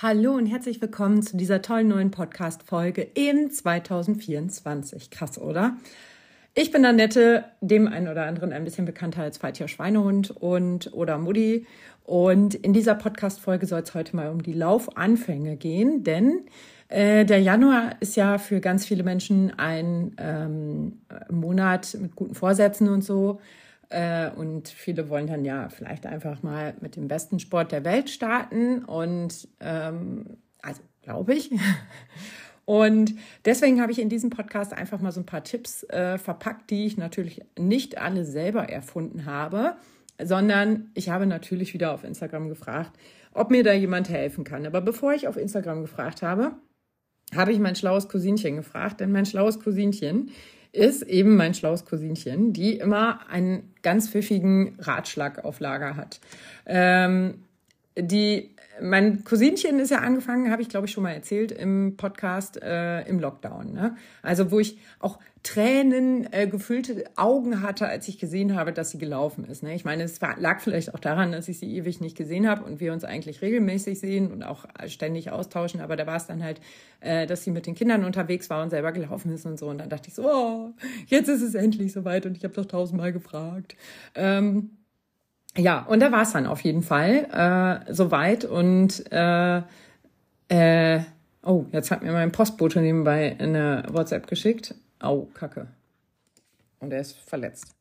Hallo und herzlich willkommen zu dieser tollen neuen Podcast-Folge in 2024. Krass, oder? Ich bin Annette, dem einen oder anderen ein bisschen bekannter als Faltier Schweinehund und oder Mutti. Und in dieser Podcast-Folge soll es heute mal um die Laufanfänge gehen, denn äh, der Januar ist ja für ganz viele Menschen ein ähm, Monat mit guten Vorsätzen und so. Äh, und viele wollen dann ja vielleicht einfach mal mit dem besten Sport der Welt starten. Und ähm, also glaube ich. Und deswegen habe ich in diesem Podcast einfach mal so ein paar Tipps äh, verpackt, die ich natürlich nicht alle selber erfunden habe, sondern ich habe natürlich wieder auf Instagram gefragt, ob mir da jemand helfen kann. Aber bevor ich auf Instagram gefragt habe, habe ich mein schlaues Cousinchen gefragt, denn mein schlaues Cousinchen ist eben mein schlaues Cousinchen, die immer einen ganz pfiffigen Ratschlag auf Lager hat. Ähm, die mein Cousinchen ist ja angefangen, habe ich glaube ich schon mal erzählt im Podcast äh, im Lockdown. Ne? Also wo ich auch Tränen äh, gefüllte Augen hatte, als ich gesehen habe, dass sie gelaufen ist. Ne? Ich meine, es war, lag vielleicht auch daran, dass ich sie ewig nicht gesehen habe und wir uns eigentlich regelmäßig sehen und auch ständig austauschen. Aber da war es dann halt, äh, dass sie mit den Kindern unterwegs war und selber gelaufen ist und so. Und dann dachte ich so, oh, jetzt ist es endlich soweit und ich habe doch tausendmal gefragt. Ähm, ja, und da war es dann auf jeden Fall äh, soweit. Und äh, äh, oh, jetzt hat mir mein Postbote nebenbei eine WhatsApp geschickt. Au, Kacke. Und er ist verletzt.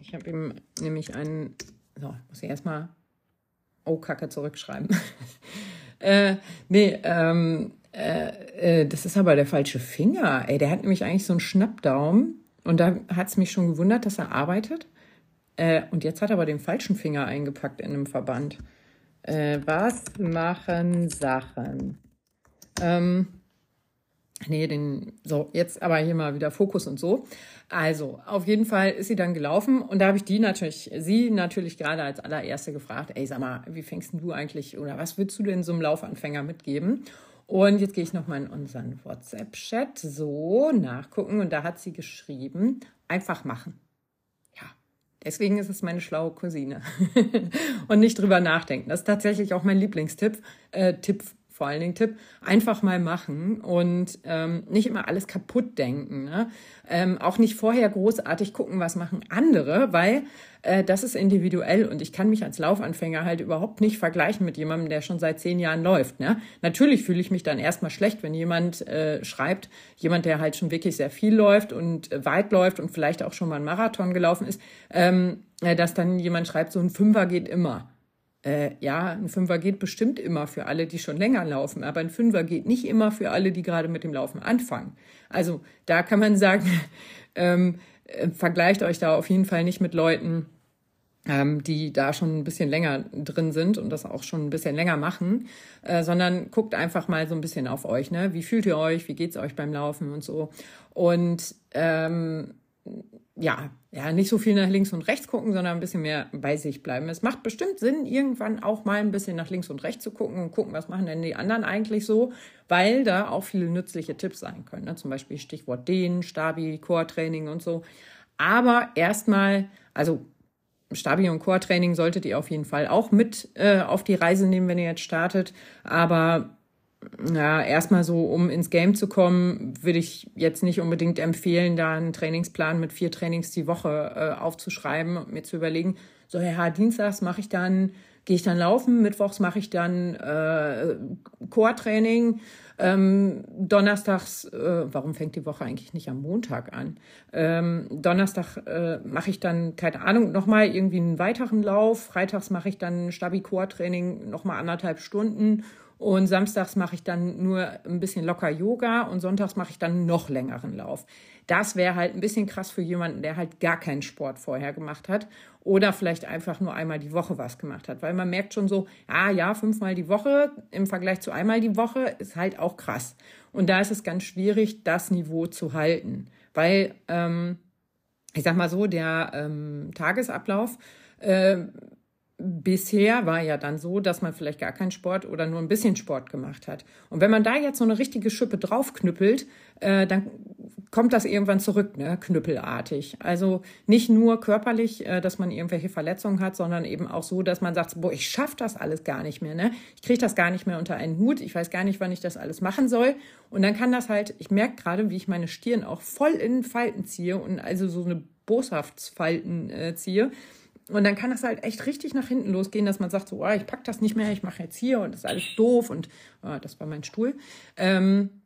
Ich habe ihm nämlich einen. So, muss ich erstmal Oh, Kacke zurückschreiben. äh, nee, ähm, äh, äh, das ist aber der falsche Finger. Ey, der hat nämlich eigentlich so einen Schnappdaum. Und da hat es mich schon gewundert, dass er arbeitet. Äh, und jetzt hat er aber den falschen Finger eingepackt in einem Verband. Äh, was machen Sachen? Ähm, nee, den, so, jetzt aber hier mal wieder Fokus und so. Also, auf jeden Fall ist sie dann gelaufen und da habe ich die natürlich, sie natürlich gerade als allererste gefragt, ey, sag mal, wie fängst du eigentlich oder was würdest du denn so einem Laufanfänger mitgeben? Und jetzt gehe ich nochmal in unseren WhatsApp-Chat so nachgucken und da hat sie geschrieben, einfach machen. Deswegen ist es meine schlaue Cousine. und nicht drüber nachdenken. Das ist tatsächlich auch mein Lieblingstipp. Äh, Tipp vor allen Dingen Tipp, einfach mal machen und ähm, nicht immer alles kaputt denken. Ne? Ähm, auch nicht vorher großartig gucken, was machen andere, weil äh, das ist individuell und ich kann mich als Laufanfänger halt überhaupt nicht vergleichen mit jemandem, der schon seit zehn Jahren läuft. Ne? Natürlich fühle ich mich dann erstmal schlecht, wenn jemand äh, schreibt, jemand, der halt schon wirklich sehr viel läuft und äh, weit läuft und vielleicht auch schon mal einen Marathon gelaufen ist, ähm, äh, dass dann jemand schreibt, so ein Fünfer geht immer äh, ja, ein Fünfer geht bestimmt immer für alle, die schon länger laufen, aber ein Fünfer geht nicht immer für alle, die gerade mit dem Laufen anfangen. Also da kann man sagen, ähm, äh, vergleicht euch da auf jeden Fall nicht mit Leuten, ähm, die da schon ein bisschen länger drin sind und das auch schon ein bisschen länger machen, äh, sondern guckt einfach mal so ein bisschen auf euch. Ne? Wie fühlt ihr euch? Wie geht's euch beim Laufen und so? Und ähm, ja, ja, nicht so viel nach links und rechts gucken, sondern ein bisschen mehr bei sich bleiben. Es macht bestimmt Sinn, irgendwann auch mal ein bisschen nach links und rechts zu gucken und gucken, was machen denn die anderen eigentlich so, weil da auch viele nützliche Tipps sein können. Ne? Zum Beispiel Stichwort Dehnen, Stabi, Core-Training und so. Aber erstmal, also Stabi- und Core-Training solltet ihr auf jeden Fall auch mit äh, auf die Reise nehmen, wenn ihr jetzt startet. Aber ja, erstmal so, um ins Game zu kommen, würde ich jetzt nicht unbedingt empfehlen, da einen Trainingsplan mit vier Trainings die Woche äh, aufzuschreiben und mir zu überlegen, so ja, dienstags mache ich dann, gehe ich dann laufen, mittwochs mache ich dann äh, Core-Training, ähm, donnerstags, äh, warum fängt die Woche eigentlich nicht am Montag an? Ähm, Donnerstag äh, mache ich dann, keine Ahnung, nochmal irgendwie einen weiteren Lauf, freitags mache ich dann Stabi-Core-Training nochmal anderthalb Stunden und samstags mache ich dann nur ein bisschen locker Yoga und sonntags mache ich dann noch längeren Lauf. Das wäre halt ein bisschen krass für jemanden, der halt gar keinen Sport vorher gemacht hat oder vielleicht einfach nur einmal die Woche was gemacht hat. Weil man merkt schon so, ah ja, fünfmal die Woche im Vergleich zu einmal die Woche ist halt auch krass. Und da ist es ganz schwierig, das Niveau zu halten. Weil, ähm, ich sag mal so, der ähm, Tagesablauf äh, bisher war ja dann so, dass man vielleicht gar keinen Sport oder nur ein bisschen Sport gemacht hat. Und wenn man da jetzt so eine richtige Schippe draufknüppelt, äh, dann kommt das irgendwann zurück, ne, knüppelartig. Also nicht nur körperlich, äh, dass man irgendwelche Verletzungen hat, sondern eben auch so, dass man sagt, boah, ich schaffe das alles gar nicht mehr, ne? Ich kriege das gar nicht mehr unter einen Hut, ich weiß gar nicht, wann ich das alles machen soll. Und dann kann das halt, ich merke gerade, wie ich meine Stirn auch voll in Falten ziehe und also so eine Boshaftsfalten äh, ziehe. Und dann kann das halt echt richtig nach hinten losgehen, dass man sagt, so, oh, ich pack das nicht mehr, ich mache jetzt hier und das ist alles doof und oh, das war mein Stuhl. Ähm,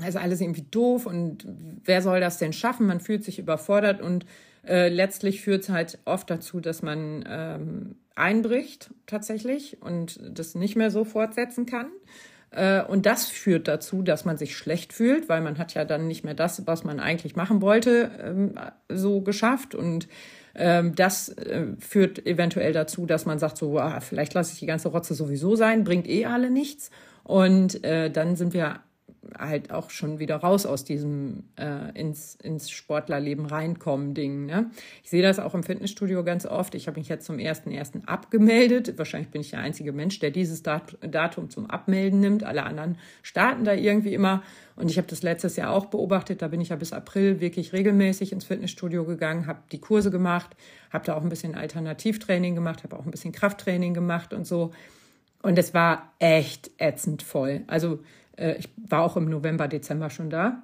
also alles irgendwie doof und wer soll das denn schaffen? Man fühlt sich überfordert und äh, letztlich führt es halt oft dazu, dass man ähm, einbricht tatsächlich und das nicht mehr so fortsetzen kann. Äh, und das führt dazu, dass man sich schlecht fühlt, weil man hat ja dann nicht mehr das, was man eigentlich machen wollte, ähm, so geschafft und ähm, das äh, führt eventuell dazu, dass man sagt, so, ah, vielleicht lasse ich die ganze Rotze sowieso sein, bringt eh alle nichts. Und äh, dann sind wir halt auch schon wieder raus aus diesem äh, ins, ins Sportlerleben reinkommen Ding. Ne? Ich sehe das auch im Fitnessstudio ganz oft. Ich habe mich jetzt zum ersten ersten abgemeldet. Wahrscheinlich bin ich der einzige Mensch, der dieses Dat Datum zum Abmelden nimmt. Alle anderen starten da irgendwie immer. Und ich habe das letztes Jahr auch beobachtet. Da bin ich ja bis April wirklich regelmäßig ins Fitnessstudio gegangen, habe die Kurse gemacht, habe da auch ein bisschen Alternativtraining gemacht, habe auch ein bisschen Krafttraining gemacht und so. Und es war echt ätzend voll. Also äh, ich war auch im November, Dezember schon da.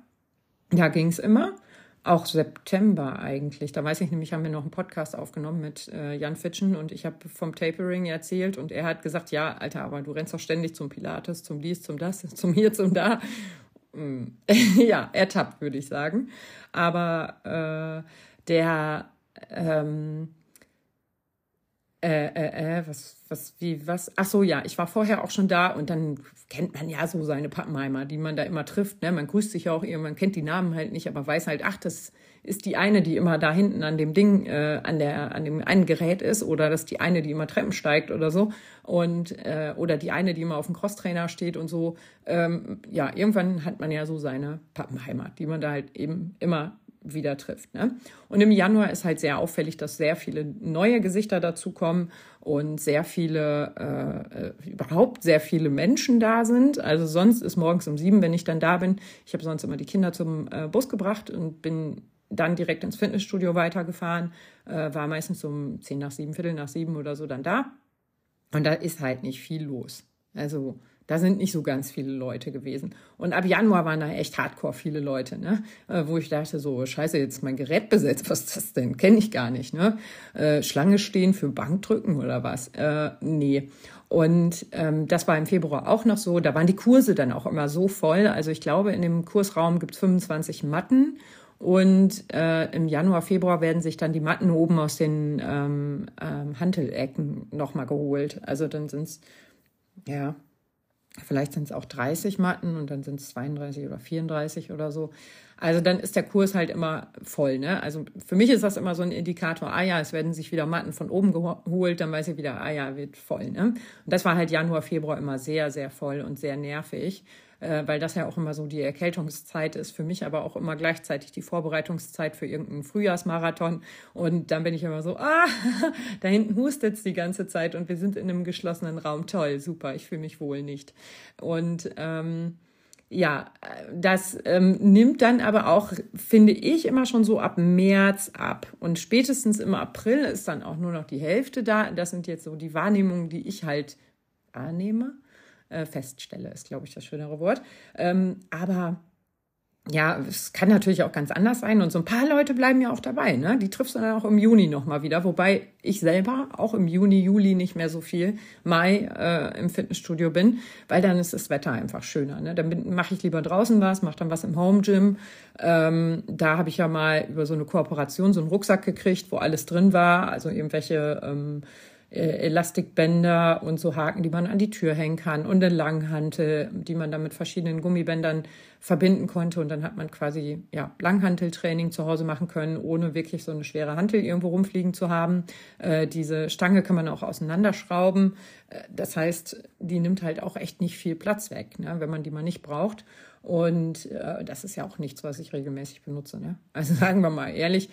Da ging es immer. Auch September eigentlich. Da weiß ich nämlich, haben wir noch einen Podcast aufgenommen mit äh, Jan Fitschen und ich habe vom Tapering erzählt und er hat gesagt, ja, Alter, aber du rennst doch ständig zum Pilates, zum dies, zum das, zum hier, zum da. Mm. ja, ertappt, würde ich sagen. Aber äh, der ähm, äh, äh, äh, was, was, wie, was? Ach so, ja, ich war vorher auch schon da und dann kennt man ja so seine Pappenheimer, die man da immer trifft. Ne? Man grüßt sich ja auch man kennt die Namen halt nicht, aber weiß halt, ach, das ist die eine, die immer da hinten an dem Ding, äh, an der, an dem einen Gerät ist, oder das ist die eine, die immer Treppen steigt oder so. Und äh, oder die eine, die immer auf dem Crosstrainer steht und so. Ähm, ja, irgendwann hat man ja so seine Pappenheimer, die man da halt eben immer wieder trifft. Ne? Und im Januar ist halt sehr auffällig, dass sehr viele neue Gesichter dazukommen und sehr viele, äh, äh, überhaupt sehr viele Menschen da sind. Also sonst ist morgens um sieben, wenn ich dann da bin, ich habe sonst immer die Kinder zum äh, Bus gebracht und bin dann direkt ins Fitnessstudio weitergefahren, äh, war meistens um zehn nach sieben, Viertel nach sieben oder so dann da. Und da ist halt nicht viel los. Also da sind nicht so ganz viele Leute gewesen. Und ab Januar waren da echt hardcore viele Leute, ne? Äh, wo ich dachte, so, scheiße, jetzt mein Gerät besetzt, was ist das denn? Kenne ich gar nicht, ne? Äh, Schlange stehen für Bankdrücken oder was? Äh, nee. Und ähm, das war im Februar auch noch so. Da waren die Kurse dann auch immer so voll. Also ich glaube, in dem Kursraum gibt es 25 Matten. Und äh, im Januar, Februar werden sich dann die Matten oben aus den ähm, ähm, Handelecken nochmal geholt. Also dann sind es, ja, Vielleicht sind es auch 30 Matten und dann sind es 32 oder 34 oder so. Also dann ist der Kurs halt immer voll. Ne? Also für mich ist das immer so ein Indikator, ah ja, es werden sich wieder Matten von oben geholt, dann weiß ich wieder, ah ja, wird voll. Ne? Und das war halt Januar, Februar immer sehr, sehr voll und sehr nervig äh, weil das ja auch immer so die Erkältungszeit ist, für mich aber auch immer gleichzeitig die Vorbereitungszeit für irgendeinen Frühjahrsmarathon. Und dann bin ich immer so, ah, da hinten hustet es die ganze Zeit und wir sind in einem geschlossenen Raum. Toll, super, ich fühle mich wohl nicht. Und ähm, ja, das ähm, nimmt dann aber auch, finde ich, immer schon so ab März ab. Und spätestens im April ist dann auch nur noch die Hälfte da. Das sind jetzt so die Wahrnehmungen, die ich halt wahrnehme äh, feststelle, ist, glaube ich, das schönere Wort. Ähm, aber ja, es kann natürlich auch ganz anders sein und so ein paar Leute bleiben ja auch dabei. Ne? Die triffst du dann auch im Juni nochmal wieder, wobei ich selber auch im Juni, Juli nicht mehr so viel Mai äh, im Fitnessstudio bin, weil dann ist das Wetter einfach schöner. Ne? Dann mache ich lieber draußen was, mache dann was im Home Gym. Ähm, da habe ich ja mal über so eine Kooperation so einen Rucksack gekriegt, wo alles drin war, also irgendwelche ähm, äh, Elastikbänder und so Haken, die man an die Tür hängen kann und eine Langhantel, die man dann mit verschiedenen Gummibändern verbinden konnte und dann hat man quasi ja Langhanteltraining zu Hause machen können, ohne wirklich so eine schwere Hantel irgendwo rumfliegen zu haben. Äh, diese Stange kann man auch auseinanderschrauben. Äh, das heißt, die nimmt halt auch echt nicht viel Platz weg, ne, wenn man die mal nicht braucht. Und äh, das ist ja auch nichts, was ich regelmäßig benutze. Ne? Also sagen wir mal ehrlich,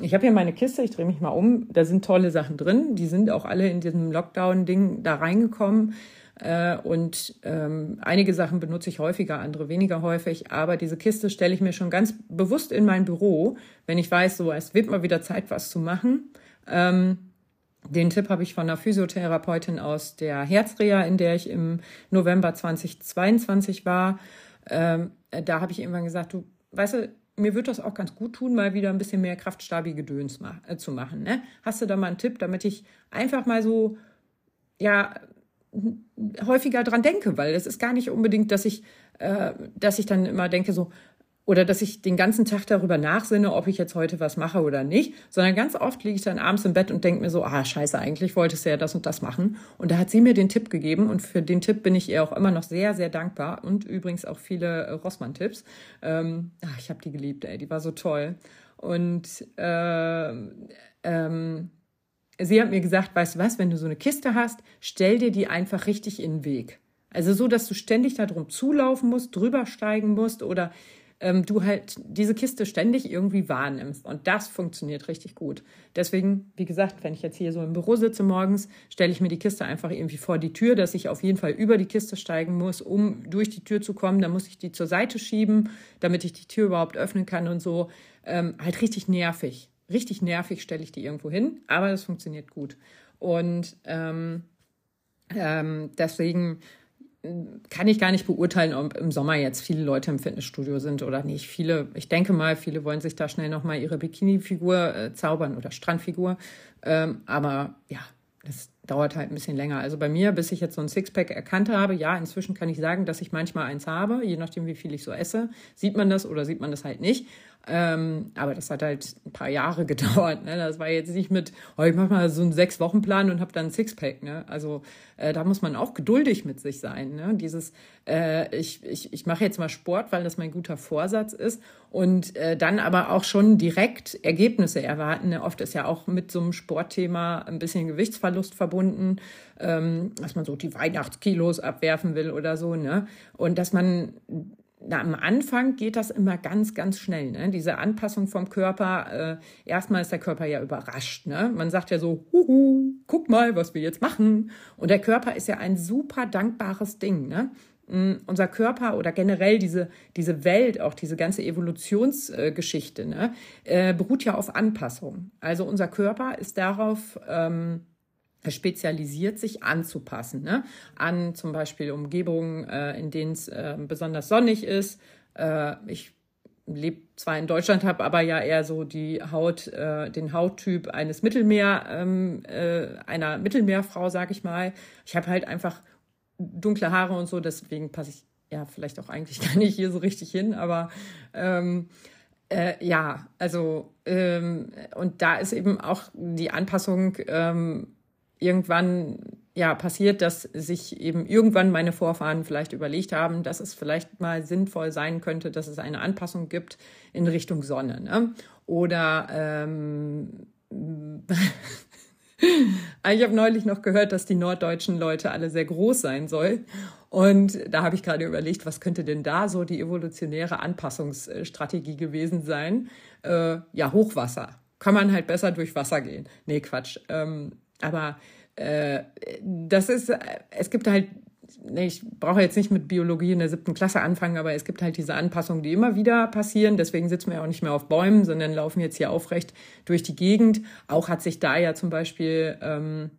ich habe hier meine Kiste, ich drehe mich mal um, da sind tolle Sachen drin. Die sind auch alle in diesem Lockdown-Ding da reingekommen. Äh, und ähm, einige Sachen benutze ich häufiger, andere weniger häufig. Aber diese Kiste stelle ich mir schon ganz bewusst in mein Büro, wenn ich weiß, so es wird mal wieder Zeit, was zu machen. Ähm, den Tipp habe ich von einer Physiotherapeutin aus der Herzreha, in der ich im November 2022 war. Ähm, da habe ich irgendwann gesagt, du, weißt du, mir wird das auch ganz gut tun, mal wieder ein bisschen mehr kraftstabi Gedöns ma äh, zu machen. Ne? Hast du da mal einen Tipp, damit ich einfach mal so, ja, häufiger dran denke, weil es ist gar nicht unbedingt, dass ich, äh, dass ich dann immer denke so, oder dass ich den ganzen Tag darüber nachsinne, ob ich jetzt heute was mache oder nicht, sondern ganz oft liege ich dann abends im Bett und denke mir so, ah, scheiße, eigentlich wolltest du ja das und das machen. Und da hat sie mir den Tipp gegeben und für den Tipp bin ich ihr auch immer noch sehr, sehr dankbar und übrigens auch viele Rossmann-Tipps. Ähm, ach, ich habe die geliebt, ey, die war so toll. Und äh, ähm, sie hat mir gesagt, weißt du was, wenn du so eine Kiste hast, stell dir die einfach richtig in den Weg. Also so, dass du ständig darum zulaufen musst, drüber steigen musst oder ähm, du halt diese Kiste ständig irgendwie wahrnimmst. Und das funktioniert richtig gut. Deswegen, wie gesagt, wenn ich jetzt hier so im Büro sitze morgens, stelle ich mir die Kiste einfach irgendwie vor die Tür, dass ich auf jeden Fall über die Kiste steigen muss, um durch die Tür zu kommen. Dann muss ich die zur Seite schieben, damit ich die Tür überhaupt öffnen kann und so. Ähm, halt richtig nervig. Richtig nervig stelle ich die irgendwo hin, aber das funktioniert gut. Und ähm, ähm, deswegen kann ich gar nicht beurteilen, ob im Sommer jetzt viele Leute im Fitnessstudio sind oder nicht. Viele, ich denke mal, viele wollen sich da schnell nochmal ihre Bikini-Figur äh, zaubern oder Strandfigur. Ähm, aber ja, das dauert halt ein bisschen länger. Also bei mir, bis ich jetzt so ein Sixpack erkannt habe, ja, inzwischen kann ich sagen, dass ich manchmal eins habe, je nachdem, wie viel ich so esse. Sieht man das oder sieht man das halt nicht. Ähm, aber das hat halt ein paar Jahre gedauert. Ne? Das war jetzt nicht mit, oh, ich mache mal so einen Sechs-Wochen-Plan und habe dann ein Sixpack. Ne? Also äh, da muss man auch geduldig mit sich sein. Ne? Dieses, äh, ich, ich, ich mache jetzt mal Sport, weil das mein guter Vorsatz ist und äh, dann aber auch schon direkt Ergebnisse erwarten. Ne? Oft ist ja auch mit so einem Sportthema ein bisschen Gewichtsverlust verbunden, ähm, dass man so die Weihnachtskilos abwerfen will oder so. Ne? Und dass man na, am Anfang geht das immer ganz, ganz schnell. Ne? Diese Anpassung vom Körper, äh, erstmal ist der Körper ja überrascht. Ne? Man sagt ja so, huhu, guck mal, was wir jetzt machen. Und der Körper ist ja ein super dankbares Ding. Ne? Mm, unser Körper oder generell diese, diese Welt, auch diese ganze Evolutionsgeschichte, ne, äh, beruht ja auf Anpassung. Also unser Körper ist darauf ähm, spezialisiert, sich anzupassen ne? an zum Beispiel Umgebungen, äh, in denen es äh, besonders sonnig ist. Äh, ich lebe zwar in Deutschland, habe aber ja eher so die Haut, äh, den Hauttyp eines Mittelmeer, ähm, äh, einer Mittelmeerfrau, sag ich mal. Ich habe halt einfach dunkle Haare und so, deswegen passe ich ja vielleicht auch eigentlich gar nicht hier so richtig hin, aber ähm, äh, ja, also ähm, und da ist eben auch die Anpassung ähm, irgendwann ja passiert, dass sich eben irgendwann meine Vorfahren vielleicht überlegt haben, dass es vielleicht mal sinnvoll sein könnte, dass es eine Anpassung gibt in Richtung Sonne. Ne? Oder ähm, ich habe neulich noch gehört, dass die norddeutschen Leute alle sehr groß sein sollen. Und da habe ich gerade überlegt, was könnte denn da so die evolutionäre Anpassungsstrategie gewesen sein? Äh, ja, Hochwasser. Kann man halt besser durch Wasser gehen. Nee, Quatsch. Ähm, aber das ist, es gibt halt, ich brauche jetzt nicht mit Biologie in der siebten Klasse anfangen, aber es gibt halt diese Anpassungen, die immer wieder passieren. Deswegen sitzen wir auch nicht mehr auf Bäumen, sondern laufen jetzt hier aufrecht durch die Gegend. Auch hat sich da ja zum Beispiel ähm,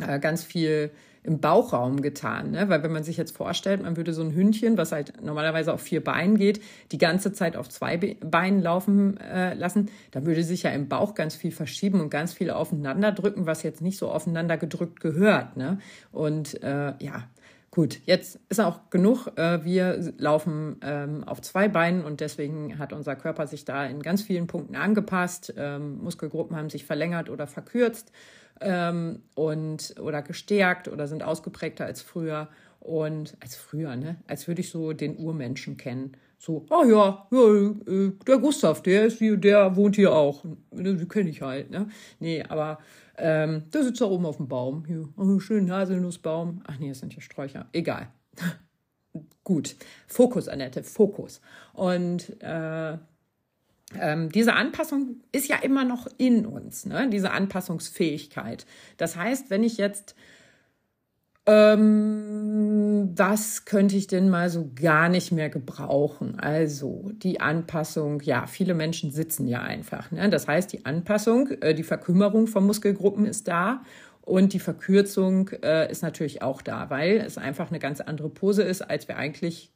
äh, ganz viel im Bauchraum getan. Ne? Weil wenn man sich jetzt vorstellt, man würde so ein Hündchen, was halt normalerweise auf vier Beinen geht, die ganze Zeit auf zwei Beinen laufen äh, lassen, dann würde sich ja im Bauch ganz viel verschieben und ganz viel aufeinander drücken, was jetzt nicht so aufeinander gedrückt gehört. Ne? Und äh, ja, Gut, jetzt ist auch genug. Äh, wir laufen ähm, auf zwei Beinen und deswegen hat unser Körper sich da in ganz vielen Punkten angepasst. Ähm, Muskelgruppen haben sich verlängert oder verkürzt ähm, und oder gestärkt oder sind ausgeprägter als früher und als früher, ne? Als würde ich so den Urmenschen kennen. So, oh ja, ja, äh, der Gustav, der ist hier, der wohnt hier auch. Den kenne ich halt, ne? Nee, aber ähm, der sitzt da oben auf dem Baum. Hier, oh, schönen Haselnussbaum. Ach nee, das sind ja Sträucher. Egal. Gut. Fokus, Annette, Fokus. Und äh, ähm, diese Anpassung ist ja immer noch in uns, ne? diese Anpassungsfähigkeit. Das heißt, wenn ich jetzt Ähm, was könnte ich denn mal so gar nicht mehr gebrauchen? Also die Anpassung, ja, viele Menschen sitzen ja einfach. Ne? Das heißt, die Anpassung, äh, die Verkümmerung von Muskelgruppen ist da und die Verkürzung äh, ist natürlich auch da, weil es einfach eine ganz andere Pose ist, als wir eigentlich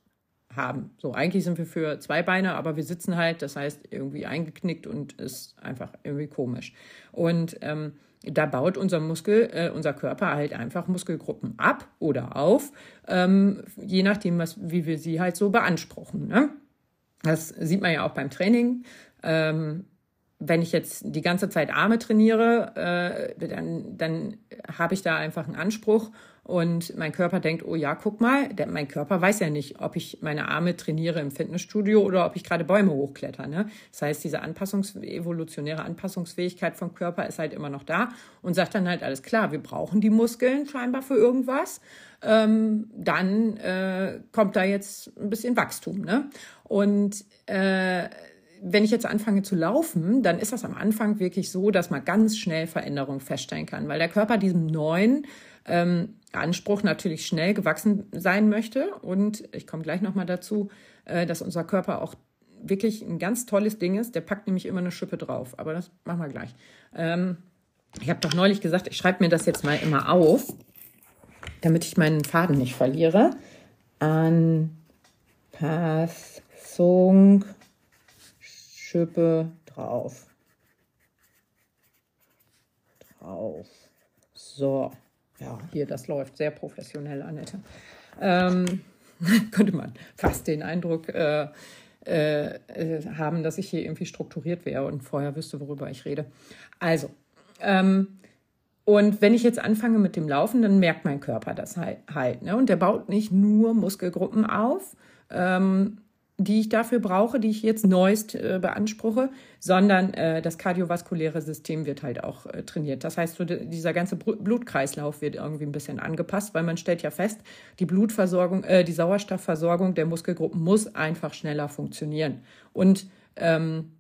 haben. So, eigentlich sind wir für zwei Beine, aber wir sitzen halt, das heißt irgendwie eingeknickt und ist einfach irgendwie komisch. Und ähm, da baut unser Muskel, äh, unser Körper halt einfach Muskelgruppen ab oder auf, ähm, je nachdem, was, wie wir sie halt so beanspruchen. Ne? Das sieht man ja auch beim Training. Ähm, wenn ich jetzt die ganze Zeit Arme trainiere, äh, dann, dann habe ich da einfach einen Anspruch und mein Körper denkt, oh ja, guck mal, der, mein Körper weiß ja nicht, ob ich meine Arme trainiere im Fitnessstudio oder ob ich gerade Bäume hochkletter. Ne? Das heißt, diese Anpassungs evolutionäre Anpassungsfähigkeit vom Körper ist halt immer noch da und sagt dann halt, alles klar, wir brauchen die Muskeln scheinbar für irgendwas. Ähm, dann äh, kommt da jetzt ein bisschen Wachstum. Ne? Und äh, wenn ich jetzt anfange zu laufen, dann ist das am Anfang wirklich so, dass man ganz schnell Veränderungen feststellen kann, weil der Körper diesem neuen ähm, Anspruch natürlich schnell gewachsen sein möchte. Und ich komme gleich nochmal dazu, äh, dass unser Körper auch wirklich ein ganz tolles Ding ist. Der packt nämlich immer eine Schippe drauf. Aber das machen wir gleich. Ähm, ich habe doch neulich gesagt, ich schreibe mir das jetzt mal immer auf, damit ich meinen Faden nicht verliere. Anpassung Schippe drauf. Drauf. So. Ja, hier, das läuft sehr professionell, Annette. Ähm, könnte man fast den Eindruck äh, äh, haben, dass ich hier irgendwie strukturiert wäre und vorher wüsste, worüber ich rede. Also, ähm, und wenn ich jetzt anfange mit dem Laufen, dann merkt mein Körper das halt. halt ne? Und der baut nicht nur Muskelgruppen auf, ähm, die ich dafür brauche, die ich jetzt neuest äh, beanspruche, sondern äh, das kardiovaskuläre System wird halt auch äh, trainiert. Das heißt, so dieser ganze Blutkreislauf wird irgendwie ein bisschen angepasst, weil man stellt ja fest, die Blutversorgung, äh, die Sauerstoffversorgung der Muskelgruppen muss einfach schneller funktionieren. Und ähm,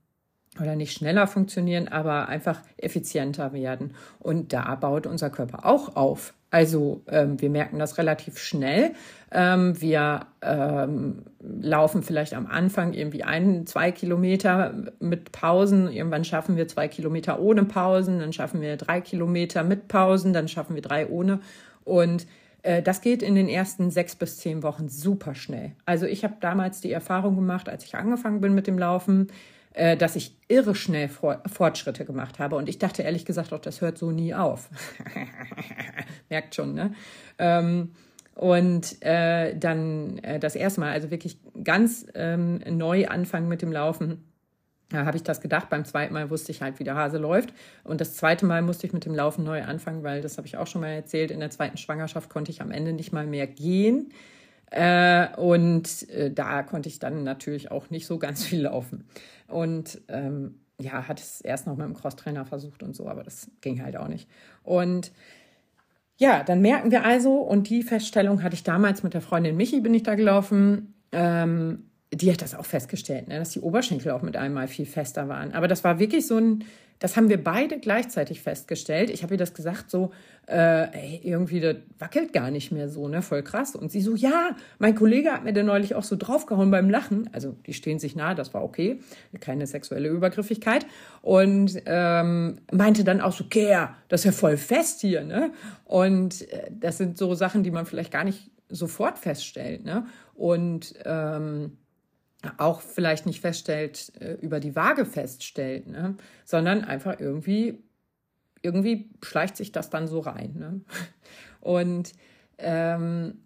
oder nicht schneller funktionieren, aber einfach effizienter werden. Und da baut unser Körper auch auf. Also ähm, wir merken das relativ schnell. Ähm, wir ähm, laufen vielleicht am Anfang irgendwie ein, zwei Kilometer mit Pausen. Irgendwann schaffen wir zwei Kilometer ohne Pausen. Dann schaffen wir drei Kilometer mit Pausen. Dann schaffen wir drei ohne. Und äh, das geht in den ersten sechs bis zehn Wochen super schnell. Also ich habe damals die Erfahrung gemacht, als ich angefangen bin mit dem Laufen, äh, dass ich irre schnell Fortschritte gemacht habe. Und ich dachte ehrlich gesagt auch, das hört so nie auf. Merkt schon, ne? Ähm, und äh, dann äh, das erste Mal, also wirklich ganz ähm, neu anfangen mit dem Laufen, da habe ich das gedacht. Beim zweiten Mal wusste ich halt, wie der Hase läuft. Und das zweite Mal musste ich mit dem Laufen neu anfangen, weil das habe ich auch schon mal erzählt. In der zweiten Schwangerschaft konnte ich am Ende nicht mal mehr gehen. Äh, und äh, da konnte ich dann natürlich auch nicht so ganz viel laufen. Und ähm, ja, hatte es erst noch mit dem Crosstrainer versucht und so, aber das ging halt auch nicht. Und ja, dann merken wir also, und die Feststellung hatte ich damals mit der Freundin Michi, bin ich da gelaufen, ähm, die hat das auch festgestellt, ne, dass die Oberschenkel auch mit einmal viel fester waren. Aber das war wirklich so ein, das haben wir beide gleichzeitig festgestellt. Ich habe ihr das gesagt, so, äh, ey, irgendwie, das wackelt gar nicht mehr so, ne, voll krass. Und sie so, ja, mein Kollege hat mir da neulich auch so draufgehauen beim Lachen. Also, die stehen sich nahe, das war okay. Keine sexuelle Übergriffigkeit. Und ähm, meinte dann auch so, okay, das ist ja voll fest hier, ne. Und äh, das sind so Sachen, die man vielleicht gar nicht sofort feststellt, ne. Und, ähm, auch vielleicht nicht feststellt, äh, über die Waage feststellt, ne? sondern einfach irgendwie, irgendwie schleicht sich das dann so rein. Ne? Und ähm,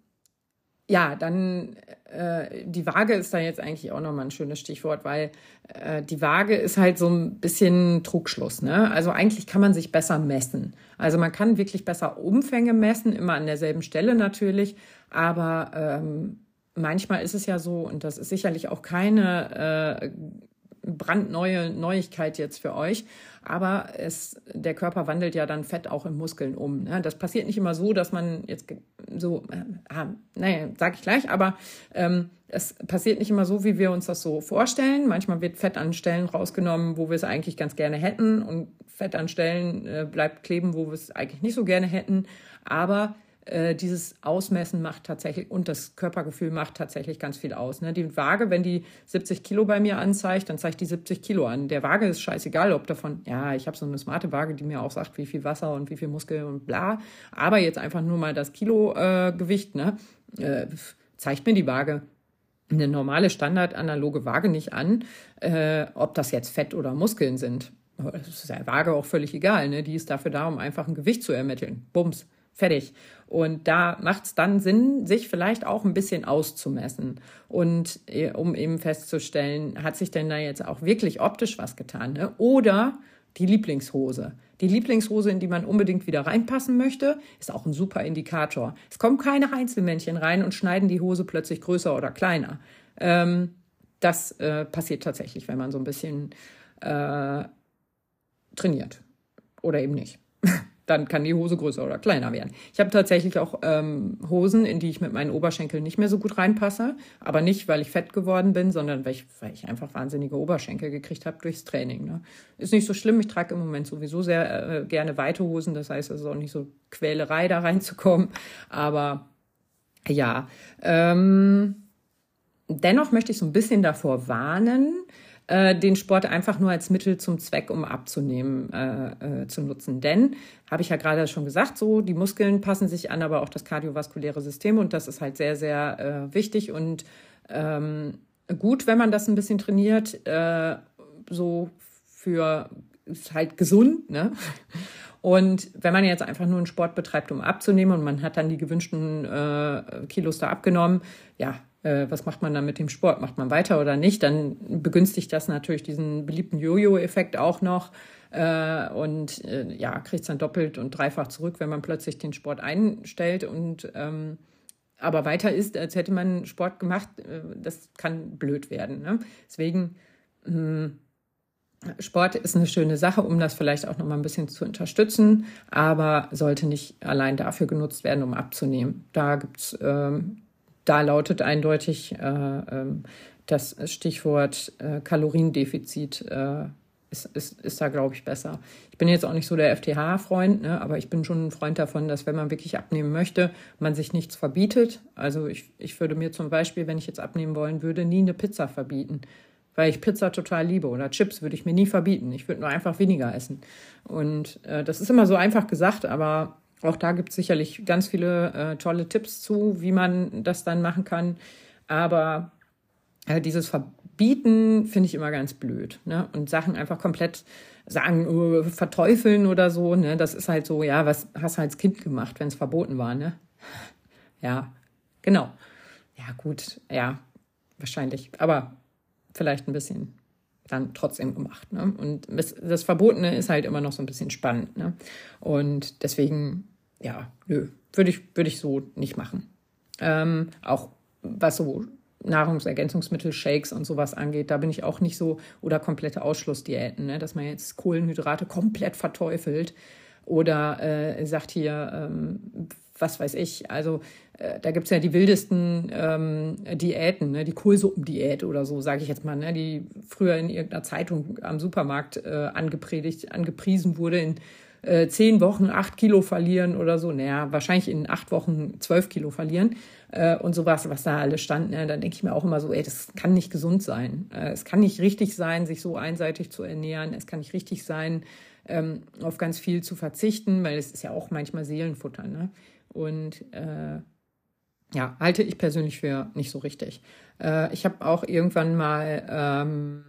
ja, dann äh, die Waage ist da jetzt eigentlich auch nochmal ein schönes Stichwort, weil äh, die Waage ist halt so ein bisschen Trugschluss. Ne? Also eigentlich kann man sich besser messen. Also man kann wirklich besser Umfänge messen, immer an derselben Stelle natürlich, aber ähm, manchmal ist es ja so, und das ist sicherlich auch keine äh, brandneue Neuigkeit jetzt für euch, aber es, der Körper wandelt ja dann Fett auch in Muskeln um. Ne? Das passiert nicht immer so, dass man jetzt so, äh, naja, sag ich gleich, aber ähm, es passiert nicht immer so, wie wir uns das so vorstellen. Manchmal wird Fett an Stellen rausgenommen, wo wir es eigentlich ganz gerne hätten und Fett an Stellen äh, bleibt kleben, wo wir es eigentlich nicht so gerne hätten. Aber äh, dieses Ausmessen macht tatsächlich und das Körpergefühl macht tatsächlich ganz viel aus. Ne? Die Waage, wenn die 70 Kilo bei mir anzeigt, dann zeigt die 70 Kilo an. Der Waage ist scheißegal, ob davon, ja, ich habe so eine smarte Waage, die mir auch sagt, wie viel Wasser und wie viel Muskel und bla. Aber jetzt einfach nur mal das Kilogewicht, äh, ne? Äh, zeigt mir die Waage eine normale Standard-analoge Waage nicht an, äh, ob das jetzt Fett oder Muskeln sind. Das ist der Waage auch völlig egal. Ne? Die ist dafür da, um einfach ein Gewicht zu ermitteln. Bums. Fertig. Und da macht es dann Sinn, sich vielleicht auch ein bisschen auszumessen und äh, um eben festzustellen, hat sich denn da jetzt auch wirklich optisch was getan? Ne? Oder die Lieblingshose. Die Lieblingshose, in die man unbedingt wieder reinpassen möchte, ist auch ein super Indikator. Es kommen keine Einzelmännchen rein und schneiden die Hose plötzlich größer oder kleiner. Ähm, das äh, passiert tatsächlich, wenn man so ein bisschen äh, trainiert. Oder eben nicht. dann kann die Hose größer oder kleiner werden. Ich habe tatsächlich auch ähm, Hosen, in die ich mit meinen Oberschenkeln nicht mehr so gut reinpasse. Aber nicht, weil ich fett geworden bin, sondern weil ich, weil ich einfach wahnsinnige Oberschenkel gekriegt habe durchs Training. Ne? Ist nicht so schlimm. Ich trage im Moment sowieso sehr äh, gerne weite Hosen. Das heißt, es ist auch nicht so Quälerei, da reinzukommen. Aber ja, ähm, dennoch möchte ich so ein bisschen davor warnen, äh, den Sport einfach nur als Mittel zum Zweck, um abzunehmen, äh, äh, zu nutzen. Denn, habe ich ja gerade schon gesagt, so die Muskeln passen sich an, aber auch das kardiovaskuläre System und das ist halt sehr, sehr äh, wichtig und ähm, gut, wenn man das ein bisschen trainiert, äh, so für ist halt gesund, ne? Und wenn man jetzt einfach nur einen Sport betreibt, um abzunehmen und man hat dann die gewünschten äh, Kilos da abgenommen, ja, äh, was macht man dann mit dem Sport? Macht man weiter oder nicht? Dann begünstigt das natürlich diesen beliebten Jojo-Effekt auch noch. Äh, und äh, ja, kriegt es dann doppelt und dreifach zurück, wenn man plötzlich den Sport einstellt und ähm, aber weiter ist, als hätte man Sport gemacht, äh, das kann blöd werden. Ne? Deswegen mh, hm, Sport ist eine schöne Sache, um das vielleicht auch noch mal ein bisschen zu unterstützen, aber sollte nicht allein dafür genutzt werden, um abzunehmen. Da gibt's, ähm, da lautet eindeutig äh, ähm, das Stichwort äh, Kaloriendefizit äh, ist, ist, ist da, glaube ich, besser. Ich bin jetzt auch nicht so der FTH-Freund, ne, aber ich bin schon ein Freund davon, dass wenn man wirklich abnehmen möchte, man sich nichts verbietet. Also ich, ich würde mir zum Beispiel, wenn ich jetzt abnehmen wollen würde, nie eine Pizza verbieten weil ich Pizza total liebe oder Chips würde ich mir nie verbieten. Ich würde nur einfach weniger essen. Und äh, das ist immer so einfach gesagt, aber auch da gibt es sicherlich ganz viele äh, tolle Tipps zu, wie man das dann machen kann. Aber äh, dieses Verbieten finde ich immer ganz blöd. Ne? Und Sachen einfach komplett sagen, uh, verteufeln oder so. Ne? Das ist halt so, ja, was hast du als Kind gemacht, wenn es verboten war? Ne? Ja, genau. Ja, gut, ja, wahrscheinlich. Aber vielleicht ein bisschen dann trotzdem gemacht. Ne? Und das, das, Verbotene ist halt immer noch so ein bisschen spannend. Ne? Und deswegen, ja, nö, würde ich, würde ich so nicht machen. Ähm, auch was so Nahrungsergänzungsmittel, Shakes und sowas angeht, da bin ich auch nicht so, oder komplette Ausschlussdiäten, ne? dass man jetzt Kohlenhydrate komplett verteufelt oder äh, sagt hier, ähm, was weiß ich, also äh, da gibt's ja die wildesten ähm, Diäten, ne? die Kohlsuppendiät oder so, sage ich jetzt mal, ne? die früher in irgendeiner Zeitung am Supermarkt äh, angepredigt, angepriesen wurde, in äh, zehn Wochen acht Kilo verlieren oder so, naja, wahrscheinlich in acht Wochen zwölf Kilo verlieren äh, und sowas, was da alles stand, ne? dann denke ich mir auch immer so, ey, das kann nicht gesund sein. Äh, es kann nicht richtig sein, sich so einseitig zu ernähren, es kann nicht richtig sein, ähm, auf ganz viel zu verzichten, weil es ist ja auch manchmal Seelenfutter, ne? Und äh, ja, halte ich persönlich für nicht so richtig. Äh, ich habe auch irgendwann mal ähm,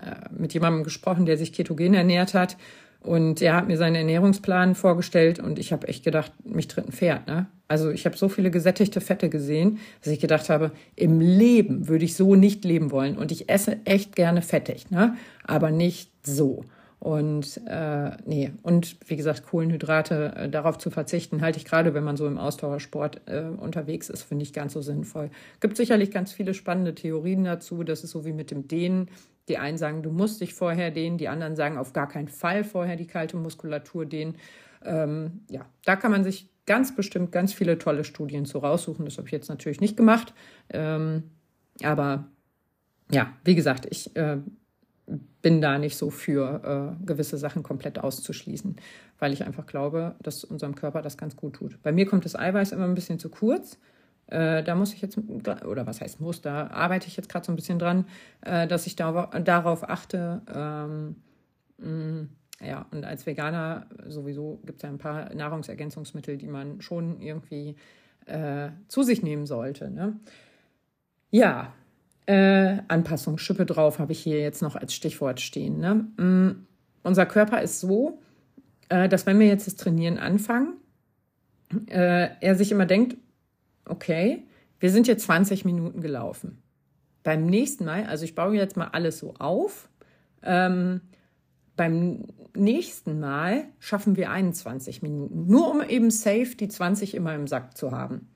äh, mit jemandem gesprochen, der sich ketogen ernährt hat. Und er hat mir seinen Ernährungsplan vorgestellt und ich habe echt gedacht, mich tritt ein Pferd. Ne? Also ich habe so viele gesättigte Fette gesehen, dass ich gedacht habe, im Leben würde ich so nicht leben wollen. Und ich esse echt gerne fettig, ne? aber nicht so. Und äh, nee, und wie gesagt, Kohlenhydrate äh, darauf zu verzichten, halte ich gerade, wenn man so im Ausdauersport äh, unterwegs ist, finde ich ganz so sinnvoll. Gibt sicherlich ganz viele spannende Theorien dazu. Das ist so wie mit dem Dehnen. Die einen sagen, du musst dich vorher dehnen, die anderen sagen, auf gar keinen Fall vorher die kalte Muskulatur dehnen. Ähm, ja, da kann man sich ganz bestimmt ganz viele tolle Studien zu raussuchen. Das habe ich jetzt natürlich nicht gemacht. Ähm, aber ja, wie gesagt, ich äh, bin da nicht so für, äh, gewisse Sachen komplett auszuschließen, weil ich einfach glaube, dass unserem Körper das ganz gut tut. Bei mir kommt das Eiweiß immer ein bisschen zu kurz. Äh, da muss ich jetzt, oder was heißt muss, da arbeite ich jetzt gerade so ein bisschen dran, äh, dass ich da, darauf achte. Ähm, mh, ja, und als Veganer sowieso gibt es ja ein paar Nahrungsergänzungsmittel, die man schon irgendwie äh, zu sich nehmen sollte. Ne? Ja, äh, Anpassung, Schippe drauf habe ich hier jetzt noch als Stichwort stehen. Ne? Mm, unser Körper ist so, äh, dass wenn wir jetzt das Trainieren anfangen, äh, er sich immer denkt, okay, wir sind jetzt 20 Minuten gelaufen. Beim nächsten Mal, also ich baue jetzt mal alles so auf, ähm, beim nächsten Mal schaffen wir 21 Minuten, nur um eben safe die 20 immer im Sack zu haben.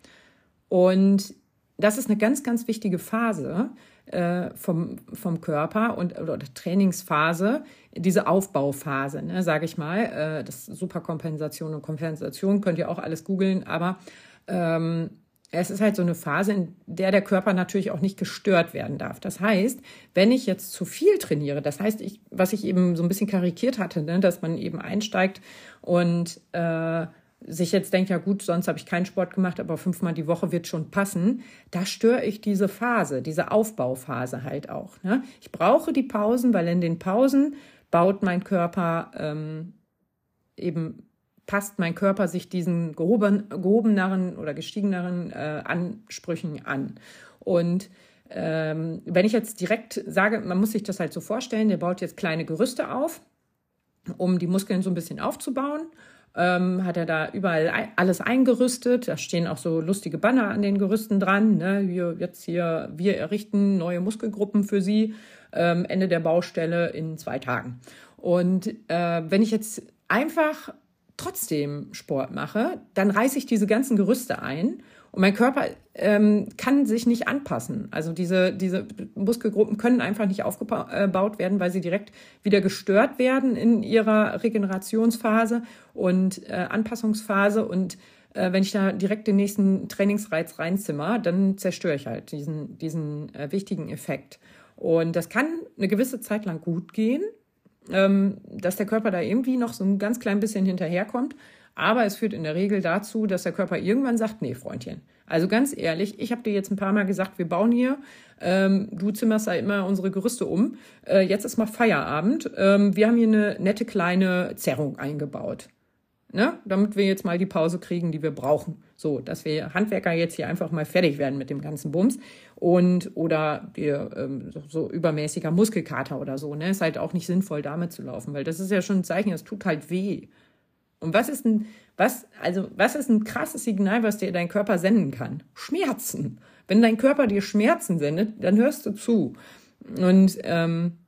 Und das ist eine ganz, ganz wichtige Phase äh, vom, vom Körper und oder Trainingsphase, diese Aufbauphase, ne, sage ich mal. Äh, das Superkompensation und Kompensation könnt ihr auch alles googeln, aber ähm, es ist halt so eine Phase, in der der Körper natürlich auch nicht gestört werden darf. Das heißt, wenn ich jetzt zu viel trainiere, das heißt, ich, was ich eben so ein bisschen karikiert hatte, ne, dass man eben einsteigt und äh, sich jetzt denkt, ja gut, sonst habe ich keinen Sport gemacht, aber fünfmal die Woche wird schon passen, da störe ich diese Phase, diese Aufbauphase halt auch. Ne? Ich brauche die Pausen, weil in den Pausen baut mein Körper ähm, eben passt mein Körper sich diesen gehoben, gehobeneren oder gestiegeneren äh, Ansprüchen an. Und ähm, wenn ich jetzt direkt sage, man muss sich das halt so vorstellen, der baut jetzt kleine Gerüste auf, um die Muskeln so ein bisschen aufzubauen. Ähm, hat er da überall alles eingerüstet. Da stehen auch so lustige Banner an den Gerüsten dran. Ne? Wir jetzt hier, wir errichten neue Muskelgruppen für Sie. Ähm, Ende der Baustelle in zwei Tagen. Und äh, wenn ich jetzt einfach trotzdem Sport mache, dann reiße ich diese ganzen Gerüste ein und mein Körper ähm, kann sich nicht anpassen. Also diese, diese Muskelgruppen können einfach nicht aufgebaut werden, weil sie direkt wieder gestört werden in ihrer Regenerationsphase und äh, Anpassungsphase. Und äh, wenn ich da direkt den nächsten Trainingsreiz reinzimmer, dann zerstöre ich halt diesen, diesen äh, wichtigen Effekt. Und das kann eine gewisse Zeit lang gut gehen ähm, dass der Körper da irgendwie noch so ein ganz klein bisschen hinterherkommt. Aber es führt in der Regel dazu, dass der Körper irgendwann sagt, nee, Freundchen. Also ganz ehrlich, ich habe dir jetzt ein paar Mal gesagt, wir bauen hier, ähm, du zimmerst da immer unsere Gerüste um. Äh, jetzt ist mal Feierabend. Ähm, wir haben hier eine nette kleine Zerrung eingebaut ne? damit wir jetzt mal die Pause kriegen, die wir brauchen. So, dass wir Handwerker jetzt hier einfach mal fertig werden mit dem ganzen Bums und oder wir ähm, so übermäßiger Muskelkater oder so, ne? Ist halt auch nicht sinnvoll, damit zu laufen, weil das ist ja schon ein Zeichen, es tut halt weh. Und was ist ein, was, also, was ist ein krasses Signal, was dir dein Körper senden kann? Schmerzen. Wenn dein Körper dir Schmerzen sendet, dann hörst du zu. Und ähm,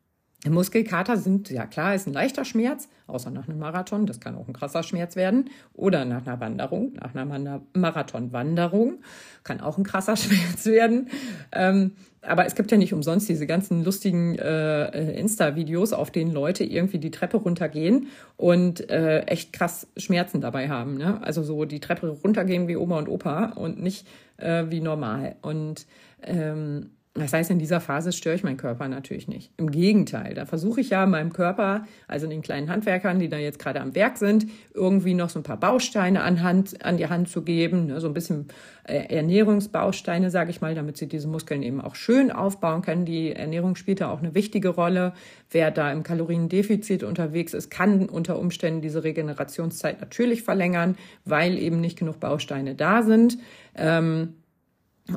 Muskelkater sind, ja klar, ist ein leichter Schmerz, außer nach einem Marathon, das kann auch ein krasser Schmerz werden. Oder nach einer Wanderung, nach einer Marathonwanderung kann auch ein krasser Schmerz werden. Ähm, aber es gibt ja nicht umsonst diese ganzen lustigen äh, Insta-Videos, auf denen Leute irgendwie die Treppe runtergehen und äh, echt krass Schmerzen dabei haben. Ne? Also so die Treppe runtergehen wie Oma und Opa und nicht äh, wie normal. Und ähm, das heißt, in dieser Phase störe ich meinen Körper natürlich nicht. Im Gegenteil, da versuche ich ja meinem Körper, also den kleinen Handwerkern, die da jetzt gerade am Werk sind, irgendwie noch so ein paar Bausteine an, Hand, an die Hand zu geben, ne, so ein bisschen äh, Ernährungsbausteine, sage ich mal, damit sie diese Muskeln eben auch schön aufbauen können. Die Ernährung spielt da auch eine wichtige Rolle. Wer da im Kaloriendefizit unterwegs ist, kann unter Umständen diese Regenerationszeit natürlich verlängern, weil eben nicht genug Bausteine da sind. Ähm,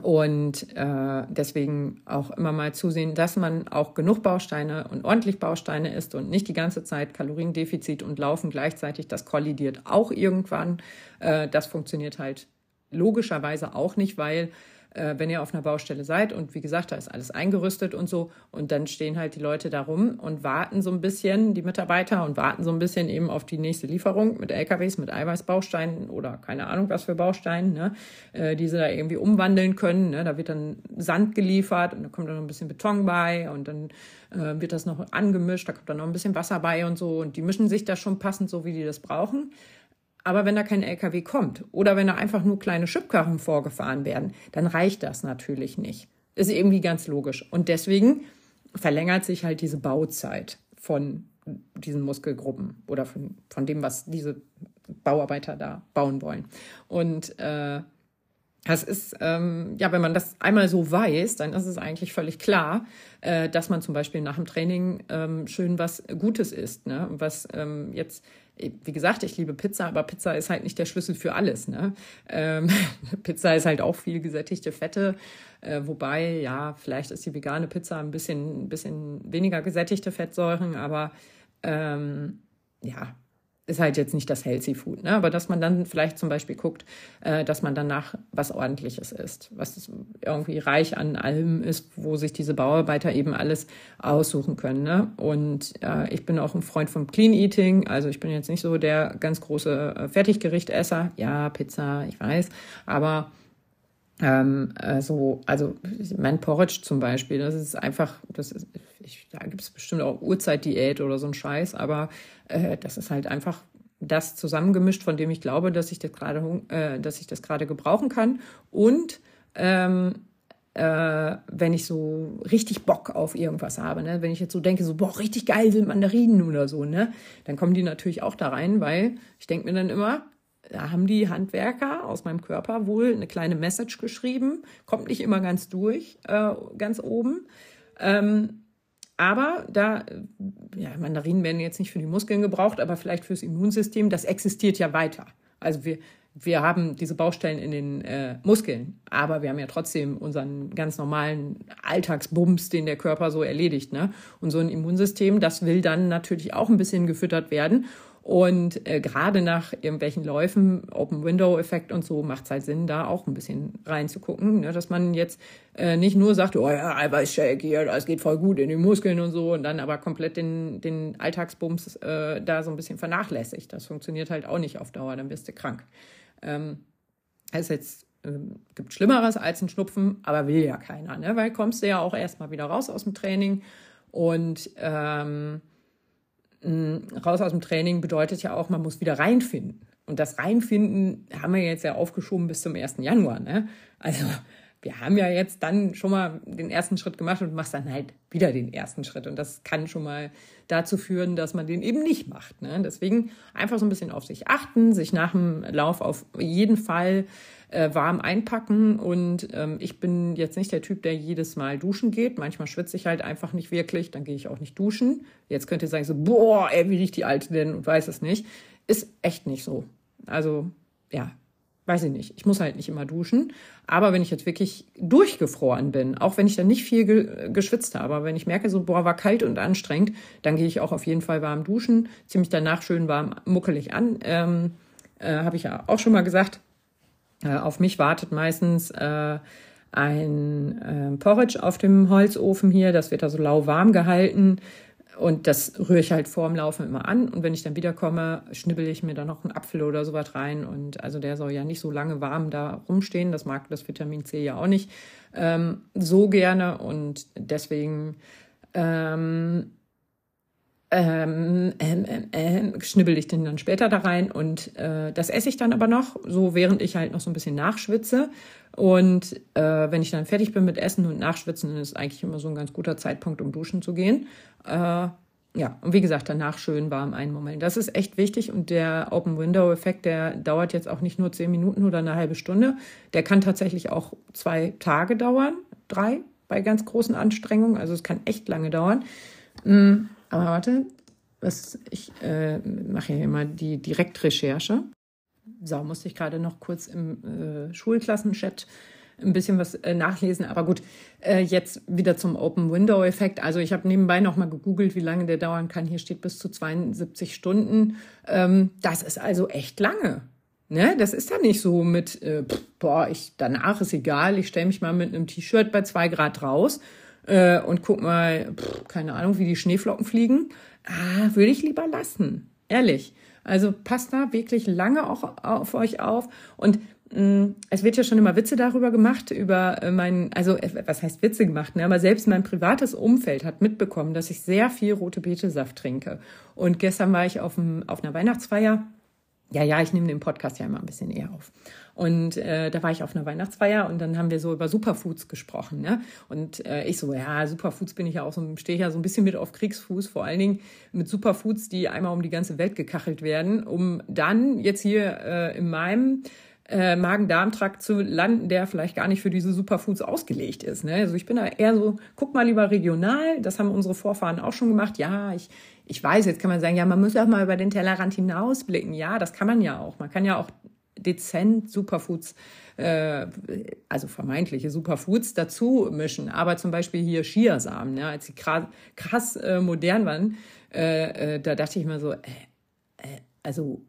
und äh, deswegen auch immer mal zusehen, dass man auch genug Bausteine und ordentlich Bausteine isst und nicht die ganze Zeit Kaloriendefizit und Laufen gleichzeitig. Das kollidiert auch irgendwann. Äh, das funktioniert halt logischerweise auch nicht, weil äh, wenn ihr auf einer Baustelle seid und wie gesagt, da ist alles eingerüstet und so und dann stehen halt die Leute da rum und warten so ein bisschen, die Mitarbeiter und warten so ein bisschen eben auf die nächste Lieferung mit LKWs, mit Eiweißbausteinen oder keine Ahnung was für Bausteinen, ne, äh, die sie da irgendwie umwandeln können. Ne. Da wird dann Sand geliefert und da kommt dann noch ein bisschen Beton bei und dann äh, wird das noch angemischt, da kommt dann noch ein bisschen Wasser bei und so und die mischen sich da schon passend so, wie die das brauchen. Aber wenn da kein LKW kommt oder wenn da einfach nur kleine Schubkarren vorgefahren werden, dann reicht das natürlich nicht. Ist irgendwie ganz logisch. Und deswegen verlängert sich halt diese Bauzeit von diesen Muskelgruppen oder von, von dem, was diese Bauarbeiter da bauen wollen. Und äh, das ist, ähm, ja, wenn man das einmal so weiß, dann ist es eigentlich völlig klar, äh, dass man zum Beispiel nach dem Training ähm, schön was Gutes isst. Ne? Was ähm, jetzt, wie gesagt, ich liebe Pizza, aber Pizza ist halt nicht der Schlüssel für alles. Ne? Ähm, Pizza ist halt auch viel gesättigte Fette, äh, wobei, ja, vielleicht ist die vegane Pizza ein bisschen, ein bisschen weniger gesättigte Fettsäuren, aber ähm, ja, ist halt jetzt nicht das Healthy Food, ne? aber dass man dann vielleicht zum Beispiel guckt, äh, dass man danach was Ordentliches isst, was irgendwie reich an allem ist, wo sich diese Bauarbeiter eben alles aussuchen können. Ne? Und äh, ich bin auch ein Freund vom Clean Eating, also ich bin jetzt nicht so der ganz große äh, Fertiggerichtesser. Ja, Pizza, ich weiß, aber ähm, also, also mein Porridge zum Beispiel, das ist einfach, das ist, ich, da gibt es bestimmt auch Urzeitdiät oder so ein Scheiß, aber äh, das ist halt einfach das zusammengemischt, von dem ich glaube, dass ich das gerade, äh, dass ich das gerade gebrauchen kann. Und ähm, äh, wenn ich so richtig Bock auf irgendwas habe, ne? wenn ich jetzt so denke, so, boah, richtig geil sind Mandarinen oder so, ne? dann kommen die natürlich auch da rein, weil ich denke mir dann immer, da haben die Handwerker aus meinem Körper wohl eine kleine Message geschrieben. Kommt nicht immer ganz durch, äh, ganz oben. Ähm, aber da, ja, Mandarinen werden jetzt nicht für die Muskeln gebraucht, aber vielleicht fürs Immunsystem, das existiert ja weiter. Also wir, wir haben diese Baustellen in den äh, Muskeln, aber wir haben ja trotzdem unseren ganz normalen Alltagsbums, den der Körper so erledigt. Ne? Und so ein Immunsystem, das will dann natürlich auch ein bisschen gefüttert werden. Und äh, gerade nach irgendwelchen Läufen, Open-Window-Effekt und so, macht es halt Sinn, da auch ein bisschen reinzugucken, ne? dass man jetzt äh, nicht nur sagt, oh ja, Eiweißshake hier, das geht voll gut in die Muskeln und so, und dann aber komplett den, den Alltagsbums äh, da so ein bisschen vernachlässigt. Das funktioniert halt auch nicht auf Dauer, dann bist du krank. Ähm, es jetzt äh, gibt Schlimmeres als ein Schnupfen, aber will ja keiner, ne? weil kommst du ja auch erstmal wieder raus aus dem Training und ähm, raus aus dem Training bedeutet ja auch, man muss wieder reinfinden. Und das Reinfinden haben wir jetzt ja aufgeschoben bis zum 1. Januar. Ne? Also wir haben ja jetzt dann schon mal den ersten Schritt gemacht und machst dann halt wieder den ersten Schritt. Und das kann schon mal dazu führen, dass man den eben nicht macht. Ne? Deswegen einfach so ein bisschen auf sich achten, sich nach dem Lauf auf jeden Fall äh, warm einpacken. Und ähm, ich bin jetzt nicht der Typ, der jedes Mal duschen geht. Manchmal schwitze ich halt einfach nicht wirklich, dann gehe ich auch nicht duschen. Jetzt könnt ihr sagen so, boah, ey, wie riecht die Alte denn und weiß es nicht. Ist echt nicht so. Also ja, weiß ich nicht. Ich muss halt nicht immer duschen. Aber wenn ich jetzt wirklich durchgefroren bin, auch wenn ich dann nicht viel ge geschwitzt habe, aber wenn ich merke, so, boah, war kalt und anstrengend, dann gehe ich auch auf jeden Fall warm duschen, ziemlich danach schön warm muckelig an. Ähm, äh, habe ich ja auch schon mal gesagt. Äh, auf mich wartet meistens äh, ein äh, Porridge auf dem Holzofen hier. Das wird also lauwarm gehalten. Und das rühre ich halt vorm Laufen immer an. Und wenn ich dann wiederkomme, schnibbel ich mir da noch einen Apfel oder sowas rein. Und also der soll ja nicht so lange warm da rumstehen. Das mag das Vitamin C ja auch nicht ähm, so gerne. Und deswegen ähm, ähm, ähm, ähm, ähm, schnibbel ich den dann später da rein und äh, das esse ich dann aber noch, so während ich halt noch so ein bisschen nachschwitze. Und äh, wenn ich dann fertig bin mit Essen und Nachschwitzen, dann ist eigentlich immer so ein ganz guter Zeitpunkt, um duschen zu gehen. Äh, ja, und wie gesagt, danach schön warm einmummeln. Das ist echt wichtig und der Open Window Effekt, der dauert jetzt auch nicht nur zehn Minuten oder eine halbe Stunde. Der kann tatsächlich auch zwei Tage dauern, drei bei ganz großen Anstrengungen. Also es kann echt lange dauern. Mm aber warte, was, ich äh, mache ja immer die Direktrecherche. So, musste ich gerade noch kurz im äh, Schulklassenchat ein bisschen was äh, nachlesen. Aber gut, äh, jetzt wieder zum Open Window Effekt. Also ich habe nebenbei noch mal gegoogelt, wie lange der dauern kann. Hier steht bis zu 72 Stunden. Ähm, das ist also echt lange. Ne? Das ist ja nicht so mit, äh, boah, ich, danach ist egal, ich stelle mich mal mit einem T-Shirt bei zwei Grad raus äh, und guck mal, pff, keine Ahnung, wie die Schneeflocken fliegen. Ah, würde ich lieber lassen. Ehrlich. Also passt da wirklich lange auch auf euch auf. Und mh, mm, es wird ja schon immer Witze darüber gemacht, über äh, mein, also äh, was heißt Witze gemacht, ne? aber selbst mein privates Umfeld hat mitbekommen, dass ich sehr viel rote Betesaft trinke. Und gestern war ich auf, dem, auf einer Weihnachtsfeier ja, ja, ich nehme den Podcast ja immer ein bisschen eher auf. Und äh, da war ich auf einer Weihnachtsfeier und dann haben wir so über Superfoods gesprochen. Ne? Und äh, ich so, ja, Superfoods bin ich ja auch so, stehe ich ja so ein bisschen mit auf Kriegsfuß, vor allen Dingen mit Superfoods, die einmal um die ganze Welt gekachelt werden, um dann jetzt hier äh, in meinem äh, Magen-Darm-Trakt zu landen, der vielleicht gar nicht für diese Superfoods ausgelegt ist. Ne? Also ich bin da eher so, guck mal lieber regional, das haben unsere Vorfahren auch schon gemacht. Ja, ich, ich weiß, jetzt kann man sagen, ja, man muss auch mal über den Tellerrand hinausblicken. Ja, das kann man ja auch. Man kann ja auch dezent Superfoods, äh, also vermeintliche Superfoods dazu mischen. Aber zum Beispiel hier Chiasamen, ja, als sie krass, krass äh, modern waren, äh, äh, da dachte ich mir so, äh, äh, also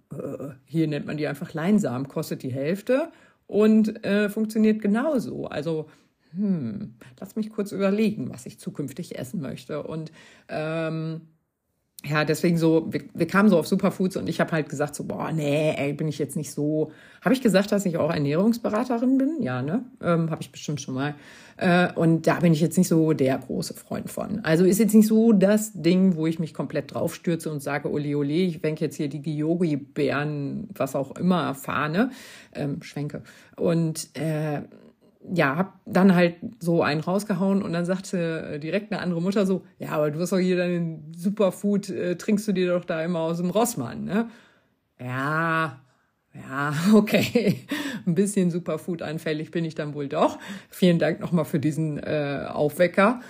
hier nennt man die einfach Leinsamen, kostet die Hälfte und funktioniert genauso. Also hm, lass mich kurz überlegen, was ich zukünftig essen möchte. Und ähm, ja, deswegen so, wir, wir kamen so auf Superfoods und ich habe halt gesagt so, boah, nee, ey, bin ich jetzt nicht so. Habe ich gesagt, dass ich auch Ernährungsberaterin bin? Ja, ne? Ähm, habe ich bestimmt schon mal. Äh, und da bin ich jetzt nicht so der große Freund von. Also ist jetzt nicht so das Ding, wo ich mich komplett draufstürze und sage, ole ole, ich wenke jetzt hier die Yogi-Bären, was auch immer, Fahne, ähm, schwenke. Und äh, ja, hab dann halt so einen rausgehauen und dann sagte äh, direkt eine andere Mutter so, ja, aber du hast doch hier deinen Superfood, äh, trinkst du dir doch da immer aus dem Rossmann, ne? Ja, ja, okay. Ein bisschen Superfood anfällig bin ich dann wohl doch. Vielen Dank nochmal für diesen äh, Aufwecker.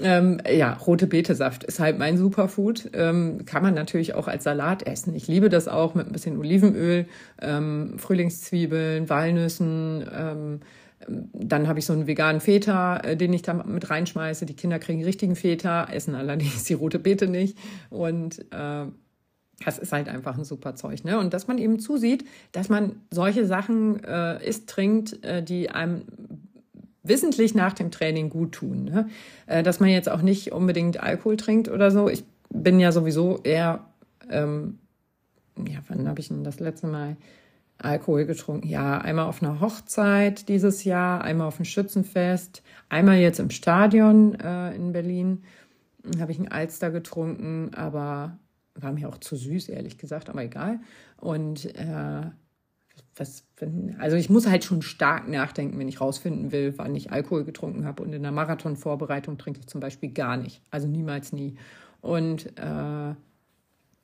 Ähm, ja, rote Betesaft ist halt mein Superfood. Ähm, kann man natürlich auch als Salat essen. Ich liebe das auch mit ein bisschen Olivenöl, ähm, Frühlingszwiebeln, Walnüssen, ähm, dann habe ich so einen veganen Feta, äh, den ich da mit reinschmeiße. Die Kinder kriegen richtigen Feta, essen allerdings die rote Beete nicht. Und äh, das ist halt einfach ein super Zeug. Ne? Und dass man eben zusieht, dass man solche Sachen äh, isst, trinkt, äh, die einem wissentlich nach dem Training gut tun. Ne? Äh, dass man jetzt auch nicht unbedingt Alkohol trinkt oder so. Ich bin ja sowieso eher, ähm, ja, wann habe ich denn das letzte Mal Alkohol getrunken. Ja, einmal auf einer Hochzeit dieses Jahr, einmal auf dem Schützenfest, einmal jetzt im Stadion äh, in Berlin habe ich einen Alster getrunken, aber war mir auch zu süß, ehrlich gesagt, aber egal. Und äh, was, wenn, also ich muss halt schon stark nachdenken, wenn ich rausfinden will, wann ich Alkohol getrunken habe. Und in der Marathonvorbereitung trinke ich zum Beispiel gar nicht. Also niemals nie. Und äh,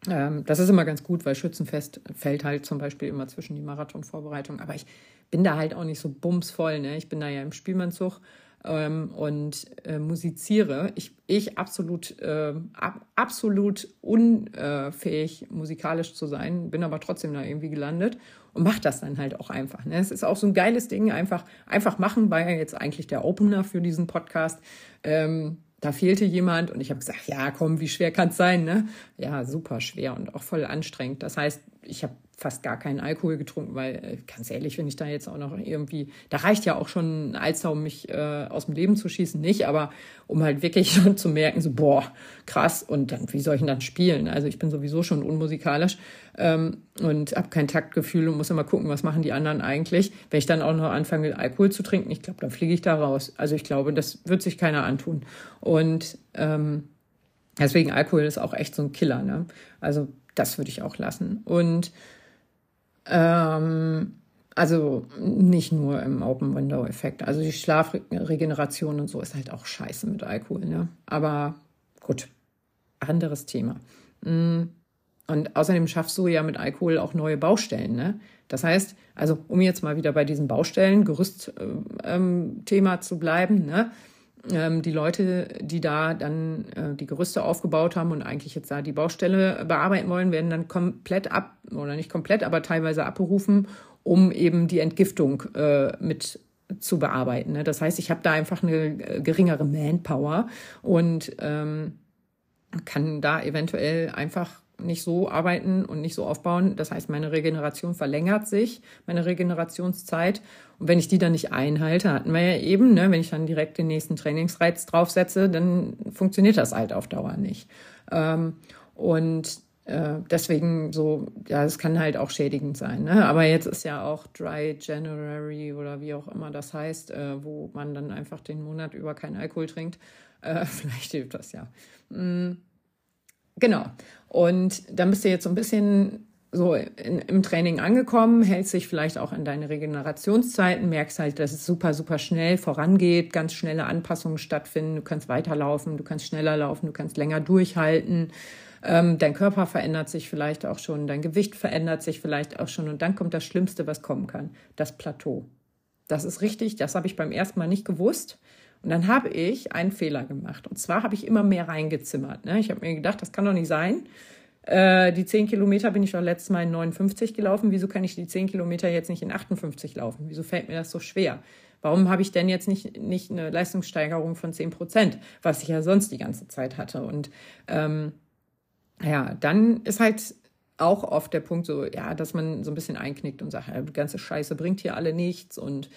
ähm, das ist immer ganz gut, weil Schützenfest fällt halt zum Beispiel immer zwischen die Marathonvorbereitung. Aber ich bin da halt auch nicht so bumsvoll. Ne? Ich bin da ja im Spielmannzug ähm, und äh, musiziere. Ich, ich absolut, äh, ab, absolut unfähig, musikalisch zu sein, bin aber trotzdem da irgendwie gelandet und mache das dann halt auch einfach. Ne? Es ist auch so ein geiles Ding, einfach, einfach machen, war ja jetzt eigentlich der Opener für diesen Podcast. Ähm, da fehlte jemand und ich habe gesagt, ja, komm, wie schwer kann es sein, ne? Ja, super schwer und auch voll anstrengend. Das heißt, ich habe fast gar keinen Alkohol getrunken, weil äh, ganz ehrlich, wenn ich da jetzt auch noch irgendwie, da reicht ja auch schon ein Alster, um mich äh, aus dem Leben zu schießen, nicht, aber um halt wirklich schon zu merken, so boah, krass und dann, wie soll ich denn dann spielen? Also ich bin sowieso schon unmusikalisch ähm, und habe kein Taktgefühl und muss immer gucken, was machen die anderen eigentlich. Wenn ich dann auch noch anfange, Alkohol zu trinken, ich glaube, dann fliege ich da raus. Also ich glaube, das wird sich keiner antun. Und ähm, deswegen Alkohol ist auch echt so ein Killer. Ne? Also das würde ich auch lassen. Und ähm, also nicht nur im Open-Window-Effekt. Also die Schlafregeneration und so ist halt auch scheiße mit Alkohol. Ne? Aber gut, anderes Thema. Mm. Und außerdem schaffst du ja mit Alkohol auch neue Baustellen. Ne? Das heißt, also um jetzt mal wieder bei diesem Baustellen-Gerüst-Thema äh, ähm, zu bleiben, ne? Ähm, die Leute, die da dann äh, die Gerüste aufgebaut haben und eigentlich jetzt da die Baustelle bearbeiten wollen, werden dann komplett ab, oder nicht komplett, aber teilweise abberufen, um eben die Entgiftung äh, mit zu bearbeiten. Ne? Das heißt, ich habe da einfach eine äh, geringere Manpower und ähm, kann da eventuell einfach nicht so arbeiten und nicht so aufbauen. Das heißt, meine Regeneration verlängert sich, meine Regenerationszeit. Und wenn ich die dann nicht einhalte, hatten wir ja eben, ne, wenn ich dann direkt den nächsten Trainingsreiz draufsetze, dann funktioniert das halt auf Dauer nicht. Ähm, und äh, deswegen so, ja, es kann halt auch schädigend sein. Ne? Aber jetzt ist ja auch Dry January oder wie auch immer das heißt, äh, wo man dann einfach den Monat über keinen Alkohol trinkt. Äh, vielleicht hilft das ja. Mm Genau. Und da müsst ihr jetzt so ein bisschen so in, im Training angekommen, hältst dich vielleicht auch an deine Regenerationszeiten, merkst halt, dass es super, super schnell vorangeht, ganz schnelle Anpassungen stattfinden, du kannst weiterlaufen, du kannst schneller laufen, du kannst länger durchhalten, ähm, dein Körper verändert sich vielleicht auch schon, dein Gewicht verändert sich vielleicht auch schon und dann kommt das Schlimmste, was kommen kann, das Plateau. Das ist richtig, das habe ich beim ersten Mal nicht gewusst. Und dann habe ich einen Fehler gemacht. Und zwar habe ich immer mehr reingezimmert. Ne? Ich habe mir gedacht, das kann doch nicht sein äh, die 10 Kilometer bin ich doch letztes Mal in 59 gelaufen. Wieso kann ich die 10 Kilometer jetzt nicht in 58 laufen? Wieso fällt mir das so schwer? Warum habe ich denn jetzt nicht, nicht eine Leistungssteigerung von 10 Prozent, was ich ja sonst die ganze Zeit hatte? Und ähm, ja, dann ist halt auch oft der Punkt so, ja, dass man so ein bisschen einknickt und sagt, die ganze Scheiße bringt hier alle nichts und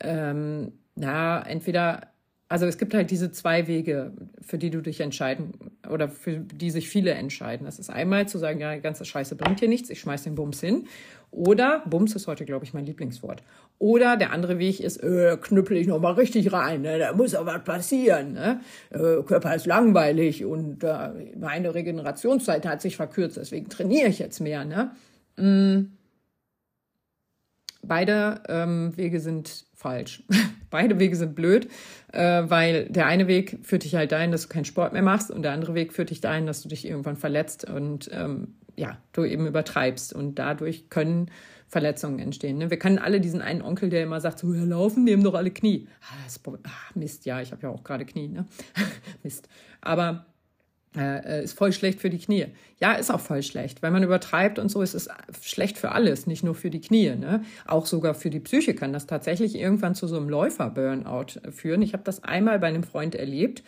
ähm, na, entweder also es gibt halt diese zwei Wege, für die du dich entscheiden oder für die sich viele entscheiden. Das ist einmal zu sagen, ja, die ganze Scheiße bringt hier nichts, ich schmeiß den Bums hin. Oder, Bums ist heute, glaube ich, mein Lieblingswort. Oder der andere Weg ist, äh, knüppel ich nochmal richtig rein, ne? da muss auch was passieren. Ne? Äh, Körper ist langweilig und äh, meine Regenerationszeit hat sich verkürzt, deswegen trainiere ich jetzt mehr. Ne? Mm. Beide ähm, Wege sind falsch. Beide Wege sind blöd, äh, weil der eine Weg führt dich halt dahin, dass du keinen Sport mehr machst und der andere Weg führt dich dahin, dass du dich irgendwann verletzt und ähm, ja, du eben übertreibst und dadurch können Verletzungen entstehen. Ne? Wir kennen alle diesen einen Onkel, der immer sagt, so, ja, laufen, nehmen doch alle Knie. Ah, ah Mist, ja, ich habe ja auch gerade Knie, ne? Mist. Aber äh, ist voll schlecht für die Knie. Ja, ist auch voll schlecht. Wenn man übertreibt und so, ist es schlecht für alles, nicht nur für die Knie. Ne? Auch sogar für die Psyche kann das tatsächlich irgendwann zu so einem Läufer-Burnout führen. Ich habe das einmal bei einem Freund erlebt.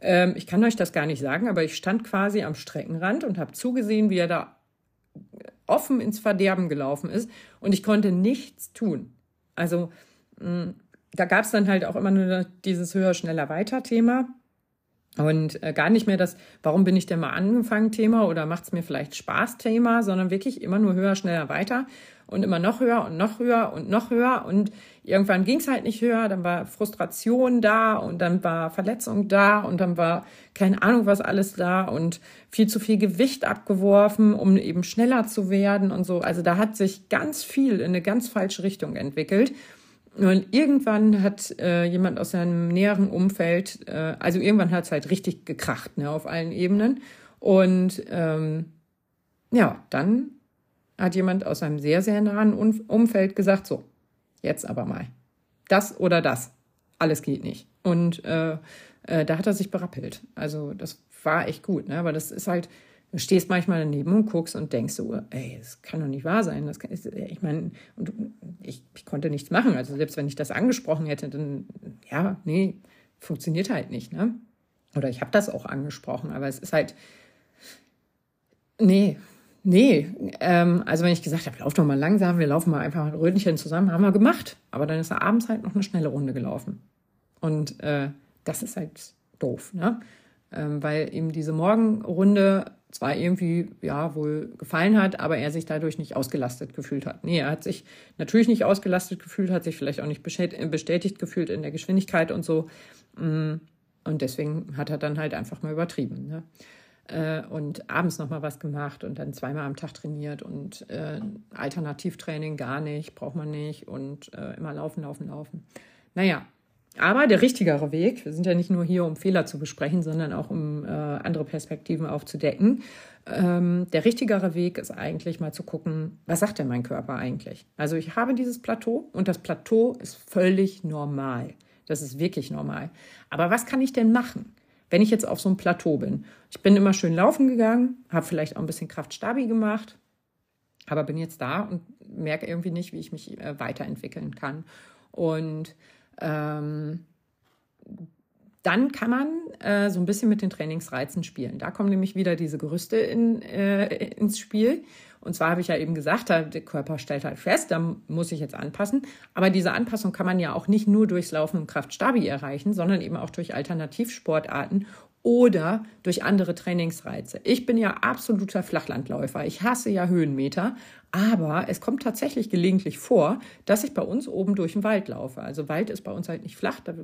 Ähm, ich kann euch das gar nicht sagen, aber ich stand quasi am Streckenrand und habe zugesehen, wie er da offen ins Verderben gelaufen ist und ich konnte nichts tun. Also mh, mm, da gab es dann halt auch immer nur dieses höher, schneller, weiter Thema und äh, gar nicht mehr das, warum bin ich denn mal angefangen Thema oder macht es mir vielleicht Spaß Thema, sondern wirklich immer nur höher, schneller, weiter und immer noch höher und noch höher und noch höher. Und irgendwann ging es halt nicht höher, dann war Frustration da und dann war Verletzung da und dann war keine Ahnung was alles da und viel zu viel Gewicht abgeworfen, um eben schneller zu werden und so. Also da hat sich ganz viel in eine ganz falsche Richtung entwickelt. Und irgendwann hat äh, jemand aus seinem näheren Umfeld, äh, also irgendwann hat es halt richtig gekracht, ne, auf allen Ebenen. Und ähm, ja, dann hat jemand aus einem sehr, sehr nahen Umfeld gesagt, so, jetzt aber mal. Das oder das. Alles geht nicht. Und äh, äh, da hat er sich berappelt. Also das war echt gut, ne? Aber das ist halt, Du stehst manchmal daneben und guckst und denkst so, ey, das kann doch nicht wahr sein. Das kann, ich meine, ich, ich konnte nichts machen. Also selbst wenn ich das angesprochen hätte, dann, ja, nee, funktioniert halt nicht. Ne? Oder ich habe das auch angesprochen, aber es ist halt, nee, nee. Ähm, also wenn ich gesagt habe, lauf doch mal langsam, wir laufen mal einfach ein Rötchen zusammen, haben wir gemacht. Aber dann ist er abends halt noch eine schnelle Runde gelaufen. Und äh, das ist halt doof, ne? Ähm, weil eben diese Morgenrunde zwar irgendwie ja wohl gefallen hat, aber er sich dadurch nicht ausgelastet gefühlt hat. Nee, er hat sich natürlich nicht ausgelastet gefühlt, hat sich vielleicht auch nicht bestätigt gefühlt in der Geschwindigkeit und so. Mm, und deswegen hat er dann halt einfach mal übertrieben. Ne? Äh, und abends nochmal was gemacht und dann zweimal am Tag trainiert und äh, Alternativtraining gar nicht, braucht man nicht und äh, immer laufen, laufen, laufen. Naja, aber der richtigere Weg, wir sind ja nicht nur hier, um Fehler zu besprechen, sondern auch um äh, andere Perspektiven aufzudecken. Ähm, der richtigere Weg ist eigentlich mal zu gucken, was sagt denn mein Körper eigentlich? Also ich habe dieses Plateau und das Plateau ist völlig normal. Das ist wirklich normal. Aber was kann ich denn machen, wenn ich jetzt auf so einem Plateau bin? Ich bin immer schön laufen gegangen, habe vielleicht auch ein bisschen Kraftstabi gemacht, aber bin jetzt da und merke irgendwie nicht, wie ich mich äh, weiterentwickeln kann. Und ähm, dann kann man äh, so ein bisschen mit den Trainingsreizen spielen. Da kommen nämlich wieder diese Gerüste in, äh, ins Spiel. Und zwar habe ich ja eben gesagt, der Körper stellt halt fest, da muss ich jetzt anpassen. Aber diese Anpassung kann man ja auch nicht nur durchs Laufen und Kraftstabi erreichen, sondern eben auch durch Alternativsportarten oder durch andere Trainingsreize. Ich bin ja absoluter Flachlandläufer. Ich hasse ja Höhenmeter, aber es kommt tatsächlich gelegentlich vor, dass ich bei uns oben durch den Wald laufe. Also Wald ist bei uns halt nicht flach, da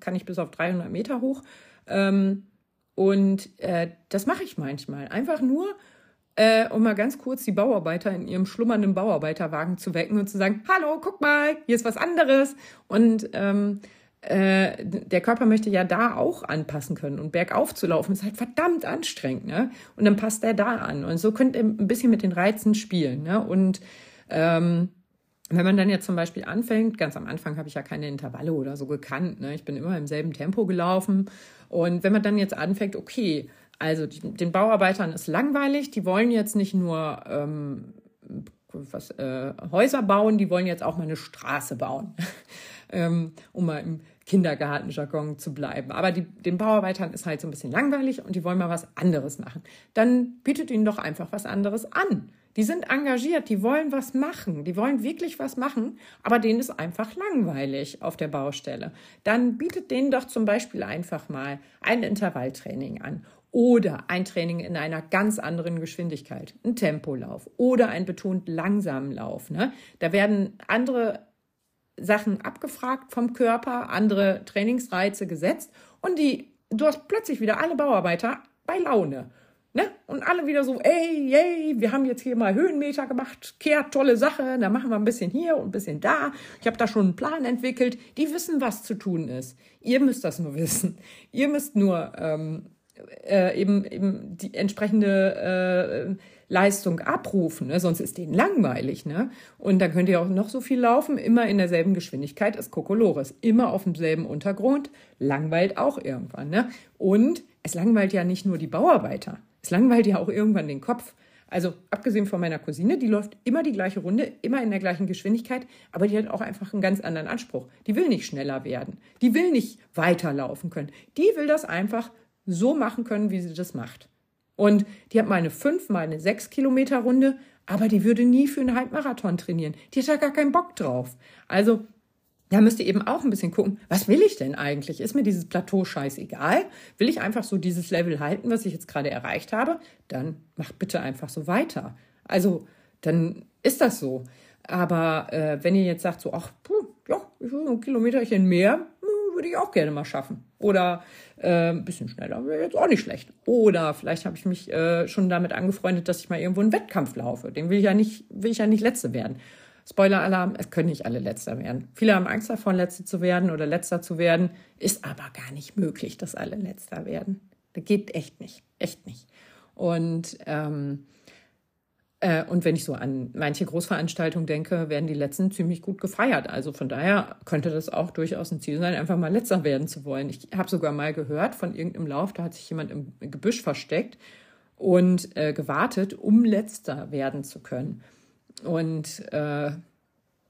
kann ich bis auf 300 Meter hoch. Ähm, und äh, das mache ich manchmal. Einfach nur, äh, um mal ganz kurz die Bauarbeiter in ihrem schlummernden Bauarbeiterwagen zu wecken und zu sagen, hallo, guck mal, hier ist was anderes. Und ähm, äh, der Körper möchte ja da auch anpassen können. Und bergauf zu laufen ist halt verdammt anstrengend. Ne? Und dann passt er da an. Und so könnt ihr ein bisschen mit den Reizen spielen. Ne? Und ähm, wenn man dann jetzt zum Beispiel anfängt, ganz am Anfang habe ich ja keine Intervalle oder so gekannt. Ne? Ich bin immer im selben Tempo gelaufen. Und wenn man dann jetzt anfängt, okay, also die, den Bauarbeitern ist langweilig, die wollen jetzt nicht nur ähm, was, äh, Häuser bauen, die wollen jetzt auch mal eine Straße bauen, ähm, um mal im Kindergartenjargon zu bleiben. Aber die, den Bauarbeitern ist halt so ein bisschen langweilig und die wollen mal was anderes machen. Dann bietet ihnen doch einfach was anderes an. Die sind engagiert, die wollen was machen, die wollen wirklich was machen, aber denen ist einfach langweilig auf der Baustelle. Dann bietet denen doch zum Beispiel einfach mal ein Intervalltraining an oder ein Training in einer ganz anderen Geschwindigkeit, ein Tempolauf oder ein betont langsamen Lauf. Ne? Da werden andere Sachen abgefragt vom Körper, andere Trainingsreize gesetzt und die, du hast plötzlich wieder alle Bauarbeiter bei Laune. Ne? Und alle wieder so, ey, yay, wir haben jetzt hier mal Höhenmeter gemacht, kehrt, tolle Sache, da machen wir ein bisschen hier und ein bisschen da. Ich habe da schon einen Plan entwickelt. Die wissen, was zu tun ist. Ihr müsst das nur wissen. Ihr müsst nur ähm, äh, eben, eben die entsprechende äh, Leistung abrufen, ne? sonst ist denen langweilig. Ne? Und dann könnt ihr auch noch so viel laufen, immer in derselben Geschwindigkeit ist Kokolores, immer auf demselben Untergrund, langweilt auch irgendwann. Ne? Und es langweilt ja nicht nur die Bauarbeiter, es langweilt ja auch irgendwann den Kopf. Also abgesehen von meiner Cousine, die läuft immer die gleiche Runde, immer in der gleichen Geschwindigkeit, aber die hat auch einfach einen ganz anderen Anspruch. Die will nicht schneller werden, die will nicht weiterlaufen können, die will das einfach so machen können, wie sie das macht. Und die hat mal eine fünf, mal eine sechs Kilometer Runde, aber die würde nie für einen Halbmarathon trainieren. Die hat da gar keinen Bock drauf. Also da müsst ihr eben auch ein bisschen gucken, was will ich denn eigentlich? Ist mir dieses Plateau scheißegal? Will ich einfach so dieses Level halten, was ich jetzt gerade erreicht habe? Dann macht bitte einfach so weiter. Also dann ist das so. Aber äh, wenn ihr jetzt sagt so, ach, puh, ja, ich will ein Kilometerchen mehr, würde ich auch gerne mal schaffen. Oder äh, ein bisschen schneller wäre jetzt auch nicht schlecht. Oder vielleicht habe ich mich äh, schon damit angefreundet, dass ich mal irgendwo einen Wettkampf laufe. Den will ich ja nicht, will ich ja nicht Letzte werden. Spoiler-Alarm, es können nicht alle Letzter werden. Viele haben Angst davon, Letzte zu werden oder Letzter zu werden. Ist aber gar nicht möglich, dass alle Letzter werden. Das geht echt nicht. Echt nicht. Und ähm, äh, und wenn ich so an manche Großveranstaltungen denke, werden die Letzten ziemlich gut gefeiert. Also von daher könnte das auch durchaus ein Ziel sein, einfach mal Letzter werden zu wollen. Ich habe sogar mal gehört von irgendeinem Lauf, da hat sich jemand im Gebüsch versteckt und äh, gewartet, um Letzter werden zu können. Und äh,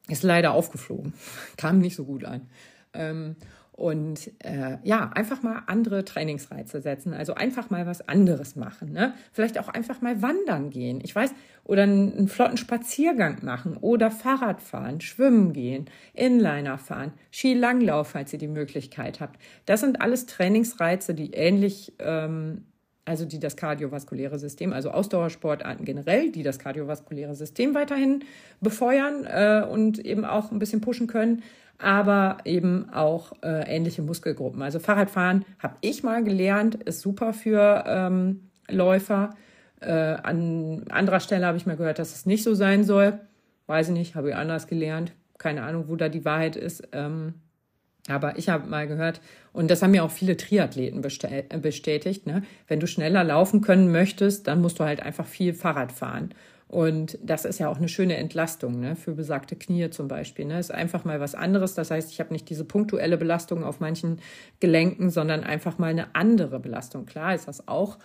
ist leider aufgeflogen. Kam nicht so gut an. Ähm, und äh, ja, einfach mal andere Trainingsreize setzen. Also einfach mal was anderes machen. Ne? Vielleicht auch einfach mal wandern gehen. Ich weiß, oder einen, einen flotten Spaziergang machen oder Fahrrad fahren, schwimmen gehen, Inliner fahren, Skilanglauf, falls ihr die Möglichkeit habt. Das sind alles Trainingsreize, die ähnlich, ähm, also die das kardiovaskuläre System, also Ausdauersportarten generell, die das kardiovaskuläre System weiterhin befeuern äh, und eben auch ein bisschen pushen können aber eben auch äh, ähnliche Muskelgruppen. Also Fahrradfahren habe ich mal gelernt, ist super für ähm, Läufer. Äh, an anderer Stelle habe ich mal gehört, dass es nicht so sein soll. Weiß ich nicht, habe ich anders gelernt. Keine Ahnung, wo da die Wahrheit ist. Ähm, aber ich habe mal gehört, und das haben mir auch viele Triathleten bestätigt, ne? wenn du schneller laufen können möchtest, dann musst du halt einfach viel Fahrrad fahren. Und das ist ja auch eine schöne Entlastung ne, für besagte Knie zum Beispiel. Ne. Ist einfach mal was anderes. Das heißt, ich habe nicht diese punktuelle Belastung auf manchen Gelenken, sondern einfach mal eine andere Belastung. Klar ist das auch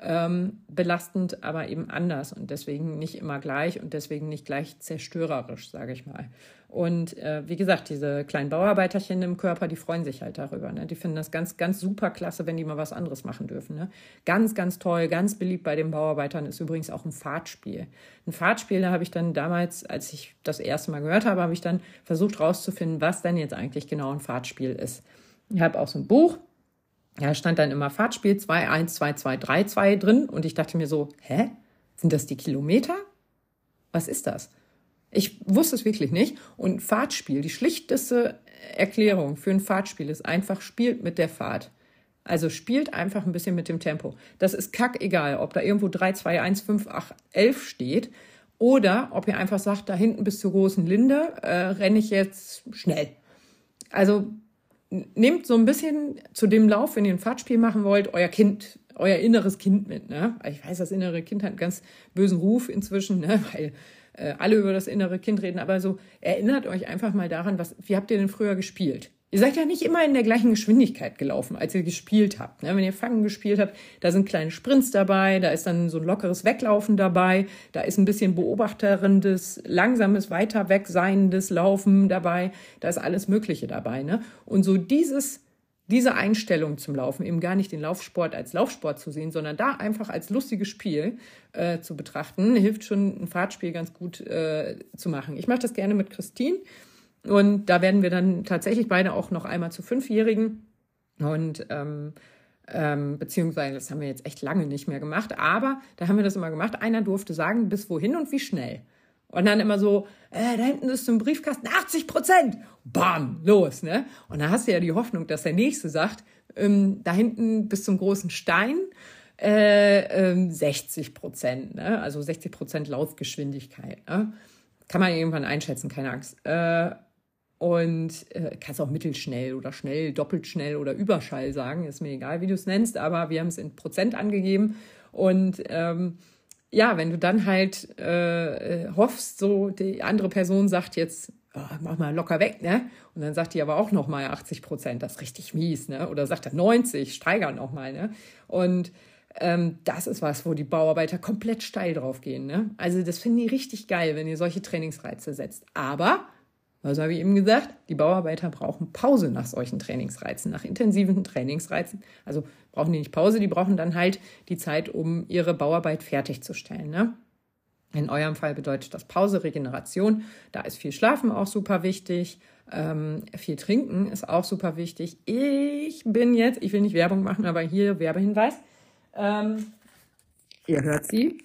ähm, belastend, aber eben anders und deswegen nicht immer gleich und deswegen nicht gleich zerstörerisch, sage ich mal. Und äh, wie gesagt, diese kleinen Bauarbeiterchen im Körper, die freuen sich halt darüber. Ne? Die finden das ganz, ganz super klasse, wenn die mal was anderes machen dürfen. Ne? Ganz, ganz toll, ganz beliebt bei den Bauarbeitern ist übrigens auch ein Fahrtspiel. Ein Fahrtspiel, da habe ich dann damals, als ich das erste Mal gehört habe, habe ich dann versucht rauszufinden, was denn jetzt eigentlich genau ein Fahrtspiel ist. Ich habe auch so ein Buch, ja, stand dann immer Fahrtspiel 2, 1, 2, 2, 3, 2 drin und ich dachte mir so, hä? Sind das die Kilometer? Was ist das? Ich wusste es wirklich nicht. Und Fahrtspiel, die schlichteste Erklärung für ein Fahrtspiel ist einfach, spielt mit der Fahrt. Also spielt einfach ein bisschen mit dem Tempo. Das ist kack egal, ob da irgendwo 3, 2, 1, 5, 8, 11 steht oder ob ihr einfach sagt, da hinten bis zur großen Linde äh, renne ich jetzt schnell. Also nehmt so ein bisschen zu dem Lauf, wenn ihr ein Fahrtspiel machen wollt, euer Kind, euer inneres Kind mit. Ne? Ich weiß, das innere Kind hat einen ganz bösen Ruf inzwischen, ne? weil äh, alle über das innere Kind reden, aber so erinnert euch einfach mal daran, was, wie habt ihr denn früher gespielt? Ihr seid ja nicht immer in der gleichen Geschwindigkeit gelaufen, als ihr gespielt habt. Ne? Wenn ihr Fangen gespielt habt, da sind kleine Sprints dabei, da ist dann so ein lockeres Weglaufen dabei, da ist ein bisschen beobachterendes, langsames, weiter weg seiendes Laufen dabei, da ist alles Mögliche dabei. Ne? Und so dieses, diese Einstellung zum Laufen, eben gar nicht den Laufsport als Laufsport zu sehen, sondern da einfach als lustiges Spiel äh, zu betrachten, hilft schon ein Fahrtspiel ganz gut äh, zu machen. Ich mache das gerne mit Christine. Und da werden wir dann tatsächlich beide auch noch einmal zu Fünfjährigen. Und ähm, ähm, beziehungsweise das haben wir jetzt echt lange nicht mehr gemacht, aber da haben wir das immer gemacht. Einer durfte sagen, bis wohin und wie schnell. Und dann immer so, äh, da hinten ist ein Briefkasten, 80 Prozent. Bam, los, ne? Und dann hast du ja die Hoffnung, dass der Nächste sagt, ähm, da hinten bis zum großen Stein äh, ähm, 60 Prozent, ne? Also 60 Prozent Laufgeschwindigkeit, ne? Kann man irgendwann einschätzen, keine Angst. Äh, und äh, kannst auch mittelschnell oder schnell, doppelt schnell oder Überschall sagen, ist mir egal, wie du es nennst, aber wir haben es in Prozent angegeben. Und ähm, ja, wenn du dann halt äh, äh hoffst, so die andere Person sagt jetzt, oh, mach mal locker weg, ne? Und dann sagt die aber auch noch mal 80 Prozent, das ist richtig mies, ne? Oder sagt er 90, steigern noch mal, ne? Und ähm, das ist was, wo die Bauarbeiter komplett steil drauf gehen, ne? Also das finden die richtig geil, wenn ihr solche Trainingsreize setzt. Aber also habe ich eben gesagt, die Bauarbeiter brauchen Pause nach solchen Trainingsreizen, nach intensiven Trainingsreizen. Also brauchen die nicht Pause, die brauchen dann halt die Zeit, um ihre Bauarbeit fertigzustellen. Ne? In eurem Fall bedeutet das Pause, Regeneration. Da ist viel Schlafen auch super wichtig. Ähm, viel Trinken ist auch super wichtig. Ich bin jetzt, ich will nicht Werbung machen, aber hier Werbehinweis. Ähm, ihr hört sie.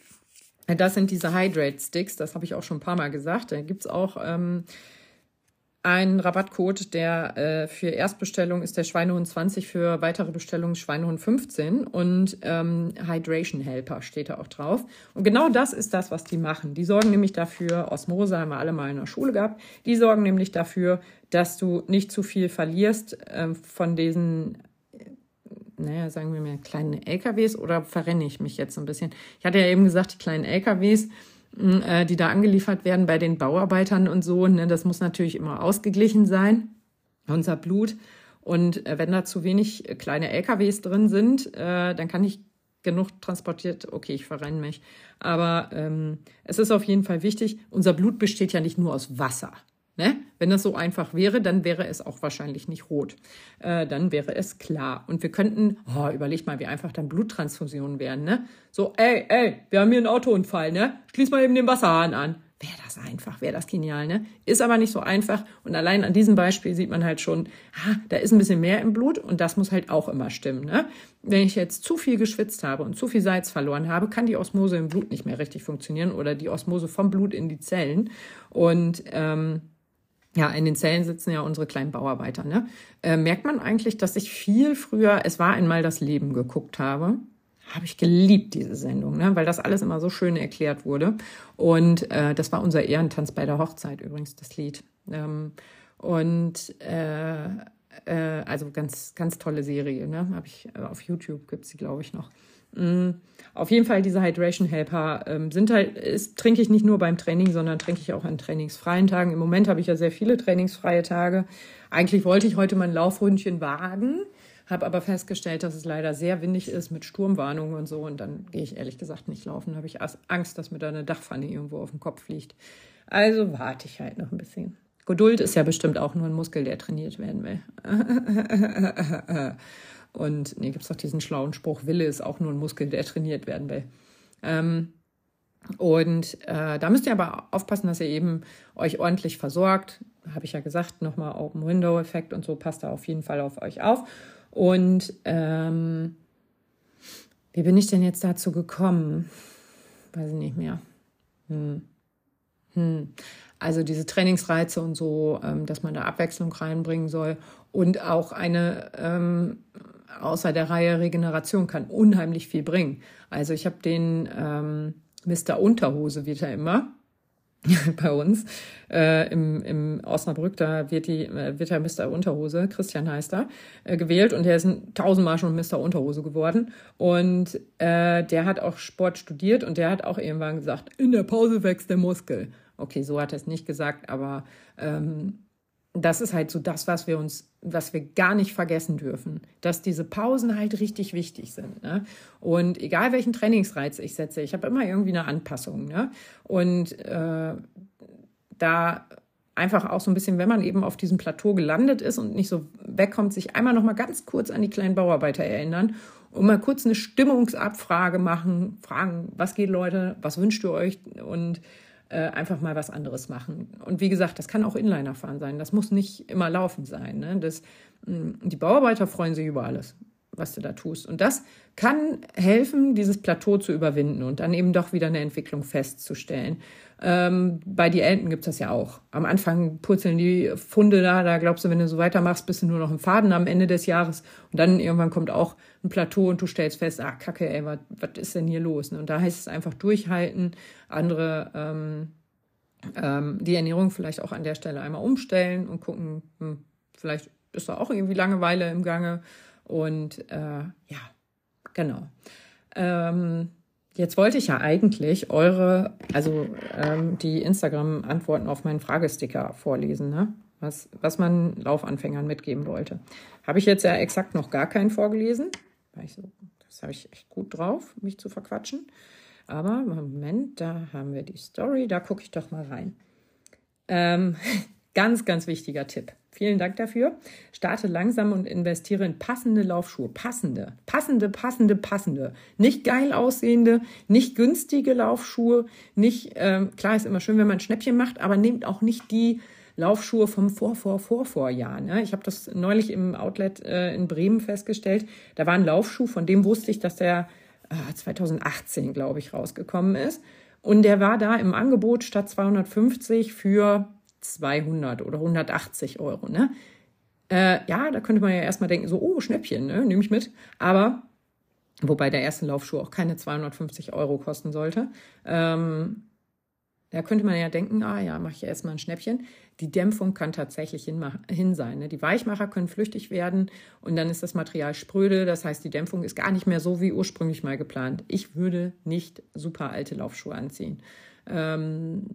Das sind diese Hydrate Sticks, das habe ich auch schon ein paar Mal gesagt. Da gibt es auch ähm, ein Rabattcode, der äh, für Erstbestellung ist der Schweinehund 20, für weitere Bestellungen Schweinehund 15 und ähm, Hydration Helper steht da auch drauf. Und genau das ist das, was die machen. Die sorgen nämlich dafür, Osmose haben wir alle mal in der Schule gehabt, die sorgen nämlich dafür, dass du nicht zu viel verlierst äh, von diesen naja, sagen wir mal, kleinen LKWs oder verrenne ich mich jetzt so ein bisschen? Ich hatte ja eben gesagt, die kleinen LKWs, äh, die da angeliefert werden bei den Bauarbeitern und so. Ne, das muss natürlich immer ausgeglichen sein, unser Blut. Und äh, wenn da zu wenig äh, kleine LKWs drin sind, dann kann ich genug transportiert, okay, ich verrenne mich. Aber ähm, es ist auf jeden Fall wichtig, unser Blut besteht ja nicht nur aus Wasser. Ne? Wenn das so einfach wäre, dann wäre es auch wahrscheinlich nicht rot. Äh, dann wäre es klar. Und wir könnten, oh, überleg mal, wie einfach dann Bluttransfusionen wären. Ne? So, ey, ey, wir haben hier einen Autounfall, ne? Schließ mal eben den Wasserhahn an. Wäre das einfach, wäre das genial, ne? Ist aber nicht so einfach. Und allein an diesem Beispiel sieht man halt schon, ah, da ist ein bisschen mehr im Blut und das muss halt auch immer stimmen. Ne? Wenn ich jetzt zu viel geschwitzt habe und zu viel Salz verloren habe, kann die Osmose im Blut nicht mehr richtig funktionieren oder die Osmose vom Blut in die Zellen. Und ähm, ja, in den Zellen sitzen ja unsere kleinen Bauarbeiter. Ne? Äh, merkt man eigentlich, dass ich viel früher, es war einmal das Leben geguckt habe. Habe ich geliebt, diese Sendung, ne? weil das alles immer so schön erklärt wurde. Und äh, das war unser Ehrentanz bei der Hochzeit übrigens, das Lied. Ähm, und äh, äh, also ganz, ganz tolle Serie. Ne? Habe ich äh, auf YouTube gibt's sie, glaube ich, noch. Mm, auf jeden Fall diese Hydration Helper ähm, sind halt, ist, trinke ich nicht nur beim Training, sondern trinke ich auch an trainingsfreien Tagen. Im Moment habe ich ja sehr viele trainingsfreie Tage. Eigentlich wollte ich heute mein Laufründchen wagen, habe aber festgestellt, dass es leider sehr windig ist mit Sturmwarnungen und so. Und dann gehe ich ehrlich gesagt nicht laufen. Da habe ich Angst, dass mir da eine Dachpfanne irgendwo auf den Kopf fliegt. Also warte ich halt noch ein bisschen. Geduld ist ja bestimmt auch nur ein Muskel, der trainiert werden will. Und nee, gibt es doch diesen schlauen Spruch, Wille ist auch nur ein Muskel, der trainiert werden will. Ähm, und äh, da müsst ihr aber aufpassen, dass ihr eben euch ordentlich versorgt. Habe ich ja gesagt, nochmal Open Window Effekt und so, passt da auf jeden Fall auf euch auf. Und ähm, wie bin ich denn jetzt dazu gekommen? Weiß ich nicht mehr. Hm. Hm. Also diese Trainingsreize und so, ähm, dass man da Abwechslung reinbringen soll und auch eine ähm, außer der Reihe Regeneration kann unheimlich viel bringen. Also ich habe den ähm, Mr. Unterhose, wird er immer, bei uns äh, im, im Osnabrück, da wird, die, äh, wird der Mr. Unterhose, Christian heißt er, äh, gewählt und der ist tausendmal schon Mr. Unterhose geworden. Und äh, der hat auch Sport studiert und der hat auch irgendwann gesagt, in der Pause wächst der Muskel. Okay, so hat er es nicht gesagt, aber ähm, das ist halt so das, was wir uns, was wir gar nicht vergessen dürfen, dass diese Pausen halt richtig wichtig sind. Ne? Und egal welchen Trainingsreiz ich setze, ich habe immer irgendwie eine Anpassung. Ne? Und äh, da einfach auch so ein bisschen, wenn man eben auf diesem Plateau gelandet ist und nicht so wegkommt, sich einmal noch mal ganz kurz an die kleinen Bauarbeiter erinnern und mal kurz eine Stimmungsabfrage machen, fragen, was geht Leute, was wünscht ihr euch und äh, einfach mal was anderes machen. Und wie gesagt, das kann auch Inlinerfahren sein. Das muss nicht immer Laufen sein. Ne? Das, mm, die Bauarbeiter freuen sich über alles, was du da tust. Und das kann helfen, dieses Plateau zu überwinden und dann eben doch wieder eine Entwicklung festzustellen. Ähm, bei die Enten gibt es das ja auch. Am Anfang purzeln die Funde da, da glaubst du, wenn du so weitermachst, bist du nur noch im Faden am Ende des Jahres. Und dann irgendwann kommt auch ein Plateau und du stellst fest, ah, kacke, ey, was ist denn hier los? Und da heißt es einfach durchhalten, andere ähm, ähm, die Ernährung vielleicht auch an der Stelle einmal umstellen und gucken, hm, vielleicht ist da auch irgendwie Langeweile im Gange. Und äh, ja, genau. Ähm, Jetzt wollte ich ja eigentlich eure, also ähm, die Instagram-Antworten auf meinen Fragesticker vorlesen, ne? was, was man Laufanfängern mitgeben wollte. Habe ich jetzt ja exakt noch gar keinen vorgelesen. So, das habe ich echt gut drauf, mich zu verquatschen. Aber Moment, da haben wir die Story, da gucke ich doch mal rein. Ähm, ganz, ganz wichtiger Tipp. Vielen Dank dafür. Starte langsam und investiere in passende Laufschuhe. Passende, passende, passende, passende. Nicht geil aussehende, nicht günstige Laufschuhe. Nicht, ähm, klar ist immer schön, wenn man ein Schnäppchen macht, aber nehmt auch nicht die Laufschuhe vom Vor, Vor, Vor, Vorjahr. Ne? Ich habe das neulich im Outlet äh, in Bremen festgestellt. Da war ein Laufschuh, von dem wusste ich, dass der äh, 2018, glaube ich, rausgekommen ist. Und der war da im Angebot statt 250 für 200 oder 180 Euro. Ne? Äh, ja, da könnte man ja erstmal denken, so, oh, Schnäppchen, ne? nehme ich mit. Aber, wobei der erste Laufschuh auch keine 250 Euro kosten sollte, ähm, da könnte man ja denken, ah ja, mache ich erstmal ein Schnäppchen. Die Dämpfung kann tatsächlich hin, hin sein. Ne? Die Weichmacher können flüchtig werden und dann ist das Material spröde. Das heißt, die Dämpfung ist gar nicht mehr so wie ursprünglich mal geplant. Ich würde nicht super alte Laufschuhe anziehen. Ähm,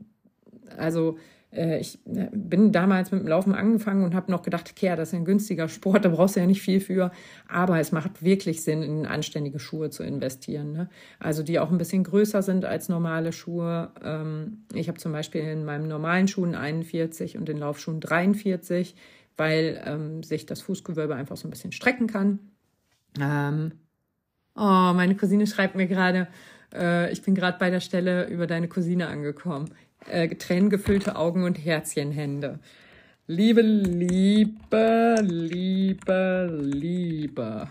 also ich äh, bin damals mit dem Laufen angefangen und habe noch gedacht, okay, das ist ein günstiger Sport, da brauchst du ja nicht viel für. Aber es macht wirklich Sinn, in anständige Schuhe zu investieren. Ne? Also die auch ein bisschen größer sind als normale Schuhe. Ähm, ich habe zum Beispiel in meinem normalen Schuhen 41 und den Laufschuhen 43, weil ähm, sich das Fußgewölbe einfach so ein bisschen strecken kann. Ähm, oh, meine Cousine schreibt mir gerade, äh, ich bin gerade bei der Stelle über deine Cousine angekommen äh, tränengefüllte Augen und Herzchenhände. Liebe, Liebe, Liebe, Liebe.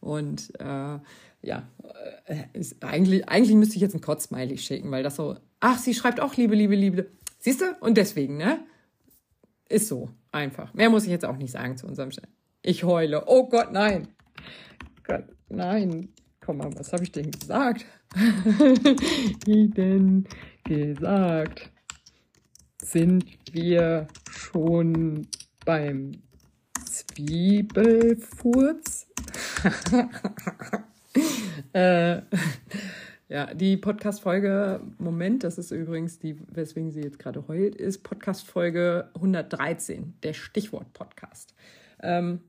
Und äh, ja, äh, ist eigentlich, eigentlich müsste ich jetzt ein Kotzsmiley schicken, weil das so, ach, sie schreibt auch Liebe, Liebe, Liebe. Siehst du? Und deswegen, ne? Ist so, einfach. Mehr muss ich jetzt auch nicht sagen zu unserem Chef. Ich heule. Oh Gott, nein. Gott, nein. Komm mal, was habe ich denn gesagt? ich denn gesagt? Sind wir schon beim Zwiebelfurz? äh, ja, die Podcast-Folge, Moment, das ist übrigens die, weswegen sie jetzt gerade heult, ist Podcast-Folge 113, der Stichwort-Podcast. Ähm,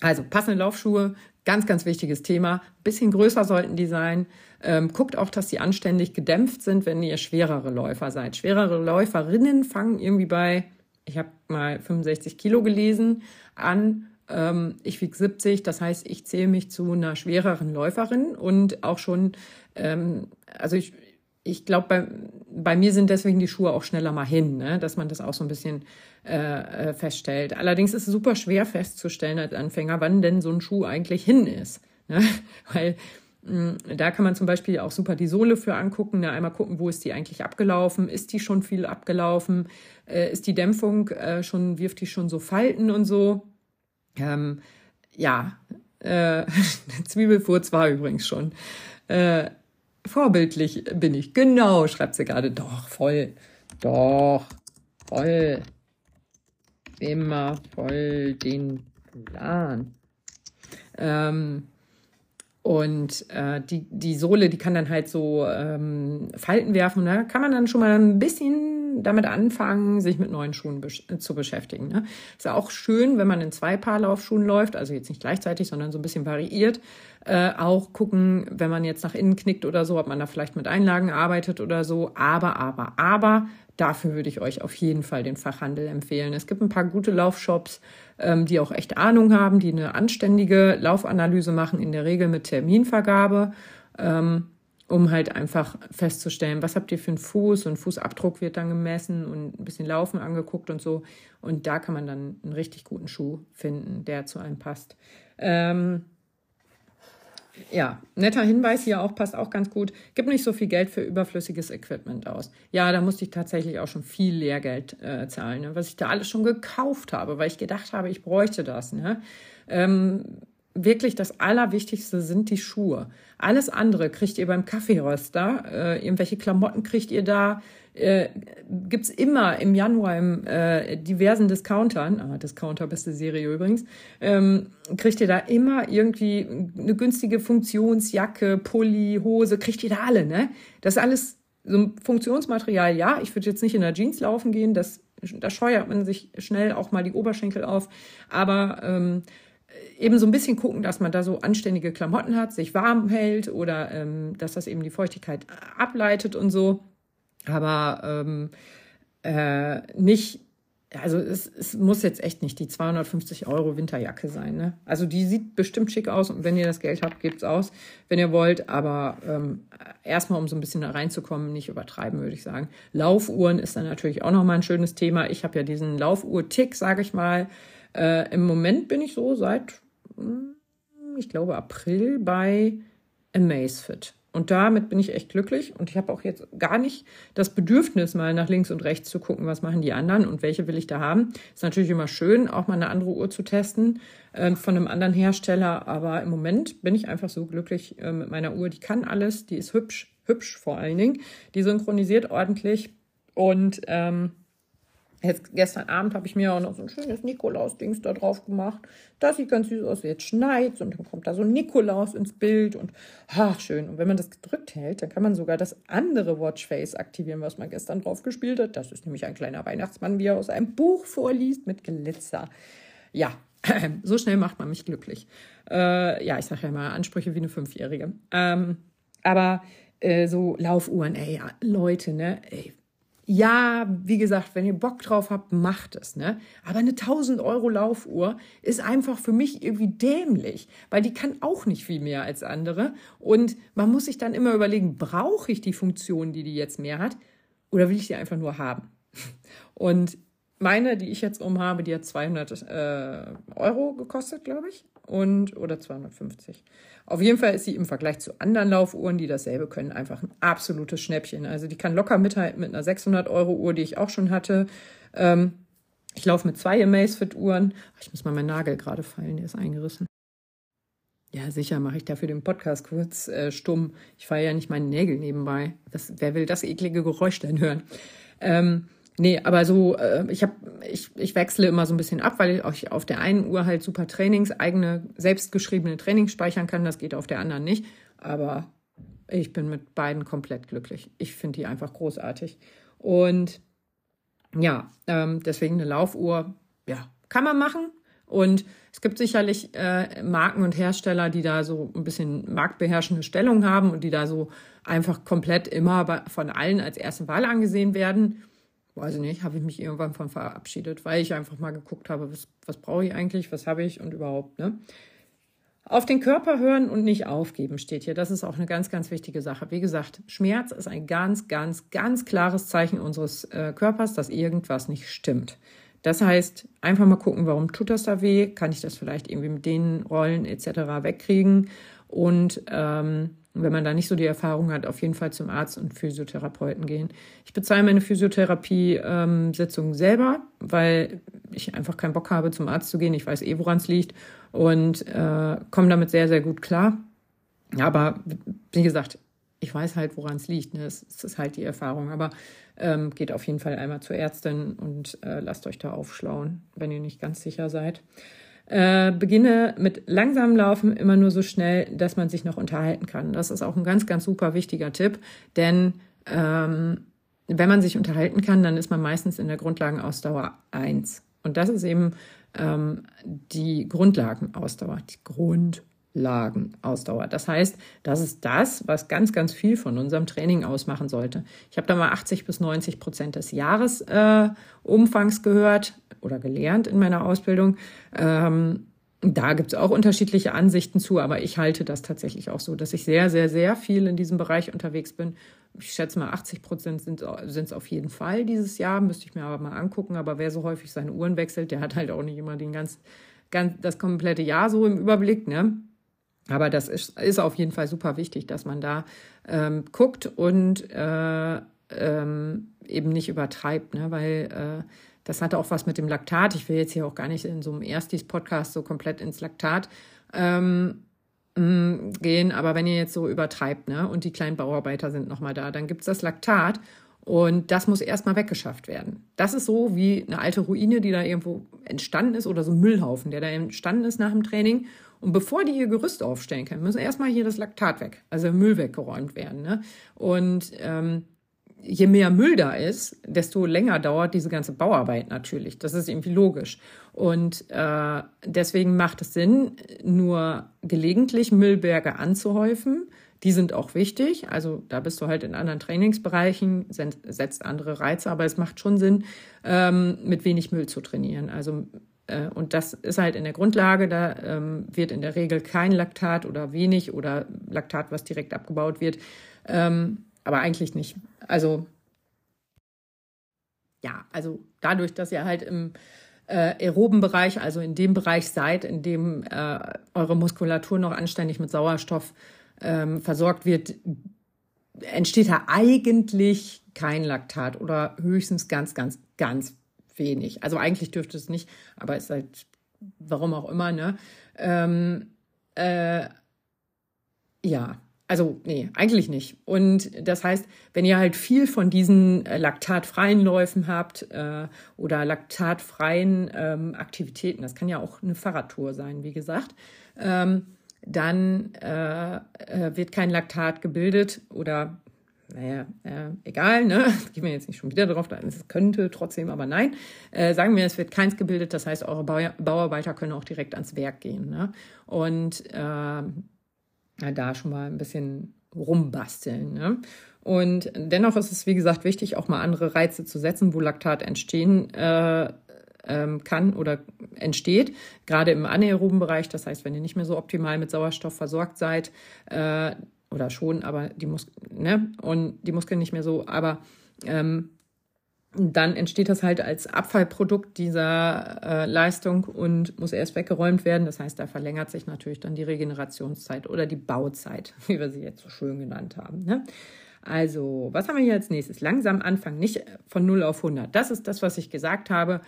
also passende Laufschuhe, ganz, ganz wichtiges Thema. Bisschen größer sollten die sein. Ähm, guckt auch, dass sie anständig gedämpft sind, wenn ihr schwerere Läufer seid. Schwerere Läuferinnen fangen irgendwie bei, ich habe mal 65 Kilo gelesen, an. Ähm, ich wiege 70, das heißt, ich zähle mich zu einer schwereren Läuferin und auch schon, ähm, also ich, ich glaube, bei, bei mir sind deswegen die Schuhe auch schneller mal hin, ne? dass man das auch so ein bisschen äh, äh, feststellt. Allerdings ist es super schwer festzustellen als Anfänger, wann denn so ein Schuh eigentlich hin ist. Ne? Weil da kann man zum Beispiel auch super die Sohle für angucken. Ne? Einmal gucken, wo ist die eigentlich abgelaufen? Ist die schon viel abgelaufen? Äh, ist die Dämpfung äh, schon, wirft die schon so Falten und so? Ähm, ja, Äh, Zwiebelfurz war übrigens schon. Äh, vorbildlich bin ich. Genau, schreibt sie gerade. Doch, voll. Doch, voll. Immer voll den Plan. Ähm, und äh, die, die Sohle, die kann dann halt so ähm, Falten werfen. Da kann man dann schon mal ein bisschen damit anfangen, sich mit neuen Schuhen besch zu beschäftigen. Ne? Ist ja auch schön, wenn man in zwei Paar Laufschuhen läuft, also jetzt nicht gleichzeitig, sondern so ein bisschen variiert. Äh, auch gucken, wenn man jetzt nach innen knickt oder so, ob man da vielleicht mit Einlagen arbeitet oder so. Aber, aber, aber, dafür würde ich euch auf jeden Fall den Fachhandel empfehlen. Es gibt ein paar gute Laufshops, ähm, die auch echt Ahnung haben, die eine anständige Laufanalyse machen, in der Regel mit Terminvergabe, ähm, um halt einfach festzustellen, was habt ihr für einen Fuß und Fußabdruck wird dann gemessen und ein bisschen Laufen angeguckt und so. Und da kann man dann einen richtig guten Schuh finden, der zu einem passt. Ähm, ja, netter Hinweis hier auch, passt auch ganz gut. Gib nicht so viel Geld für überflüssiges Equipment aus. Ja, da musste ich tatsächlich auch schon viel Lehrgeld äh, zahlen, ne? was ich da alles schon gekauft habe, weil ich gedacht habe, ich bräuchte das. Ne? Ähm, wirklich das Allerwichtigste sind die Schuhe. Alles andere kriegt ihr beim Kaffeeröster. Äh, irgendwelche Klamotten kriegt ihr da. Äh, gibt's immer im Januar im äh, diversen Discountern, ah, Discounter, beste Serie übrigens, ähm, kriegt ihr da immer irgendwie eine günstige Funktionsjacke, Pulli, Hose, kriegt ihr da alle, ne? Das ist alles so ein Funktionsmaterial, ja. Ich würde jetzt nicht in der Jeans laufen gehen, das, da scheuert man sich schnell auch mal die Oberschenkel auf. Aber ähm, eben so ein bisschen gucken, dass man da so anständige Klamotten hat, sich warm hält oder ähm, dass das eben die Feuchtigkeit ableitet und so. Aber ähm, äh, nicht, also es, es muss jetzt echt nicht die 250 Euro Winterjacke sein. Ne? Also die sieht bestimmt schick aus und wenn ihr das Geld habt, gebt's aus, wenn ihr wollt. Aber ähm, erstmal, um so ein bisschen da reinzukommen, nicht übertreiben, würde ich sagen. Laufuhren ist dann natürlich auch nochmal ein schönes Thema. Ich habe ja diesen Laufuhr-Tick, sage ich mal. Äh, Im Moment bin ich so seit, hm, ich glaube, April bei Amazfit. Und damit bin ich echt glücklich. Und ich habe auch jetzt gar nicht das Bedürfnis, mal nach links und rechts zu gucken, was machen die anderen und welche will ich da haben. Ist natürlich immer schön, auch mal eine andere Uhr zu testen äh, von einem anderen Hersteller. Aber im Moment bin ich einfach so glücklich äh, mit meiner Uhr. Die kann alles, die ist hübsch, hübsch vor allen Dingen. Die synchronisiert ordentlich. Und ähm, Jetzt, gestern Abend habe ich mir auch noch so ein schönes Nikolaus-Dings da drauf gemacht. Das sieht ganz süß aus. Jetzt schneit und dann kommt da so ein Nikolaus ins Bild und ach, schön. Und wenn man das gedrückt hält, dann kann man sogar das andere Watchface aktivieren, was man gestern drauf gespielt hat. Das ist nämlich ein kleiner Weihnachtsmann, wie er aus einem Buch vorliest mit Glitzer. Ja, so schnell macht man mich glücklich. Äh, ja, ich sage ja mal Ansprüche wie eine Fünfjährige. Ähm, aber äh, so Laufuhren, ey, Leute, ne, ey, ja, wie gesagt, wenn ihr Bock drauf habt, macht es, ne? Aber eine 1000 Euro Laufuhr ist einfach für mich irgendwie dämlich, weil die kann auch nicht viel mehr als andere. Und man muss sich dann immer überlegen, brauche ich die Funktion, die die jetzt mehr hat, oder will ich die einfach nur haben? Und meine, die ich jetzt umhabe, die hat 200 äh, Euro gekostet, glaube ich, und oder 250. Auf jeden Fall ist sie im Vergleich zu anderen Laufuhren, die dasselbe können, einfach ein absolutes Schnäppchen. Also die kann locker mithalten mit einer 600 Euro Uhr, die ich auch schon hatte. Ähm, ich laufe mit zwei Amazfit-Uhren. Ich muss mal meinen Nagel gerade fallen, der ist eingerissen. Ja, sicher mache ich dafür den Podcast kurz äh, stumm. Ich fahre ja nicht meine Nägel nebenbei. Das, wer will das eklige Geräusch denn hören? Ähm, Nee, aber so, äh, ich habe, ich, ich wechsle immer so ein bisschen ab, weil ich auf der einen Uhr halt super Trainings, eigene selbstgeschriebene Trainings speichern kann. Das geht auf der anderen nicht. Aber ich bin mit beiden komplett glücklich. Ich finde die einfach großartig. Und ja, ähm, deswegen eine Laufuhr, ja, kann man machen. Und es gibt sicherlich äh, Marken und Hersteller, die da so ein bisschen marktbeherrschende Stellung haben und die da so einfach komplett immer von allen als erste Wahl angesehen werden weiß ich nicht, habe ich mich irgendwann von verabschiedet, weil ich einfach mal geguckt habe, was, was brauche ich eigentlich, was habe ich und überhaupt. Ne? Auf den Körper hören und nicht aufgeben steht hier. Das ist auch eine ganz, ganz wichtige Sache. Wie gesagt, Schmerz ist ein ganz, ganz, ganz klares Zeichen unseres äh, Körpers, dass irgendwas nicht stimmt. Das heißt, einfach mal gucken, warum tut das da weh? Kann ich das vielleicht irgendwie mit den Rollen etc. wegkriegen? Und ähm, wenn man da nicht so die Erfahrung hat, auf jeden Fall zum Arzt und Physiotherapeuten gehen. Ich bezahle meine Physiotherapie-Sitzungen ähm, selber, weil ich einfach keinen Bock habe, zum Arzt zu gehen. Ich weiß eh, woran es liegt und äh, komme damit sehr, sehr gut klar. Aber wie gesagt, ich weiß halt, woran es liegt. Ne? Es, ist halt die Erfahrung. Aber ähm, geht auf jeden Fall einmal zur Ärztin und äh, lasst euch da aufschlauen, wenn ihr nicht ganz sicher seid. Äh, beginne mit langsamem Laufen immer nur so schnell, dass man sich noch unterhalten kann. Das ist auch ein ganz, ganz super wichtiger Tipp, denn ähm, wenn man sich unterhalten kann, dann ist man meistens in der Grundlagenausdauer eins. Und das ist eben ähm, die Grundlagenausdauer, die Grundlagenausdauer. Lagenausdauer. Das heißt, das ist das, was ganz, ganz viel von unserem Training ausmachen sollte. Ich habe da mal 80 bis 90 Prozent des Jahresumfangs äh, gehört oder gelernt in meiner Ausbildung. Ähm, da gibt es auch unterschiedliche Ansichten zu, aber ich halte das tatsächlich auch so, dass ich sehr, sehr, sehr viel in diesem Bereich unterwegs bin. Ich schätze mal, 80 Prozent sind es auf jeden Fall dieses Jahr, müsste ich mir aber mal angucken. Aber wer so häufig seine Uhren wechselt, der hat halt auch nicht immer den ganz, ganz, das komplette Jahr so im Überblick, ne? Aber das ist, ist auf jeden Fall super wichtig, dass man da ähm, guckt und äh, ähm, eben nicht übertreibt, ne? weil äh, das hat auch was mit dem Laktat. Ich will jetzt hier auch gar nicht in so einem Erstis-Podcast so komplett ins Laktat ähm, mm, gehen, aber wenn ihr jetzt so übertreibt ne? und die kleinen Bauarbeiter sind nochmal da, dann gibt's das Laktat und das muss erstmal weggeschafft werden. Das ist so wie eine alte Ruine, die da irgendwo entstanden ist oder so ein Müllhaufen, der da entstanden ist nach dem Training und bevor die ihr Gerüst aufstellen können, müssen erstmal hier das Laktat weg, also Müll weggeräumt werden. Ne? Und ähm, je mehr Müll da ist, desto länger dauert diese ganze Bauarbeit natürlich. Das ist irgendwie logisch. Und äh, deswegen macht es Sinn, nur gelegentlich Müllberge anzuhäufen. Die sind auch wichtig. Also da bist du halt in anderen Trainingsbereichen, setzt andere Reize, aber es macht schon Sinn, ähm, mit wenig Müll zu trainieren. Also äh, und das ist halt in der Grundlage, da ähm, wird in der Regel kein Laktat oder wenig oder Laktat, was direkt abgebaut wird, ähm, aber eigentlich nicht. Also ja, also dadurch, dass ihr halt im äh, aeroben Bereich, also in dem Bereich seid, in dem äh, eure Muskulatur noch anständig mit Sauerstoff ähm, versorgt wird, entsteht da eigentlich kein Laktat oder höchstens ganz, ganz, ganz wenig. Also eigentlich dürfte es nicht, aber es ist halt, warum auch immer, ne? Ähm, äh, ja, also nee, eigentlich nicht. Und das heißt, wenn ihr halt viel von diesen äh, laktatfreien Läufen habt äh, oder laktatfreien ähm, Aktivitäten, das kann ja auch eine Fahrradtour sein, wie gesagt, ähm, dann äh, äh wird kein Laktat gebildet oder naja, äh, egal, ne? Gehen wir jetzt nicht schon wieder drauf, es könnte trotzdem, aber nein. Äh, sagen wir, es wird keins gebildet, das heißt, eure Bau Bauarbeiter können auch direkt ans Werk gehen. Ne? Und äh, da schon mal ein bisschen rumbasteln. Ne? Und dennoch ist es, wie gesagt, wichtig, auch mal andere Reize zu setzen, wo Laktat entstehen äh, ähm, kann oder entsteht, gerade im anaeroben Bereich. Das heißt, wenn ihr nicht mehr so optimal mit Sauerstoff versorgt seid, äh, oder schon, aber die Muskeln, ne? Und die Muskeln nicht mehr so, aber ähm, dann entsteht das halt als Abfallprodukt dieser äh, Leistung und muss erst weggeräumt werden. Das heißt, da verlängert sich natürlich dann die Regenerationszeit oder die Bauzeit, wie wir sie jetzt so schön genannt haben. Ne? Also, was haben wir hier als nächstes? Langsam anfangen, nicht von 0 auf 100. Das ist das, was ich gesagt habe.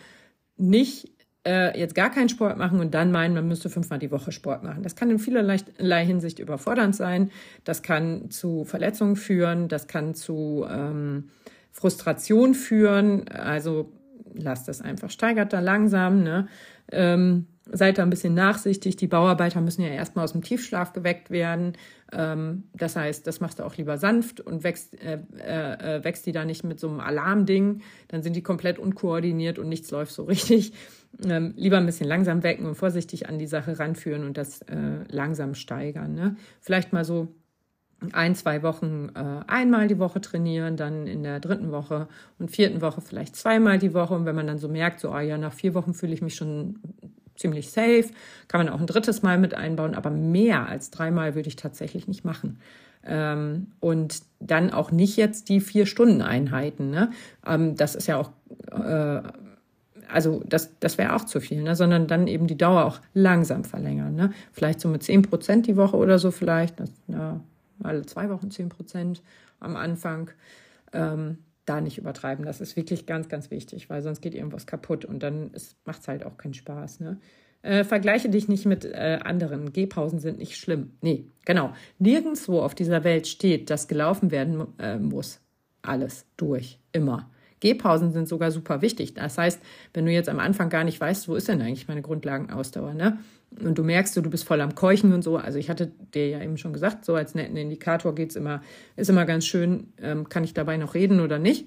Nicht äh, jetzt gar keinen Sport machen und dann meinen, man müsste fünfmal die Woche Sport machen. Das kann in vielerlei Hinsicht überfordernd sein. Das kann zu Verletzungen führen. Das kann zu ähm, Frustration führen. Also lasst das einfach, steigert da langsam. Ne? Ähm, seid da ein bisschen nachsichtig. Die Bauarbeiter müssen ja erstmal aus dem Tiefschlaf geweckt werden. Ähm, das heißt, das machst du auch lieber sanft und wächst, äh, äh, wächst die da nicht mit so einem Alarmding. Dann sind die komplett unkoordiniert und nichts läuft so richtig ähm, lieber ein bisschen langsam wecken und vorsichtig an die Sache ranführen und das äh, langsam steigern. Ne? Vielleicht mal so ein, zwei Wochen äh, einmal die Woche trainieren, dann in der dritten Woche und vierten Woche vielleicht zweimal die Woche. Und wenn man dann so merkt, so, ah ja, nach vier Wochen fühle ich mich schon ziemlich safe, kann man auch ein drittes Mal mit einbauen, aber mehr als dreimal würde ich tatsächlich nicht machen. Ähm, und dann auch nicht jetzt die vier Stunden Einheiten. Ne? Ähm, das ist ja auch äh, also das, das wäre auch zu viel, ne? sondern dann eben die Dauer auch langsam verlängern. Ne? Vielleicht so mit 10 Prozent die Woche oder so vielleicht. Das, ja, alle zwei Wochen 10 Prozent am Anfang. Ähm, da nicht übertreiben. Das ist wirklich ganz, ganz wichtig, weil sonst geht irgendwas kaputt und dann macht es halt auch keinen Spaß. Ne? Äh, vergleiche dich nicht mit äh, anderen. Gehpausen sind nicht schlimm. Nee, genau. Nirgendwo auf dieser Welt steht, dass gelaufen werden äh, muss. Alles durch. Immer. Gehpausen sind sogar super wichtig. Das heißt, wenn du jetzt am Anfang gar nicht weißt, wo ist denn eigentlich meine Grundlagenausdauer, ne? Und du merkst, du bist voll am Keuchen und so. Also ich hatte dir ja eben schon gesagt, so als netten Indikator geht's immer, ist immer ganz schön, ähm, kann ich dabei noch reden oder nicht?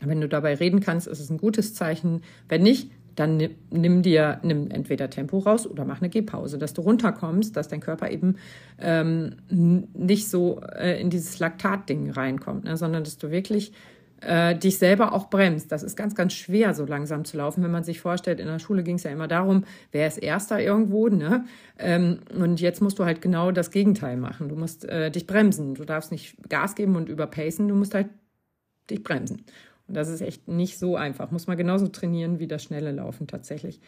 Wenn du dabei reden kannst, ist es ein gutes Zeichen. Wenn nicht, dann nimm dir, nimm entweder Tempo raus oder mach eine Gehpause, dass du runterkommst, dass dein Körper eben ähm, nicht so äh, in dieses Laktat-Ding reinkommt, ne, sondern dass du wirklich äh, dich selber auch bremst. Das ist ganz, ganz schwer, so langsam zu laufen. Wenn man sich vorstellt, in der Schule ging es ja immer darum, wer ist Erster irgendwo, ne? Ähm, und jetzt musst du halt genau das Gegenteil machen. Du musst äh, dich bremsen. Du darfst nicht Gas geben und überpacen, du musst halt dich bremsen. Und das ist echt nicht so einfach. Muss man genauso trainieren wie das schnelle Laufen tatsächlich.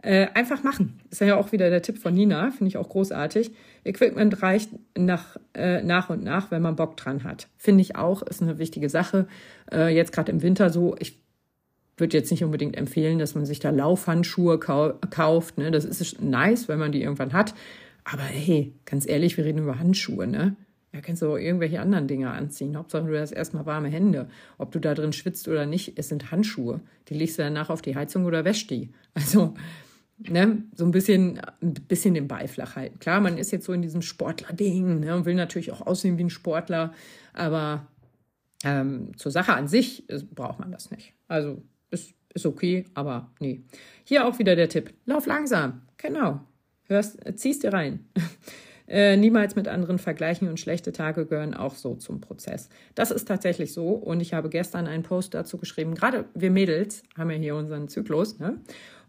Äh, einfach machen. Ist ja auch wieder der Tipp von Nina, finde ich auch großartig. Equipment reicht nach, äh, nach und nach, wenn man Bock dran hat. Finde ich auch, ist eine wichtige Sache. Äh, jetzt gerade im Winter so, ich würde jetzt nicht unbedingt empfehlen, dass man sich da Laufhandschuhe kau kauft. Ne? Das ist nice, wenn man die irgendwann hat. Aber hey, ganz ehrlich, wir reden über Handschuhe, ne? Ja, kannst du auch irgendwelche anderen Dinge anziehen. Hauptsache, du hast erstmal warme Hände. Ob du da drin schwitzt oder nicht, es sind Handschuhe. Die legst du danach auf die Heizung oder wäschst die. Also, ne, so ein bisschen, ein bisschen den Ball flach halten. Klar, man ist jetzt so in diesem Sportler-Ding ne, und will natürlich auch aussehen wie ein Sportler, aber ähm, zur Sache an sich ist, braucht man das nicht. Also, ist, ist okay, aber nee. Hier auch wieder der Tipp. Lauf langsam. Genau. Hörst, ziehst dir rein. Äh, niemals mit anderen vergleichen und schlechte Tage gehören auch so zum Prozess. Das ist tatsächlich so und ich habe gestern einen Post dazu geschrieben. Gerade wir Mädels haben ja hier unseren Zyklus, ne?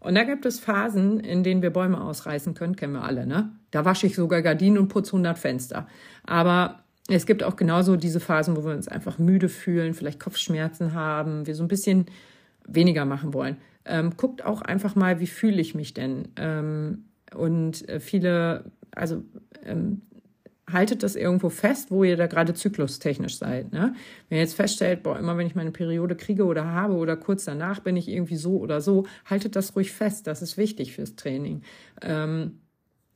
Und da gibt es Phasen, in denen wir Bäume ausreißen können, kennen wir alle, ne? Da wasche ich sogar Gardinen und putze 100 Fenster. Aber es gibt auch genauso diese Phasen, wo wir uns einfach müde fühlen, vielleicht Kopfschmerzen haben, wir so ein bisschen weniger machen wollen. Ähm, guckt auch einfach mal, wie fühle ich mich denn? Ähm, und äh, viele also ähm, haltet das irgendwo fest, wo ihr da gerade zyklustechnisch seid. Ne? Wenn ihr jetzt feststellt, boah, immer wenn ich meine Periode kriege oder habe oder kurz danach bin ich irgendwie so oder so, haltet das ruhig fest. Das ist wichtig fürs Training. Ähm,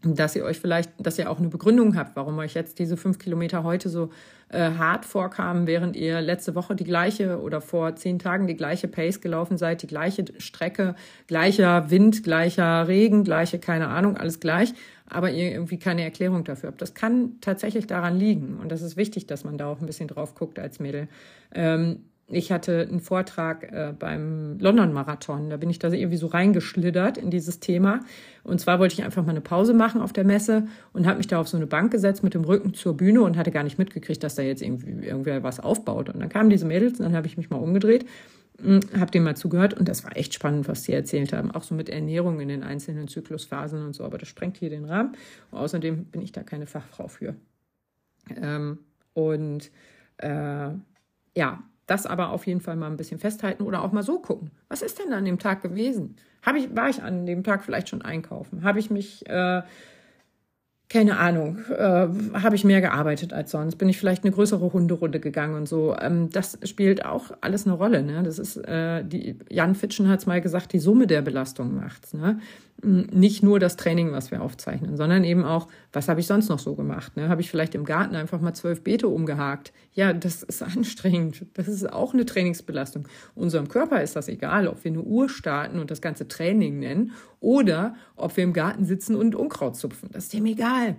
dass ihr euch vielleicht, dass ihr auch eine Begründung habt, warum euch jetzt diese fünf Kilometer heute so äh, hart vorkamen, während ihr letzte Woche die gleiche oder vor zehn Tagen die gleiche Pace gelaufen seid, die gleiche Strecke, gleicher Wind, gleicher Regen, gleiche, keine Ahnung, alles gleich, aber ihr irgendwie keine Erklärung dafür habt. Das kann tatsächlich daran liegen und das ist wichtig, dass man da auch ein bisschen drauf guckt als Mädel. Ähm, ich hatte einen Vortrag äh, beim London-Marathon. Da bin ich da irgendwie so reingeschlittert in dieses Thema. Und zwar wollte ich einfach mal eine Pause machen auf der Messe und habe mich da auf so eine Bank gesetzt mit dem Rücken zur Bühne und hatte gar nicht mitgekriegt, dass da jetzt irgendwie irgendwer was aufbaut. Und dann kamen diese Mädels und dann habe ich mich mal umgedreht, hm, habe denen mal zugehört und das war echt spannend, was sie erzählt haben. Auch so mit Ernährung in den einzelnen Zyklusphasen und so. Aber das sprengt hier den Rahmen. Und außerdem bin ich da keine Fachfrau für. Ähm, und äh, ja, das aber auf jeden Fall mal ein bisschen festhalten oder auch mal so gucken. Was ist denn an dem Tag gewesen? Habe ich, war ich an dem Tag vielleicht schon einkaufen? Habe ich mich äh, keine Ahnung, äh, habe ich mehr gearbeitet als sonst, bin ich vielleicht eine größere Hunderunde gegangen und so. Ähm, das spielt auch alles eine Rolle. Ne? Das ist, äh, die, Jan Fitschen hat es mal gesagt, die Summe der Belastung macht's. Ne? Nicht nur das Training, was wir aufzeichnen, sondern eben auch, was habe ich sonst noch so gemacht? Ne? Habe ich vielleicht im Garten einfach mal zwölf Beete umgehakt? Ja, das ist anstrengend. Das ist auch eine Trainingsbelastung. Unserem Körper ist das egal, ob wir eine Uhr starten und das ganze Training nennen oder ob wir im Garten sitzen und Unkraut zupfen. Das ist dem egal.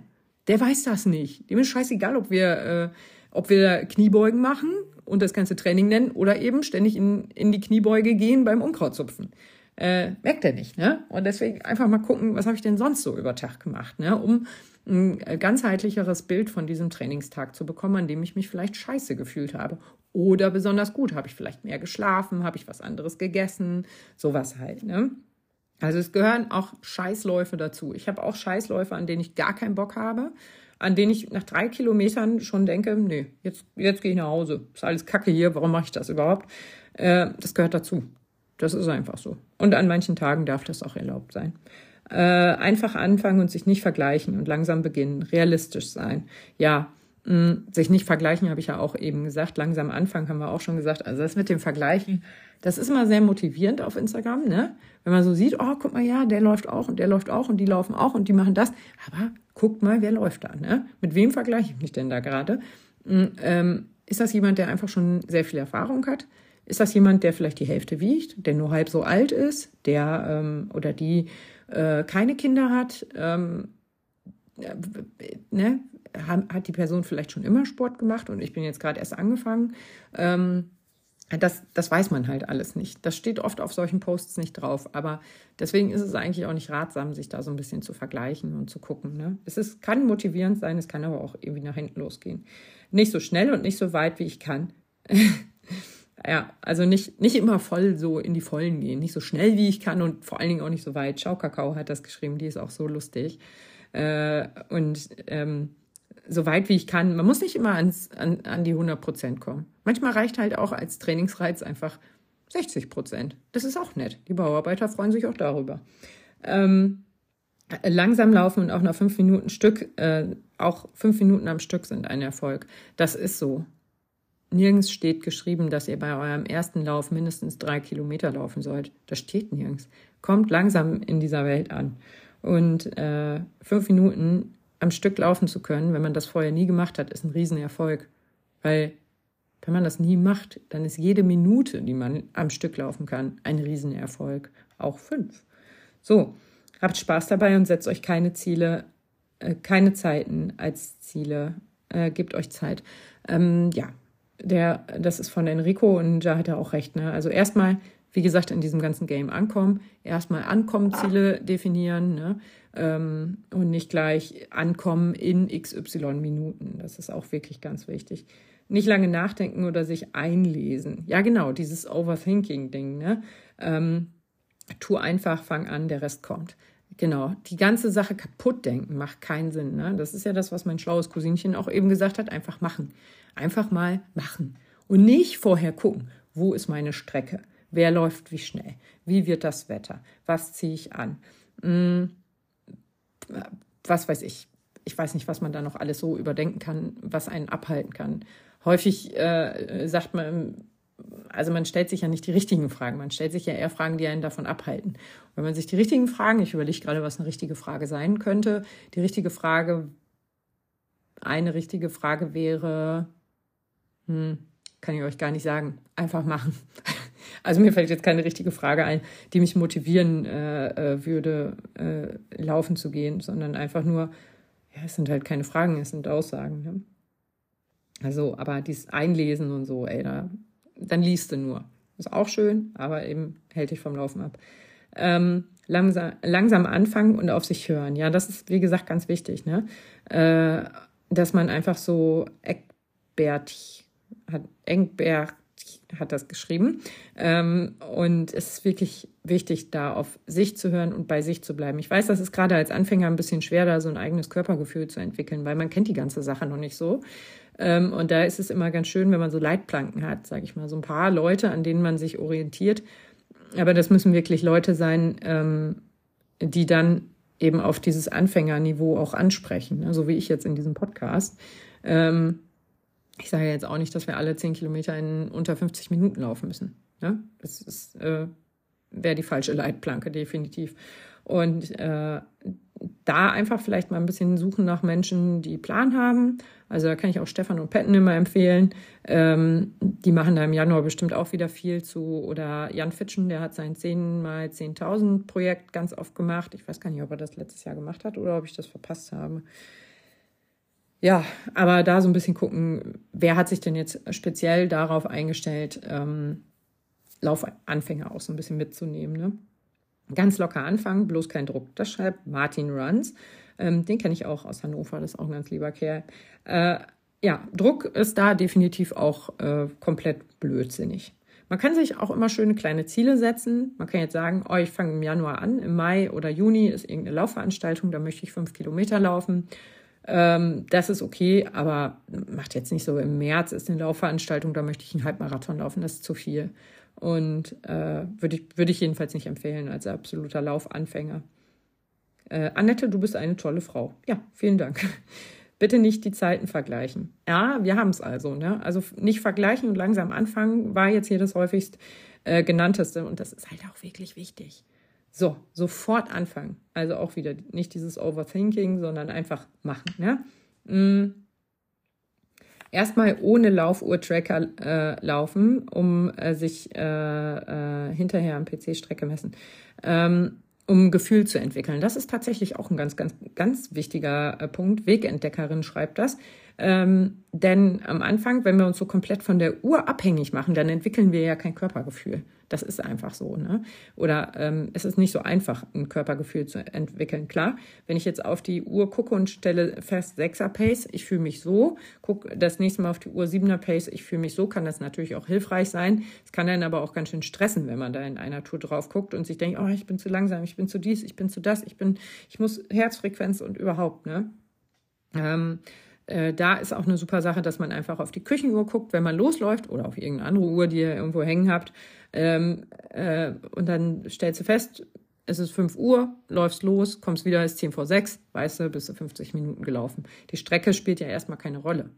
Der weiß das nicht. Dem ist scheißegal, ob wir, äh, ob wir Kniebeugen machen und das ganze Training nennen oder eben ständig in, in die Kniebeuge gehen beim Unkrautzupfen. Äh, merkt er nicht, ne? Und deswegen einfach mal gucken, was habe ich denn sonst so über Tag gemacht, ne? Um ein ganzheitlicheres Bild von diesem Trainingstag zu bekommen, an dem ich mich vielleicht scheiße gefühlt habe. Oder besonders gut. Habe ich vielleicht mehr geschlafen? Habe ich was anderes gegessen? Sowas halt, ne? Also es gehören auch Scheißläufe dazu. Ich habe auch Scheißläufe, an denen ich gar keinen Bock habe, an denen ich nach drei Kilometern schon denke, nee, jetzt, jetzt gehe ich nach Hause. Ist alles Kacke hier, warum mache ich das überhaupt? Äh, das gehört dazu. Das ist einfach so. Und an manchen Tagen darf das auch erlaubt sein. Äh, einfach anfangen und sich nicht vergleichen und langsam beginnen. Realistisch sein. Ja, Hm, sich nicht vergleichen, habe ich ja auch eben gesagt. Langsam Anfang haben wir auch schon gesagt. Also das mit dem Vergleichen, das ist immer sehr motivierend auf Instagram, ne? Wenn man so sieht, oh, guck mal, ja, der läuft auch und der läuft auch und die laufen auch und die machen das. Aber guckt mal, wer läuft da, ne? Mit wem vergleiche ich mich denn da gerade? Hm, ähm, ist das jemand, der einfach schon sehr viel Erfahrung hat? Ist das jemand, der vielleicht die Hälfte wiegt, der nur halb so alt ist, der ähm, oder die äh, keine Kinder hat? Ähm, äh, ne? Hat die Person vielleicht schon immer Sport gemacht und ich bin jetzt gerade erst angefangen? Ähm, das, das weiß man halt alles nicht. Das steht oft auf solchen Posts nicht drauf. Aber deswegen ist es eigentlich auch nicht ratsam, sich da so ein bisschen zu vergleichen und zu gucken. Ne? Es ist, kann motivierend sein, es kann aber auch irgendwie nach hinten losgehen. Nicht so schnell und nicht so weit, wie ich kann. Ja, also nicht, nicht immer voll so in die Vollen gehen. Nicht so schnell, wie ich kann und vor allen Dingen auch nicht so weit. Schau Kakao hat das geschrieben, die ist auch so lustig. Äh, und ähm, so weit wie ich kann. Man muss nicht immer ans, an, an die 100 Prozent kommen. Manchmal reicht halt auch als Trainingsreiz einfach 60 Prozent. Das ist auch nett. Die Bauarbeiter freuen sich auch darüber. Ähm, langsam laufen und auch nach fünf Minuten Stück, äh, auch fünf Minuten am Stück sind ein Erfolg. Das ist so. Nirgends steht geschrieben, dass ihr bei eurem ersten Lauf mindestens drei Kilometer laufen sollt. Das steht nirgends. Kommt langsam in dieser Welt an. Und äh, fünf Minuten am Stück laufen zu können, wenn man das vorher nie gemacht hat, ist ein Riesenerfolg. Weil wenn man das nie macht, dann ist jede Minute, die man am Stück laufen kann, ein Riesenerfolg. Auch fünf. So, habt Spaß dabei und setzt euch keine Ziele, äh, keine Zeiten als Ziele. Äh, gebt euch Zeit. Ähm, ja, der, das ist von Enrico und da hat er auch recht. Ne? Also erstmal, wie gesagt, in diesem ganzen Game ankommen, erstmal Ankommenziele definieren ne? Ähm, und nicht gleich ankommen in XY Minuten. Das ist auch wirklich ganz wichtig. Nicht lange nachdenken oder sich einlesen. Ja, genau, dieses Overthinking-Ding. Ne? Ähm, tu einfach, fang an, der Rest kommt. Genau, die ganze Sache kaputt denken macht keinen Sinn. Ne? Das ist ja das, was mein schlaues Cousinchen auch eben gesagt hat, einfach machen. Einfach mal machen. Und nicht vorher gucken, wo ist meine Strecke? Wer läuft wie schnell? Wie wird das Wetter? Was ziehe ich an? Hm, was weiß ich. Ich weiß nicht, was man da noch alles so überdenken kann, was einen abhalten kann. Häufig äh, sagt man, also man stellt sich ja nicht die richtigen Fragen, man stellt sich ja eher Fragen, die einen davon abhalten. Und wenn man sich die richtigen Fragen, ich überlege gerade, was eine richtige Frage sein könnte, die richtige Frage, eine richtige Frage wäre, hm, kann ich euch gar nicht sagen. Einfach machen. Also mir fällt jetzt keine richtige Frage ein, die mich motivieren äh, äh, würde, äh, laufen zu gehen, sondern einfach nur, ja, es sind halt keine Fragen, es sind Aussagen. Ne? Also, aber dieses Einlesen und so, ey, da, dann liest du nur. Ist auch schön, aber eben hält dich vom Laufen ab. Ähm, langsam, langsam anfangen und auf sich hören. Ja, das ist, wie gesagt, ganz wichtig, ne? Äh, dass man einfach so Eckbert hat Engberg hat das geschrieben. Ähm, und es ist wirklich wichtig, da auf sich zu hören und bei sich zu bleiben. Ich weiß, das ist gerade als Anfänger ein bisschen schwer, da so ein eigenes Körpergefühl zu entwickeln, weil man kennt die ganze Sache noch nicht so. Ähm, und da ist es immer ganz schön, wenn man so Leitplanken hat, sage ich mal, so ein paar Leute, an denen man sich orientiert. Aber das müssen wirklich Leute sein, ähm, die dann eben auf dieses Anfängerniveau auch ansprechen, ne? so wie ich jetzt in diesem Podcast. Ähm, ich sage jetzt auch nicht, dass wir alle zehn Kilometer in unter 50 Minuten laufen müssen. Ne? Das äh, wäre die falsche Leitplanke, definitiv. Und äh, da einfach vielleicht mal ein bisschen suchen nach Menschen, die Plan haben. Also da kann ich auch Stefan und Petten immer empfehlen. Ähm, die machen da im Januar bestimmt auch wieder viel zu. Oder Jan Fitschen, der hat sein 10 mal 10.000 Projekt ganz oft gemacht. Ich weiß gar nicht, ob er das letztes Jahr gemacht hat oder ob ich das verpasst habe. Ja, aber da so ein bisschen gucken, wer hat sich denn jetzt speziell darauf eingestellt, ähm, Laufanfänger auch so ein bisschen mitzunehmen. Ne? Ganz locker anfangen, bloß kein Druck. Das schreibt Martin Runs. Ähm, den kenne ich auch aus Hannover, das ist auch ein ganz lieber Kerl. Äh, ja, Druck ist da definitiv auch äh, komplett blödsinnig. Man kann sich auch immer schöne kleine Ziele setzen. Man kann jetzt sagen, oh, ich fange im Januar an, im Mai oder Juni ist irgendeine Laufveranstaltung, da möchte ich fünf Kilometer laufen. Ähm, das ist okay, aber macht jetzt nicht so. Im März ist eine Laufveranstaltung, da möchte ich einen Halbmarathon laufen, das ist zu viel. Und äh, würde ich, würd ich jedenfalls nicht empfehlen als absoluter Laufanfänger. Äh, Annette, du bist eine tolle Frau. Ja, vielen Dank. Bitte nicht die Zeiten vergleichen. Ja, wir haben es also. Ne? Also nicht vergleichen und langsam anfangen war jetzt hier das häufigst äh, genannteste und das ist halt auch wirklich wichtig. So, sofort anfangen. Also auch wieder nicht dieses Overthinking, sondern einfach machen. Ne? Mm. Erstmal ohne Laufuhr-Tracker äh, laufen, um äh, sich äh, äh hinterher am PC Strecke messen. Ähm, um Gefühl zu entwickeln. Das ist tatsächlich auch ein ganz, ganz, ganz wichtiger äh, Punkt. Wegenentdeckerin schreibt das. Ähm, denn am Anfang, wenn wir uns so komplett von der Uhr abhängig machen, dann entwickeln wir ja kein Körpergefühl. Das ist einfach so. Ne? Oder ähm, es ist nicht so einfach, ein Körpergefühl zu entwickeln. Klar, wenn ich jetzt auf die Uhr gucke und stelle fest, 6er Pace, ich fühle mich so, gucke das nächste Mal auf die Uhr 7er Pace, ich fühle mich so, kann das natürlich auch hilfreich sein. Es kann dann aber auch ganz schön stressen, wenn man da in einer Tour drauf guckt und sich denkt, oh, ich bin zu langsam, ich bin zu dies, ich bin zu das, ich bin, ich muss Herzfrequenz und überhaupt, ne? Ähm, äh, da ist auch eine super Sache, dass man einfach auf die Küchenuhr guckt, wenn man losläuft oder auf irgendeine andere Uhr, die ihr irgendwo hängen habt. Ähm, äh, und dann stellst du fest, es ist 5 Uhr, läufst los, kommst wieder, ist 10 vor 6, weißt du, bist du 50 Minuten gelaufen. Die Strecke spielt ja erstmal keine Rolle.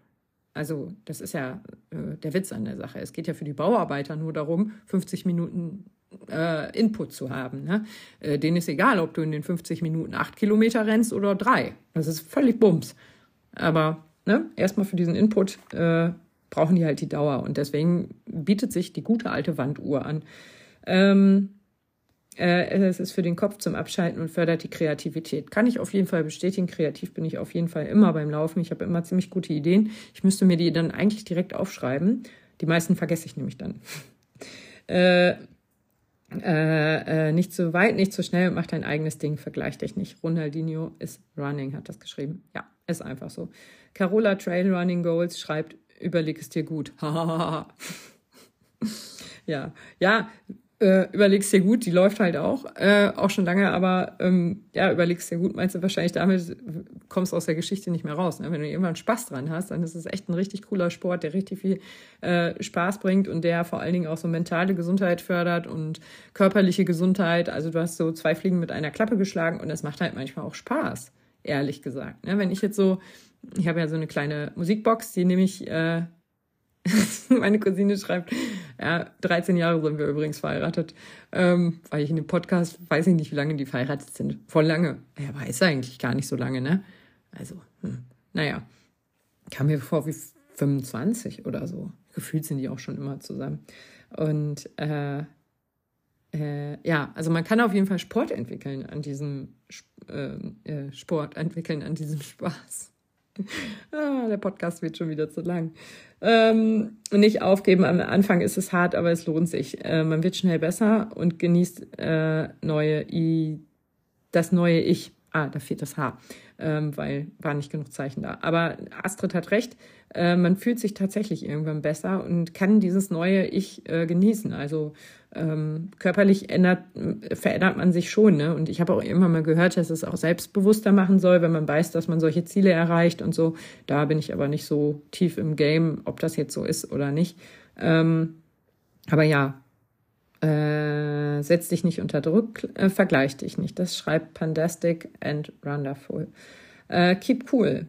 Also, das ist ja äh, der Witz an der Sache. Es geht ja für die Bauarbeiter nur darum, 50 Minuten äh, Input zu haben. Ne? Äh, denen ist egal, ob du in den 50 Minuten 8 Kilometer rennst oder 3. Das ist völlig Bums. Aber ne, erstmal für diesen Input äh, brauchen die halt die Dauer. Und deswegen bietet sich die gute alte Wanduhr an. Ähm, äh, es ist für den Kopf zum Abschalten und fördert die Kreativität. Kann ich auf jeden Fall bestätigen. Kreativ bin ich auf jeden Fall immer beim Laufen. Ich habe immer ziemlich gute Ideen. Ich müsste mir die dann eigentlich direkt aufschreiben. Die meisten vergesse ich nämlich dann. äh, äh, äh, nicht zu weit, nicht zu schnell, mach dein eigenes Ding, vergleich dich nicht. Ronaldinho ist running, hat das geschrieben. Ja, ist einfach so. Carola Trail Running Goals schreibt, überleg es dir gut. ja, ja, äh, überlegst dir gut, die läuft halt auch, äh, auch schon lange, aber ähm, ja, überlegst dir gut, meinst du wahrscheinlich damit, kommst aus der Geschichte nicht mehr raus. Ne? Wenn du irgendwann Spaß dran hast, dann ist es echt ein richtig cooler Sport, der richtig viel äh, Spaß bringt und der vor allen Dingen auch so mentale Gesundheit fördert und körperliche Gesundheit. Also du hast so zwei Fliegen mit einer Klappe geschlagen und es macht halt manchmal auch Spaß, ehrlich gesagt. Ne? Wenn ich jetzt so, ich habe ja so eine kleine Musikbox, die nehme ich äh, Meine Cousine schreibt, ja, 13 Jahre sind wir übrigens verheiratet, ähm, weil ich in dem Podcast weiß ich nicht, wie lange die verheiratet sind. Voll lange. Er weiß eigentlich gar nicht so lange, ne? Also, hm. naja, kam mir vor wie 25 oder so. Gefühlt sind die auch schon immer zusammen. Und äh, äh, ja, also man kann auf jeden Fall Sport entwickeln an diesem äh, äh Sport entwickeln an diesem Spaß. ah, der Podcast wird schon wieder zu lang. Ähm, nicht aufgeben, am Anfang ist es hart, aber es lohnt sich. Äh, man wird schnell besser und genießt äh, neue I, das neue Ich. Ah, da fehlt das H, ähm, weil war nicht genug Zeichen da. Aber Astrid hat recht, äh, man fühlt sich tatsächlich irgendwann besser und kann dieses neue Ich äh, genießen. Also ähm, körperlich ändert, verändert man sich schon. Ne? Und ich habe auch immer mal gehört, dass es auch selbstbewusster machen soll, wenn man weiß, dass man solche Ziele erreicht und so. Da bin ich aber nicht so tief im Game, ob das jetzt so ist oder nicht. Ähm, aber ja, äh, setz dich nicht unter Druck, äh, vergleich dich nicht. Das schreibt Pandastic and Wonderful. Äh, keep cool.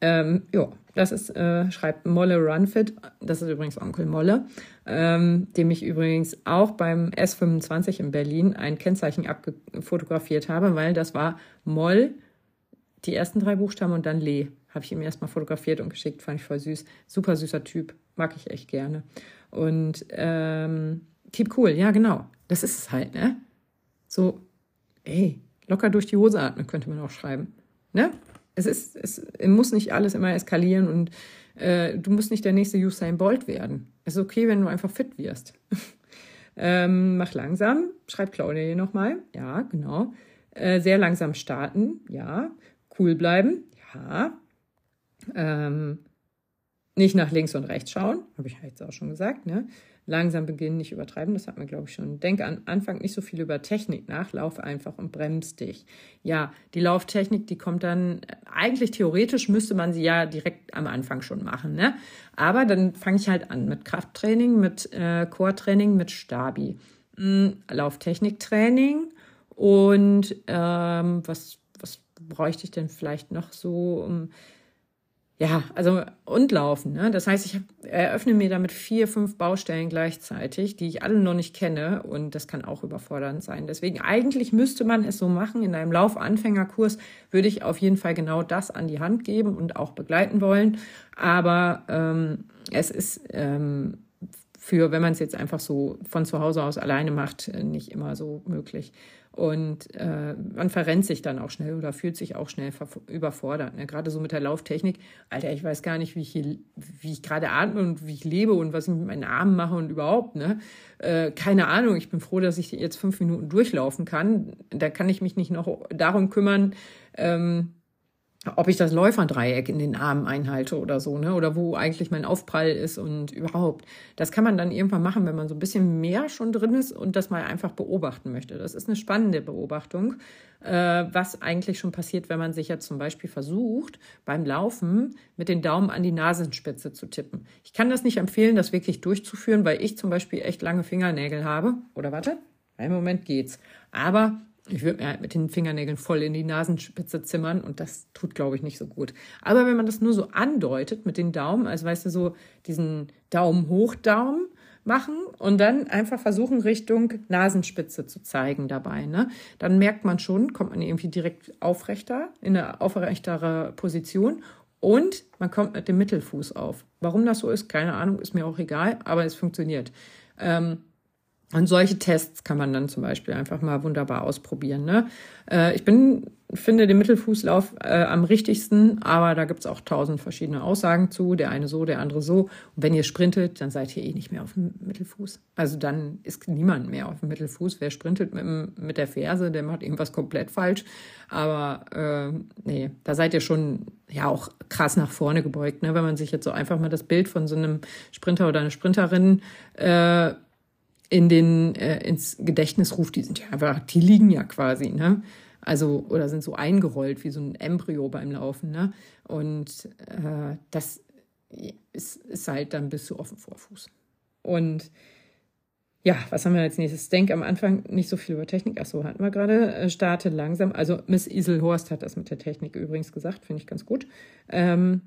Ähm, ja, das ist, äh, schreibt Molle Runfit. Das ist übrigens Onkel Molle, ähm, dem ich übrigens auch beim S25 in Berlin ein Kennzeichen abfotografiert habe, weil das war Moll, die ersten drei Buchstaben und dann Le. Habe ich ihm erstmal fotografiert und geschickt, fand ich voll süß. Super süßer Typ, mag ich echt gerne. Und ähm, keep cool, ja genau. Das ist es halt, ne? So, ey, locker durch die Hose atmen, könnte man auch schreiben. Ne? Es ist, es muss nicht alles immer eskalieren und äh, du musst nicht der nächste Usain Bolt werden. Es ist okay, wenn du einfach fit wirst. ähm, mach langsam, schreibt Claudia hier nochmal. Ja, genau. Äh, sehr langsam starten, ja. Cool bleiben, ja. Ähm, nicht nach links und rechts schauen, habe ich jetzt auch schon gesagt, ne? Langsam beginnen, nicht übertreiben. Das hat man, glaube ich, schon. Denk an Anfang nicht so viel über Technik nach, lauf einfach und bremst dich. Ja, die Lauftechnik, die kommt dann, eigentlich theoretisch müsste man sie ja direkt am Anfang schon machen, ne? Aber dann fange ich halt an mit Krafttraining, mit äh, Core-Training, mit Stabi. Hm, Lauftechniktraining und ähm, was, was bräuchte ich denn vielleicht noch so? Um, ja, also und laufen. Ne? Das heißt, ich eröffne mir damit vier, fünf Baustellen gleichzeitig, die ich alle noch nicht kenne und das kann auch überfordernd sein. Deswegen eigentlich müsste man es so machen. In einem Laufanfängerkurs würde ich auf jeden Fall genau das an die Hand geben und auch begleiten wollen. Aber ähm, es ist ähm, für, wenn man es jetzt einfach so von zu Hause aus alleine macht, nicht immer so möglich. Und äh, man verrennt sich dann auch schnell oder fühlt sich auch schnell überfordert. Ne? Gerade so mit der Lauftechnik. Alter, ich weiß gar nicht, wie ich, hier, wie ich gerade atme und wie ich lebe und was ich mit meinen Armen mache und überhaupt. Ne? Äh, keine Ahnung. Ich bin froh, dass ich jetzt fünf Minuten durchlaufen kann. Da kann ich mich nicht noch darum kümmern, ähm, ob ich das Läuferdreieck in den Armen einhalte oder so, ne? Oder wo eigentlich mein Aufprall ist und überhaupt. Das kann man dann irgendwann machen, wenn man so ein bisschen mehr schon drin ist und das mal einfach beobachten möchte. Das ist eine spannende Beobachtung, äh, was eigentlich schon passiert, wenn man sich jetzt zum Beispiel versucht, beim Laufen mit den Daumen an die Nasenspitze zu tippen. Ich kann das nicht empfehlen, das wirklich durchzuführen, weil ich zum Beispiel echt lange Fingernägel habe. Oder warte, einen Moment geht's. Aber ich würde mir halt mit den Fingernägeln voll in die Nasenspitze zimmern und das tut, glaube ich, nicht so gut. Aber wenn man das nur so andeutet mit den Daumen, also weißt du, so diesen Daumen hoch Daumen machen und dann einfach versuchen, Richtung Nasenspitze zu zeigen dabei, ne? Dann merkt man schon, kommt man irgendwie direkt aufrechter, in eine aufrechtere Position und man kommt mit dem Mittelfuß auf. Warum das so ist, keine Ahnung, ist mir auch egal, aber es funktioniert. Ähm, und solche Tests kann man dann zum Beispiel einfach mal wunderbar ausprobieren. Ne? Äh, ich bin, finde den Mittelfußlauf äh, am richtigsten, aber da gibt's auch tausend verschiedene Aussagen zu. Der eine so, der andere so. Und wenn ihr sprintet, dann seid ihr eh nicht mehr auf dem Mittelfuß. Also dann ist niemand mehr auf dem Mittelfuß. Wer sprintet mit, mit der Ferse, der macht irgendwas komplett falsch. Aber äh, nee, da seid ihr schon ja auch krass nach vorne gebeugt. Ne? Wenn man sich jetzt so einfach mal das Bild von so einem Sprinter oder einer Sprinterin äh, in den äh, ins Gedächtnis ruft, die sind ja einfach, die liegen ja quasi, ne? Also, oder sind so eingerollt wie so ein Embryo beim Laufen, ne? Und äh, das ist, ist halt dann bis zu offen Vorfuß. Und ja, was haben wir als nächstes? Denk am Anfang nicht so viel über Technik. Achso, hatten wir gerade. Äh, starte langsam. Also Miss Iselhorst hat das mit der Technik übrigens gesagt, finde ich ganz gut. Ähm,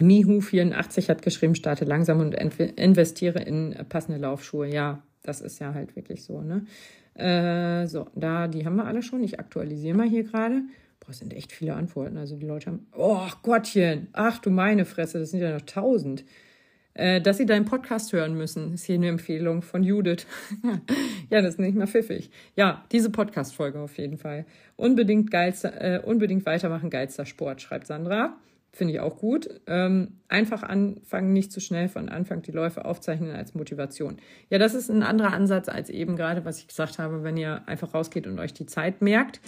Mihu84 hat geschrieben, starte langsam und investiere in passende Laufschuhe. Ja, das ist ja halt wirklich so, ne? Äh, so, da, die haben wir alle schon. Ich aktualisiere mal hier gerade. Boah, sind echt viele Antworten. Also die Leute haben, oh Gottchen, ach du meine Fresse, das sind ja noch tausend. Äh, dass sie deinen Podcast hören müssen, ist hier eine Empfehlung von Judith. ja, das ist nicht mal pfiffig. Ja, diese Podcast-Folge auf jeden Fall. Unbedingt geilster, äh, unbedingt weitermachen, geilster Sport, schreibt Sandra. Finde ich auch gut. Ähm, einfach anfangen, nicht zu schnell von Anfang die Läufe aufzeichnen als Motivation. Ja, das ist ein anderer Ansatz als eben gerade, was ich gesagt habe, wenn ihr einfach rausgeht und euch die Zeit merkt.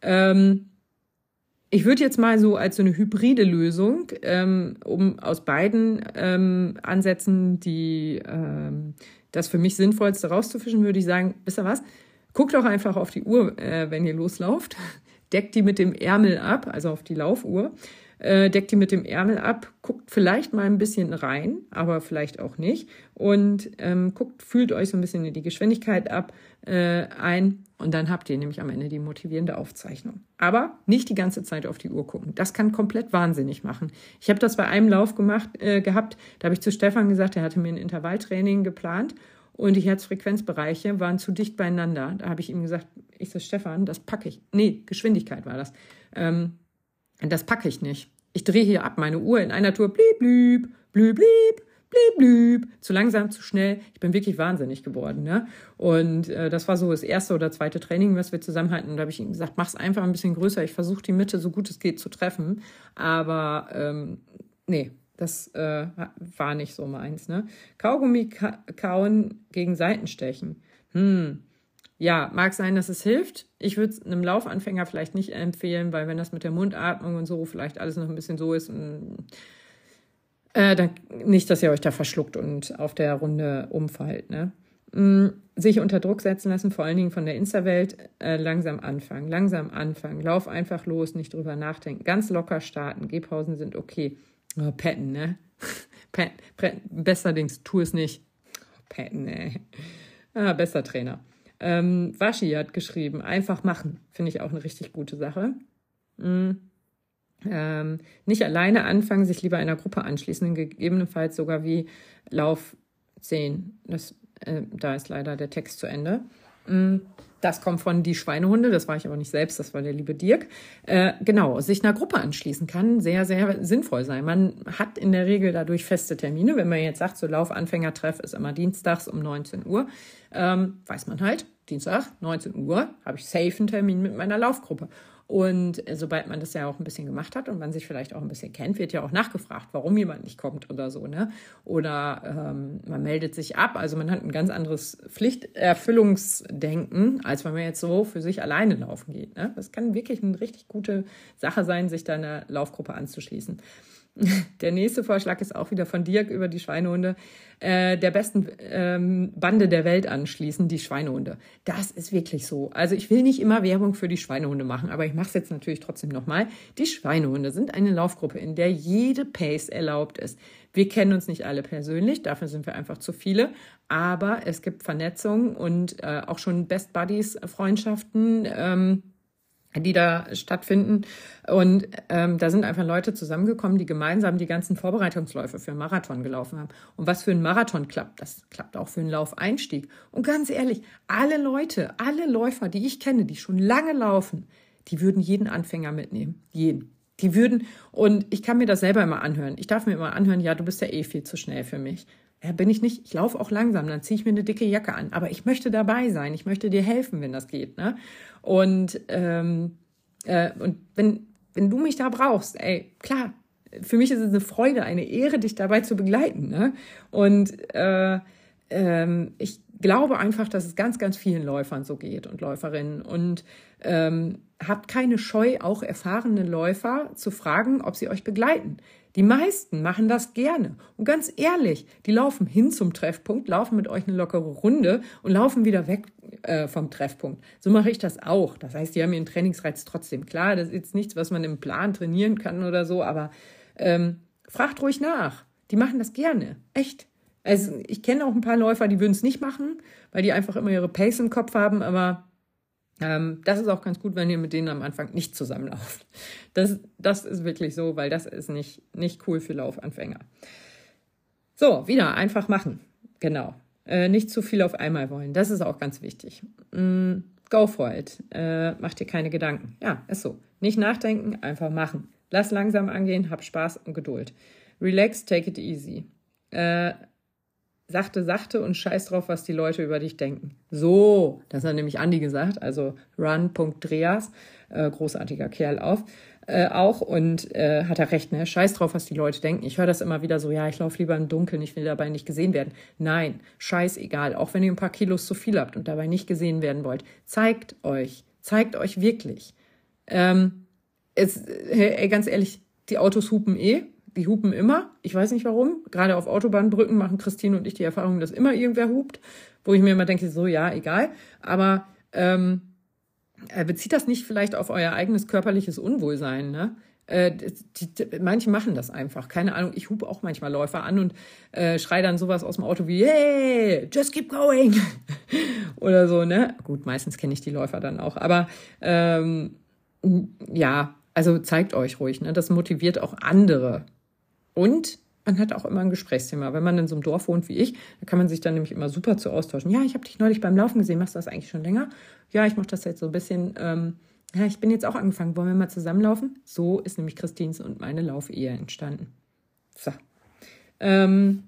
Ähm, ich würde jetzt mal so als so eine hybride Lösung, ähm, um aus beiden ähm, Ansätzen die ähm, das für mich sinnvollste rauszufischen, würde ich sagen, wisst ihr was? Guckt doch einfach auf die Uhr, äh, wenn ihr loslauft. Deckt die mit dem Ärmel ab, also auf die Laufuhr äh, deckt die mit dem Ärmel ab, guckt vielleicht mal ein bisschen rein, aber vielleicht auch nicht und ähm, guckt, fühlt euch so ein bisschen in die Geschwindigkeit ab äh, ein und dann habt ihr nämlich am Ende die motivierende Aufzeichnung. Aber nicht die ganze Zeit auf die Uhr gucken. Das kann komplett wahnsinnig machen. Ich habe das bei einem Lauf gemacht äh, gehabt. Da habe ich zu Stefan gesagt, er hatte mir ein Intervalltraining geplant und die Herzfrequenzbereiche waren zu dicht beieinander. Da habe ich ihm gesagt, ich so Stefan, das packe ich. Nee, Geschwindigkeit war das. Ähm, das packe ich nicht. Ich drehe hier ab meine Uhr in einer Tour. Blieb, blieb, blieb, blieb, blieb, blieb. Zu langsam, zu schnell. Ich bin wirklich wahnsinnig geworden. Ne? Und äh, das war so das erste oder zweite Training, was wir zusammenhalten. Und da habe ich ihm gesagt, mach's einfach ein bisschen größer. Ich versuche die Mitte so gut es geht zu treffen. Aber ähm, nee, das äh, war nicht so meins. Ne? Kaugummi ka kauen gegen Seitenstechen. Hm, ja, mag sein, dass es hilft. Ich würde es einem Laufanfänger vielleicht nicht empfehlen, weil wenn das mit der Mundatmung und so vielleicht alles noch ein bisschen so ist, mm, äh, dann nicht, dass ihr euch da verschluckt und auf der Runde umfallt. Ne? Mhm, sich unter Druck setzen lassen, vor allen Dingen von der Insta-Welt, äh, langsam anfangen, langsam anfangen. Lauf einfach los, nicht drüber nachdenken. Ganz locker starten. Gehpausen sind okay. Oh, petten, ne? Petten, besserlings, tu es nicht. Petten, ey. Ah, besser Trainer. Ähm, Waschi hat geschrieben, einfach machen. Finde ich auch eine richtig gute Sache. Mhm. Ähm, nicht alleine anfangen, sich lieber einer Gruppe anschließen, gegebenenfalls sogar wie Lauf 10. Das, äh, da ist leider der Text zu Ende. Mm, das kommt von die Schweinehunde, das war ich aber nicht selbst, das war der liebe Dirk. Äh, genau, sich einer Gruppe anschließen kann sehr, sehr sinnvoll sein. Man hat in der Regel dadurch feste Termine. Wenn man jetzt sagt, so Laufanfängertreff ist immer dienstags um 19 Uhr, ähm, weiß man halt, Dienstag, 19 Uhr, habe ich safe einen Termin mit meiner Laufgruppe. Und äh, sobald man das ja auch ein bisschen gemacht hat und man sich vielleicht auch ein bisschen kennt, wird ja auch nachgefragt, warum jemand nicht kommt oder so, ne? Oder ähm, man meldet sich ab. Also man hat ein ganz anderes Pflichterfüllungsdenken, als wenn man jetzt so für sich alleine laufen geht. Ne? Das kann wirklich eine richtig gute Sache sein, sich da einer Laufgruppe anzuschließen. Der nächste Vorschlag ist auch wieder von Dirk über die Schweinehunde. Äh, der besten ähm, Bande der Welt anschließen, die Schweinehunde. Das ist wirklich so. Also ich will nicht immer Werbung für die Schweinehunde machen, aber ich mache es jetzt natürlich trotzdem nochmal. Die Schweinehunde sind eine Laufgruppe, in der jede Pace erlaubt ist. Wir kennen uns nicht alle persönlich, dafür sind wir einfach zu viele, aber es gibt Vernetzung und äh, auch schon Best Buddies Freundschaften. Ähm, die da stattfinden. Und ähm, da sind einfach Leute zusammengekommen, die gemeinsam die ganzen Vorbereitungsläufe für einen Marathon gelaufen haben. Und was für einen Marathon klappt, das klappt auch für einen Laufeinstieg. Und ganz ehrlich, alle Leute, alle Läufer, die ich kenne, die schon lange laufen, die würden jeden Anfänger mitnehmen. Jeden. Die würden, und ich kann mir das selber immer anhören. Ich darf mir immer anhören, ja, du bist ja eh viel zu schnell für mich. Ja, bin ich nicht. Ich laufe auch langsam, dann ziehe ich mir eine dicke Jacke an. Aber ich möchte dabei sein. Ich möchte dir helfen, wenn das geht. Ne? Und, ähm, äh, und wenn, wenn du mich da brauchst, ey, klar, für mich ist es eine Freude, eine Ehre, dich dabei zu begleiten. Ne? Und äh, ähm, ich glaube einfach, dass es ganz, ganz vielen Läufern so geht und Läuferinnen. Und ähm, habt keine Scheu, auch erfahrene Läufer zu fragen, ob sie euch begleiten. Die meisten machen das gerne. Und ganz ehrlich, die laufen hin zum Treffpunkt, laufen mit euch eine lockere Runde und laufen wieder weg äh, vom Treffpunkt. So mache ich das auch. Das heißt, die haben ihren Trainingsreiz trotzdem. Klar, das ist jetzt nichts, was man im Plan trainieren kann oder so, aber ähm, fragt ruhig nach. Die machen das gerne. Echt. Also ich kenne auch ein paar Läufer, die würden es nicht machen, weil die einfach immer ihre Pace im Kopf haben, aber ähm, das ist auch ganz gut, wenn ihr mit denen am Anfang nicht zusammenlauft. Das, das ist wirklich so, weil das ist nicht, nicht cool für Laufanfänger. So, wieder einfach machen. Genau. Äh, nicht zu viel auf einmal wollen. Das ist auch ganz wichtig. Mm, go for it. Äh, mach dir keine Gedanken. Ja, ist so. Nicht nachdenken, einfach machen. Lass langsam angehen, hab Spaß und Geduld. Relax, take it easy. Äh, sachte, sachte und scheiß drauf, was die Leute über dich denken. So, das hat nämlich Andi gesagt, also run.dreas, äh, großartiger Kerl auf, äh, auch und äh, hat er recht, ne? Scheiß drauf, was die Leute denken. Ich höre das immer wieder so, ja, ich laufe lieber im Dunkeln, ich will dabei nicht gesehen werden. Nein, scheiß egal, auch wenn ihr ein paar Kilos zu viel habt und dabei nicht gesehen werden wollt. Zeigt euch, zeigt euch wirklich. Ähm, es, ey, ganz ehrlich, die Autos hupen eh, die hupen immer. Ich weiß nicht warum. Gerade auf Autobahnbrücken machen Christine und ich die Erfahrung, dass immer irgendwer hupt, wo ich mir immer denke, so ja, egal. Aber ähm, äh, bezieht das nicht vielleicht auf euer eigenes körperliches Unwohlsein, ne? Äh, die, die, manche machen das einfach. Keine Ahnung, ich hupe auch manchmal Läufer an und äh, schreie dann sowas aus dem Auto wie, hey, just keep going. Oder so, ne? Gut, meistens kenne ich die Läufer dann auch. Aber ähm, ja, also zeigt euch ruhig, ne? Das motiviert auch andere. Und man hat auch immer ein Gesprächsthema. Wenn man in so einem Dorf wohnt wie ich, da kann man sich dann nämlich immer super zu austauschen. Ja, ich habe dich neulich beim Laufen gesehen. Machst du das eigentlich schon länger? Ja, ich mache das jetzt so ein bisschen. Ähm, ja, ich bin jetzt auch angefangen. Wollen wir mal zusammenlaufen? So ist nämlich Christins und meine Laufehe entstanden. So. Ähm,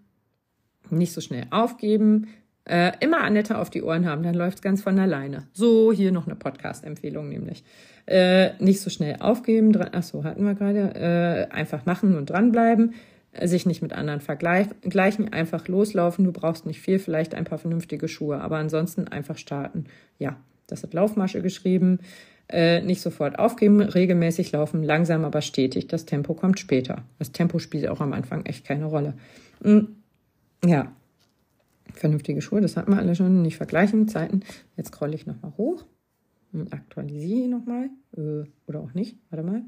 nicht so schnell aufgeben. Äh, immer Annette auf die Ohren haben, dann läuft es ganz von alleine. So, hier noch eine Podcast-Empfehlung nämlich. Äh, nicht so schnell aufgeben, dran, ach so, hatten wir gerade, äh, einfach machen und dranbleiben, äh, sich nicht mit anderen vergleichen, einfach loslaufen, du brauchst nicht viel, vielleicht ein paar vernünftige Schuhe, aber ansonsten einfach starten. Ja, das hat Laufmasche geschrieben. Äh, nicht sofort aufgeben, regelmäßig laufen, langsam aber stetig. Das Tempo kommt später. Das Tempo spielt auch am Anfang echt keine Rolle. Hm, ja, vernünftige Schuhe, das hatten wir alle schon, nicht vergleichen, Zeiten. Jetzt scrolle ich nochmal hoch und aktualisiere nochmal. Äh, oder auch nicht. Warte mal.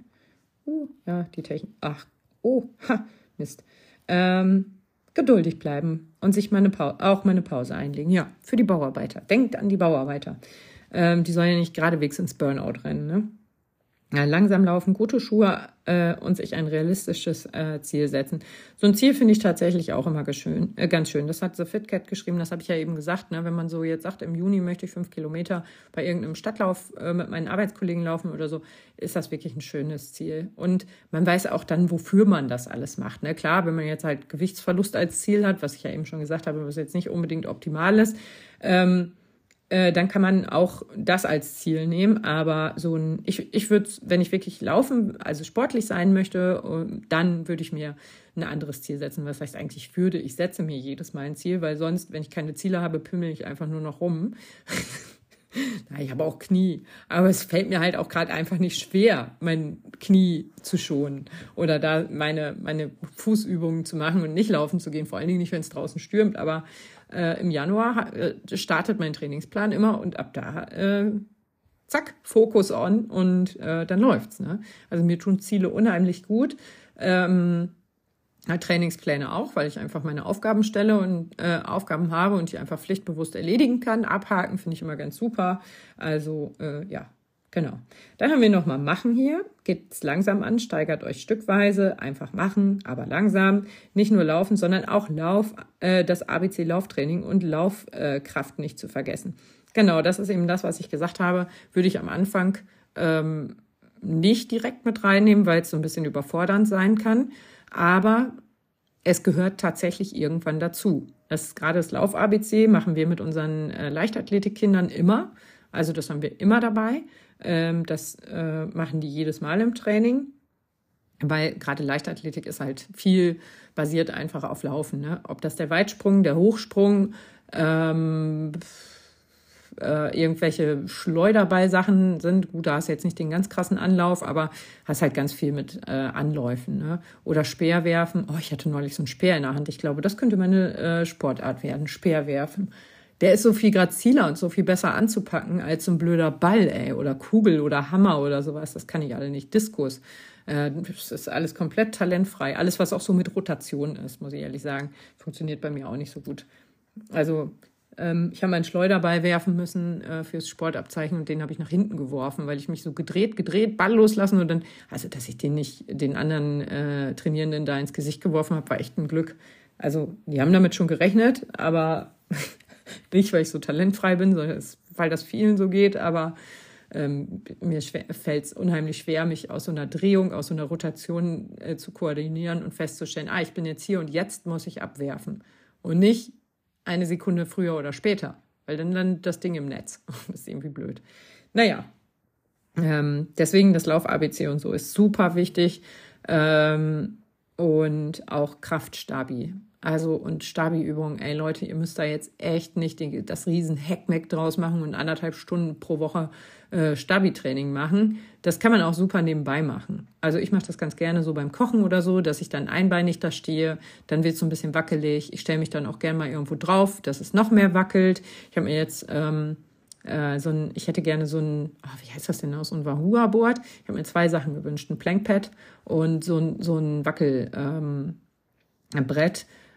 Uh, ja, die Technik. Ach, oh, ha, Mist. Ähm, geduldig bleiben und sich mal eine auch mal eine Pause einlegen. Ja, für die Bauarbeiter. Denkt an die Bauarbeiter. Ähm, die sollen ja nicht geradewegs ins Burnout rennen. Ne? Langsam laufen, gute Schuhe äh, und sich ein realistisches äh, Ziel setzen. So ein Ziel finde ich tatsächlich auch immer schön, äh, ganz schön. Das hat The Fit Cat geschrieben, das habe ich ja eben gesagt. Ne? Wenn man so jetzt sagt, im Juni möchte ich fünf Kilometer bei irgendeinem Stadtlauf äh, mit meinen Arbeitskollegen laufen oder so, ist das wirklich ein schönes Ziel. Und man weiß auch dann, wofür man das alles macht. Ne? Klar, wenn man jetzt halt Gewichtsverlust als Ziel hat, was ich ja eben schon gesagt habe, was jetzt nicht unbedingt optimal ist, ähm, äh, dann kann man auch das als Ziel nehmen. Aber so ein, ich, ich würde, wenn ich wirklich laufen, also sportlich sein möchte, dann würde ich mir ein anderes Ziel setzen. Was heißt eigentlich würde? Ich setze mir jedes Mal ein Ziel, weil sonst, wenn ich keine Ziele habe, pimmel ich einfach nur noch rum. ich habe auch Knie, aber es fällt mir halt auch gerade einfach nicht schwer, mein Knie zu schonen oder da meine, meine Fußübungen zu machen und nicht laufen zu gehen, vor allen Dingen nicht, wenn es draußen stürmt. Aber äh, im Januar äh, startet mein Trainingsplan immer und ab da äh, zack, Fokus on und äh, dann läuft's. Ne? Also mir tun Ziele unheimlich gut. Ähm, Trainingspläne auch, weil ich einfach meine Aufgaben stelle und äh, Aufgaben habe und die einfach pflichtbewusst erledigen kann. Abhaken finde ich immer ganz super. Also äh, ja, genau. Dann haben wir nochmal machen hier. Geht's langsam an, steigert euch stückweise, einfach machen, aber langsam. Nicht nur laufen, sondern auch Lauf, äh, das ABC Lauftraining und Laufkraft nicht zu vergessen. Genau, das ist eben das, was ich gesagt habe. Würde ich am Anfang ähm, nicht direkt mit reinnehmen, weil es so ein bisschen überfordernd sein kann aber es gehört tatsächlich irgendwann dazu. Das ist gerade das Lauf-ABC machen wir mit unseren äh, Leichtathletikkindern immer. Also das haben wir immer dabei. Ähm, das äh, machen die jedes Mal im Training. Weil gerade Leichtathletik ist halt viel basiert einfach auf Laufen. Ne? Ob das der Weitsprung, der Hochsprung, ähm, äh, irgendwelche Schleuderball-Sachen sind. Gut, da hast du jetzt nicht den ganz krassen Anlauf, aber hast halt ganz viel mit äh, Anläufen. Ne? Oder Speerwerfen. Oh, ich hatte neulich so einen Speer in der Hand. Ich glaube, das könnte meine äh, Sportart werden. Speerwerfen. Der ist so viel graziler und so viel besser anzupacken als so ein blöder Ball, ey. Oder Kugel oder Hammer oder sowas. Das kann ich alle nicht. Diskus. Äh, das ist alles komplett talentfrei. Alles, was auch so mit Rotation ist, muss ich ehrlich sagen, funktioniert bei mir auch nicht so gut. Also ähm, ich habe meinen Schleuderball werfen müssen äh, fürs Sportabzeichen und den habe ich nach hinten geworfen, weil ich mich so gedreht, gedreht, Ball loslassen und dann, also dass ich den nicht den anderen äh, Trainierenden da ins Gesicht geworfen habe, war echt ein Glück. Also die haben damit schon gerechnet, aber nicht, weil ich so talentfrei bin, sondern weil das vielen so geht, aber ähm, mir fällt es unheimlich schwer, mich aus so einer Drehung, aus so einer Rotation äh, zu koordinieren und festzustellen, ah, ich bin jetzt hier und jetzt muss ich abwerfen. Und nicht, eine Sekunde früher oder später, weil dann landet das Ding im Netz. Das ist irgendwie blöd. Naja, ähm, deswegen das Lauf-ABC und so ist super wichtig. Ähm, und auch Kraftstabi. Also und Stabi-Übungen, ey Leute, ihr müsst da jetzt echt nicht den, das riesen Heckmeck draus machen und anderthalb Stunden pro Woche äh, Stabi-Training machen. Das kann man auch super nebenbei machen. Also ich mache das ganz gerne so beim Kochen oder so, dass ich dann einbeinig da stehe, dann wird es so ein bisschen wackelig. Ich stelle mich dann auch gerne mal irgendwo drauf, dass es noch mehr wackelt. Ich habe mir jetzt ähm, äh, so ein, ich hätte gerne so ein, oh, wie heißt das denn aus, so ein Wahoo-Board. Ich habe mir zwei Sachen gewünscht, ein Plankpad und so ein, so ein Wackelbrett. Ähm,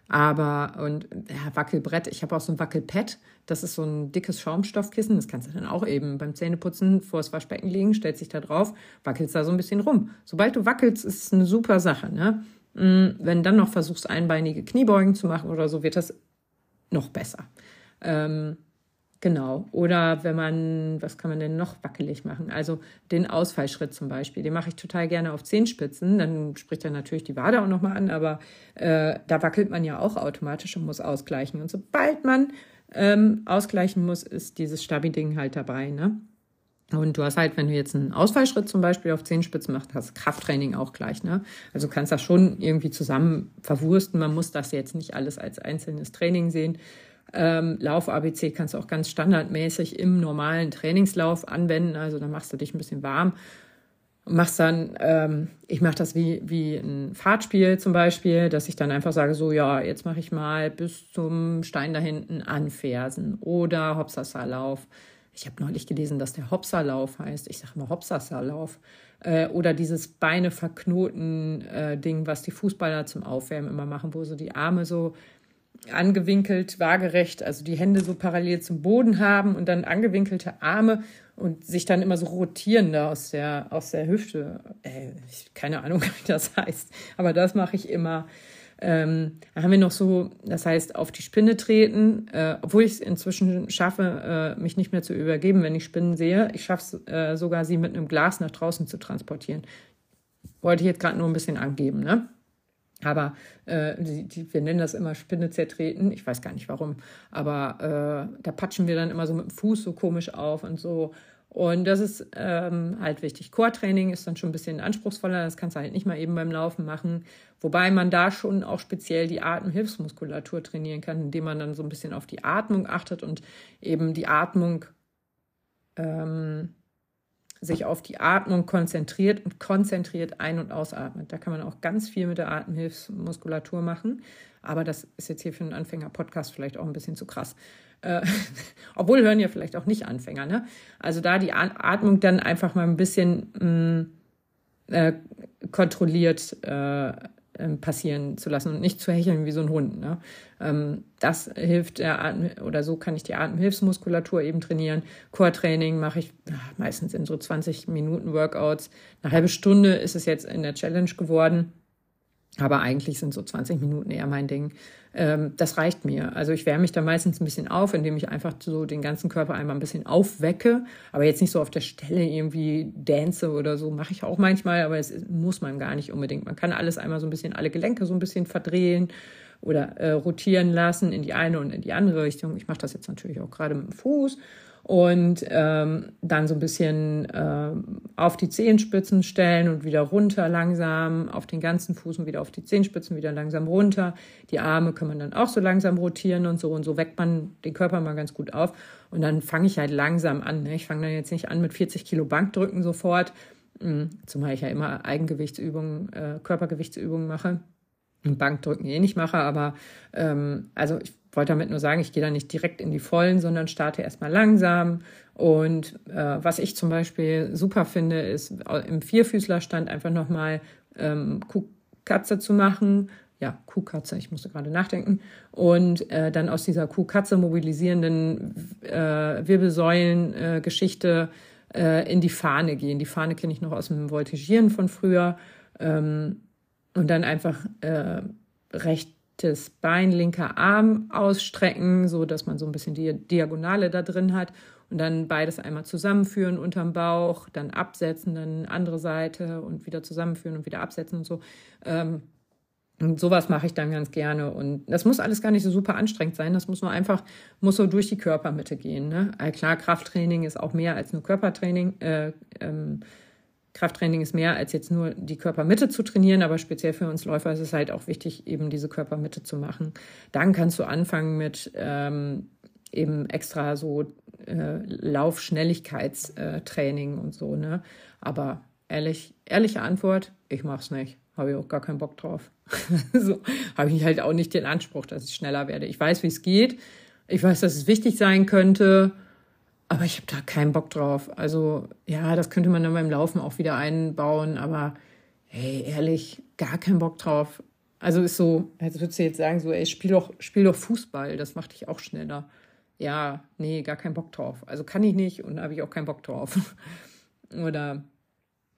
aber, und ja, Wackelbrett, ich habe auch so ein Wackelpad. Das ist so ein dickes Schaumstoffkissen. Das kannst du dann auch eben beim Zähneputzen vor das Waschbecken legen, stellst dich da drauf, wackelst da so ein bisschen rum. Sobald du wackelst, ist es eine super Sache. Ne? Mm, wenn dann noch versuchst, einbeinige Kniebeugen zu machen oder so, wird das noch besser. Ähm, Genau. Oder wenn man, was kann man denn noch wackelig machen? Also den Ausfallschritt zum Beispiel, den mache ich total gerne auf Zehenspitzen. Dann spricht er natürlich die Wade auch nochmal an, aber äh, da wackelt man ja auch automatisch und muss ausgleichen. Und sobald man ähm, ausgleichen muss, ist dieses Stabi-Ding halt dabei. Ne? Und du hast halt, wenn du jetzt einen Ausfallschritt zum Beispiel auf Zehenspitzen machst, hast Krafttraining auch gleich. Ne? Also kannst das schon irgendwie zusammen verwursten. Man muss das jetzt nicht alles als einzelnes Training sehen. Ähm, Lauf-ABC kannst du auch ganz standardmäßig im normalen Trainingslauf anwenden. Also dann machst du dich ein bisschen warm und machst dann, ähm, ich mache das wie, wie ein Fahrtspiel zum Beispiel, dass ich dann einfach sage, so ja, jetzt mache ich mal bis zum Stein da hinten anfersen oder Hopsasa-Lauf. Ich habe neulich gelesen, dass der Hopsa-Lauf heißt. Ich sage immer Hopsasa-Lauf. Äh, oder dieses Beine verknoten äh, Ding, was die Fußballer zum Aufwärmen immer machen, wo so die Arme so angewinkelt, waagerecht, also die Hände so parallel zum Boden haben und dann angewinkelte Arme und sich dann immer so rotieren da aus der, aus der Hüfte. Äh, keine Ahnung, wie das heißt. Aber das mache ich immer. Ähm, da haben wir noch so, das heißt, auf die Spinne treten, äh, obwohl ich es inzwischen schaffe, äh, mich nicht mehr zu übergeben, wenn ich Spinnen sehe. Ich schaffe es äh, sogar, sie mit einem Glas nach draußen zu transportieren. Wollte ich jetzt gerade nur ein bisschen angeben, ne? Aber äh, die, die, wir nennen das immer Spinne zertreten. Ich weiß gar nicht warum. Aber äh, da patschen wir dann immer so mit dem Fuß so komisch auf und so. Und das ist ähm, halt wichtig. Core-Training ist dann schon ein bisschen anspruchsvoller. Das kannst du halt nicht mal eben beim Laufen machen. Wobei man da schon auch speziell die Atemhilfsmuskulatur trainieren kann, indem man dann so ein bisschen auf die Atmung achtet und eben die Atmung ähm, sich auf die Atmung konzentriert und konzentriert ein- und ausatmet. Da kann man auch ganz viel mit der Atemhilfsmuskulatur machen. Aber das ist jetzt hier für einen Anfänger-Podcast vielleicht auch ein bisschen zu krass. Äh, obwohl hören ja vielleicht auch nicht Anfänger. Ne? Also da die Atmung dann einfach mal ein bisschen mh, mm, äh, kontrolliert äh, passieren zu lassen und nicht zu hecheln wie so ein Hund. Ne? Ähm, das hilft der Atem oder so kann ich die Atemhilfsmuskulatur eben trainieren. Core-Training mache ich ach, meistens in so 20 Minuten Workouts. Eine halbe Stunde ist es jetzt in der Challenge geworden. Aber eigentlich sind so 20 Minuten eher mein Ding. Ähm, das reicht mir. Also ich wärme mich da meistens ein bisschen auf, indem ich einfach so den ganzen Körper einmal ein bisschen aufwecke. Aber jetzt nicht so auf der Stelle irgendwie dance oder so. Mache ich auch manchmal, aber es muss man gar nicht unbedingt. Man kann alles einmal so ein bisschen, alle Gelenke so ein bisschen verdrehen oder äh, rotieren lassen in die eine und in die andere Richtung. Ich mache das jetzt natürlich auch gerade mit dem Fuß und ähm, dann so ein bisschen ähm, auf die Zehenspitzen stellen und wieder runter langsam auf den ganzen Fuß und wieder auf die Zehenspitzen wieder langsam runter. Die Arme kann man dann auch so langsam rotieren und so und so weckt man den Körper mal ganz gut auf und dann fange ich halt langsam an. Ne? Ich fange dann jetzt nicht an mit 40 Kilo Bankdrücken sofort, hm, zumal ich ja immer Eigengewichtsübungen, äh, Körpergewichtsübungen mache Bankdrücken eh nicht mache, aber ähm, also ich wollte damit nur sagen, ich gehe da nicht direkt in die Vollen, sondern starte erstmal langsam. Und äh, was ich zum Beispiel super finde, ist im Vierfüßlerstand einfach nochmal ähm, Kuhkatze zu machen. Ja, Kuhkatze, ich musste gerade nachdenken. Und äh, dann aus dieser Kuhkatze mobilisierenden äh, Wirbelsäulen-Geschichte äh, in die Fahne gehen. Die Fahne kenne ich noch aus dem Voltigieren von früher. Ähm, und dann einfach äh, recht rechtes Bein, linker Arm ausstrecken, so dass man so ein bisschen die Diagonale da drin hat und dann beides einmal zusammenführen unterm Bauch, dann absetzen, dann andere Seite und wieder zusammenführen und wieder absetzen und so. Ähm, und sowas mache ich dann ganz gerne. Und das muss alles gar nicht so super anstrengend sein. Das muss nur einfach, muss so durch die Körpermitte gehen. Ne? klar, Krafttraining ist auch mehr als nur Körpertraining. Äh, ähm, Krafttraining ist mehr als jetzt nur die Körpermitte zu trainieren, aber speziell für uns Läufer ist es halt auch wichtig, eben diese Körpermitte zu machen. Dann kannst du anfangen mit ähm, eben extra so äh, Laufschnelligkeitstraining und so, ne? Aber ehrlich, ehrliche Antwort, ich mach's nicht. Habe ich auch gar keinen Bock drauf. so habe ich halt auch nicht den Anspruch, dass ich schneller werde. Ich weiß, wie es geht. Ich weiß, dass es wichtig sein könnte. Aber ich habe da keinen Bock drauf. Also ja, das könnte man dann beim Laufen auch wieder einbauen, aber hey, ehrlich, gar keinen Bock drauf. Also ist so, als würdest du jetzt sagen, so, ey, spiel doch, spiel doch Fußball, das macht dich auch schneller. Ja, nee, gar keinen Bock drauf. Also kann ich nicht und habe ich auch keinen Bock drauf. Oder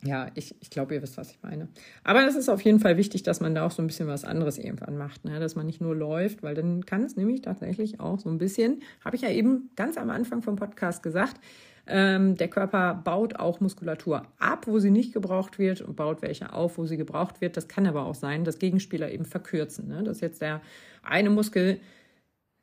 ja, ich, ich glaube, ihr wisst, was ich meine. Aber es ist auf jeden Fall wichtig, dass man da auch so ein bisschen was anderes irgendwann macht, ne? dass man nicht nur läuft, weil dann kann es nämlich tatsächlich auch so ein bisschen, habe ich ja eben ganz am Anfang vom Podcast gesagt, ähm, der Körper baut auch Muskulatur ab, wo sie nicht gebraucht wird und baut welche auf, wo sie gebraucht wird. Das kann aber auch sein, dass Gegenspieler eben verkürzen. Ne? Dass jetzt der eine Muskel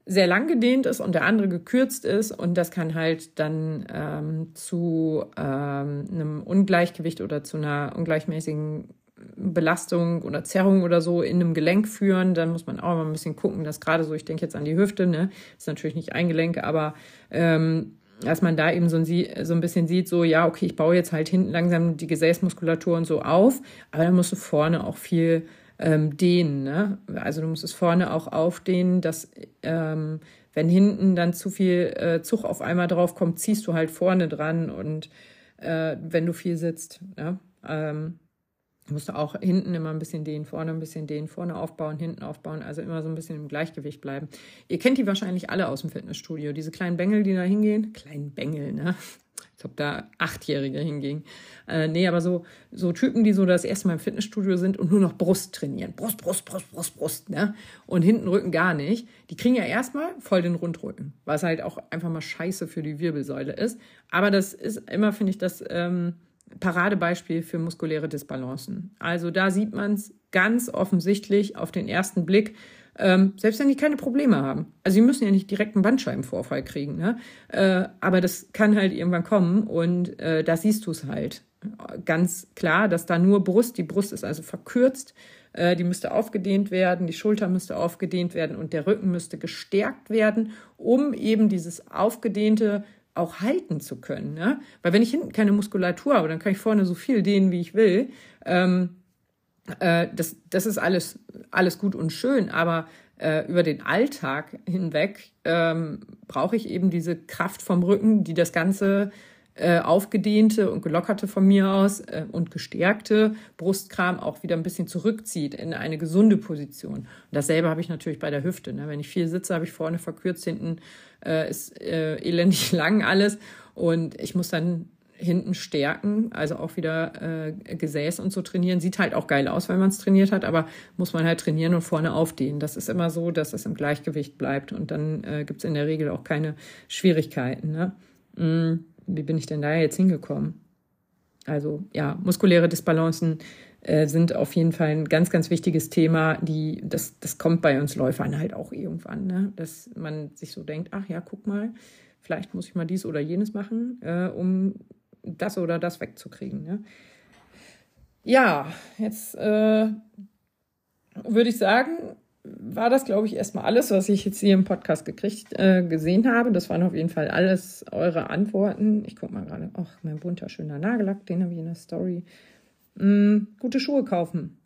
sehr lang gedehnt ist und der andere gekürzt ist. Und das kann halt dann ähm, zu ähm, einem Ungleichgewicht oder zu einer ungleichmäßigen Belastung oder Zerrung oder so in einem Gelenk führen. Dann muss man auch mal ein bisschen gucken, dass gerade so, ich denke jetzt an die Hüfte, ne, ist natürlich nicht ein Gelenk, aber ähm, dass man da eben so ein, so ein bisschen sieht, so, ja, okay, ich baue jetzt halt hinten langsam die Gesäßmuskulatur und so auf, aber dann musst du vorne auch viel ähm, dehnen. Ne? Also du musst es vorne auch aufdehnen, dass ähm, wenn hinten dann zu viel äh, Zug auf einmal drauf kommt, ziehst du halt vorne dran und äh, wenn du viel sitzt. Ja? Ähm, Ich musste auch hinten immer ein bisschen den, vorne ein bisschen den, vorne aufbauen, hinten aufbauen, also immer so ein bisschen im Gleichgewicht bleiben. Ihr kennt die wahrscheinlich alle aus dem Fitnessstudio, diese kleinen Bengel, die da hingehen. Kleinen Bengel, ne? Als ob da Achtjährige hingingen. Äh, nee, aber so, so Typen, die so das erste Mal im Fitnessstudio sind und nur noch Brust trainieren. Brust, Brust, Brust, Brust, Brust, ne? Und hinten Rücken gar nicht. Die kriegen ja erstmal voll den Rundrücken, was halt auch einfach mal scheiße für die Wirbelsäule ist. Aber das ist immer, finde ich, das ähm, Paradebeispiel für muskuläre Disbalancen. Also da sieht man es ganz offensichtlich auf den ersten Blick, ähm, selbst wenn die keine Probleme haben. Also sie müssen ja nicht direkt einen Bandscheibenvorfall kriegen, ne? Äh, aber das kann halt irgendwann kommen und äh, da siehst du es halt ganz klar, dass da nur Brust, die Brust ist also verkürzt, äh, die müsste aufgedehnt werden, die Schulter müsste aufgedehnt werden und der Rücken müsste gestärkt werden, um eben dieses aufgedehnte auch halten zu können. Ne? Weil wenn ich hinten keine Muskulatur habe, dann kann ich vorne so viel dehnen, wie ich will. Ähm, äh, das, das ist alles, alles gut und schön, aber äh, über den Alltag hinweg ähm, brauche ich eben diese Kraft vom Rücken, die das Ganze äh, aufgedehnte und gelockerte von mir aus äh, und gestärkte Brustkram auch wieder ein bisschen zurückzieht in eine gesunde Position. Und dasselbe habe ich natürlich bei der Hüfte. Ne? Wenn ich viel sitze, habe ich vorne verkürzt, hinten äh, ist äh, elendig lang alles und ich muss dann hinten stärken, also auch wieder äh, Gesäß und so trainieren. Sieht halt auch geil aus, wenn man es trainiert hat, aber muss man halt trainieren und vorne aufdehnen. Das ist immer so, dass es im Gleichgewicht bleibt und dann äh, gibt es in der Regel auch keine Schwierigkeiten. Ne? Mm, wie bin ich denn da jetzt hingekommen? Also ja, muskuläre Disbalancen äh, sind auf jeden Fall ein ganz, ganz wichtiges Thema. Die, das, das kommt bei uns Läufern halt auch irgendwann, ne? dass man sich so denkt, ach ja, guck mal, vielleicht muss ich mal dies oder jenes machen, äh, um das oder das wegzukriegen. Ne? Ja, jetzt äh, würde ich sagen, war das, glaube ich, erstmal alles, was ich jetzt hier im Podcast gekriegt, äh, gesehen habe. Das waren auf jeden Fall alles eure Antworten. Ich gucke mal gerade. Ach, mein bunter, schöner Nagellack, den habe ich in der Story. Mm, gute Schuhe kaufen.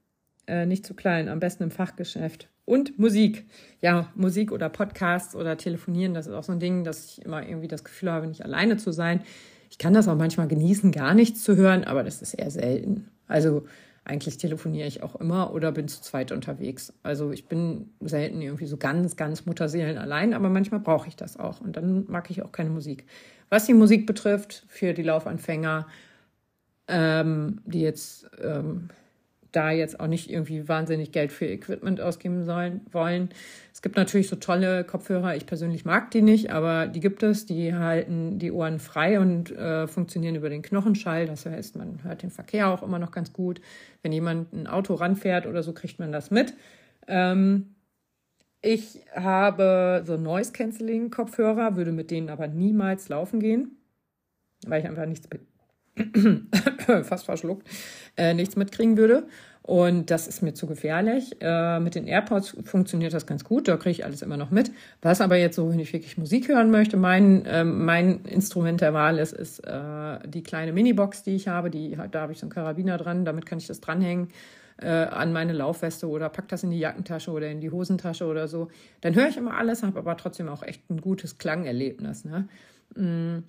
Äh, nicht zu klein, am besten im Fachgeschäft. Und Musik. Ja, Musik oder Podcasts oder Telefonieren, das ist auch so ein Ding, dass ich immer irgendwie das Gefühl habe, nicht alleine zu sein. Ich kann das auch manchmal genießen, gar nichts zu hören, aber das ist eher selten. Also eigentlich telefoniere ich auch immer oder bin zu zweit unterwegs. Also ich bin selten irgendwie so ganz, ganz Mutterseelen allein, aber manchmal brauche ich das auch. Und dann mag ich auch keine Musik. Was die Musik betrifft, für die Laufanfänger, ähm, die jetzt ähm, da jetzt auch nicht irgendwie wahnsinnig Geld für Equipment ausgeben sollen, wollen. Es gibt natürlich so tolle Kopfhörer. Ich persönlich mag die nicht, aber die gibt es. Die halten die Ohren frei und äh, funktionieren über den Knochenschall. Das heißt, man hört den Verkehr auch immer noch ganz gut. Wenn jemand ein Auto ranfährt oder so, kriegt man das mit. Ähm, ich habe so Noise Cancelling Kopfhörer, würde mit denen aber niemals laufen gehen, weil ich einfach nichts fast verschluckt, äh, nichts mitkriegen würde. Und das ist mir zu gefährlich. Äh, mit den AirPods funktioniert das ganz gut, da kriege ich alles immer noch mit. Was aber jetzt so, wenn ich wirklich Musik hören möchte, mein, äh, mein Instrument der Wahl ist, ist äh, die kleine Minibox, die ich habe. Die, da habe ich so einen Karabiner dran, damit kann ich das dranhängen äh, an meine Laufweste oder pack das in die Jackentasche oder in die Hosentasche oder so. Dann höre ich immer alles, habe aber trotzdem auch echt ein gutes Klangerlebnis. Ne? Mm,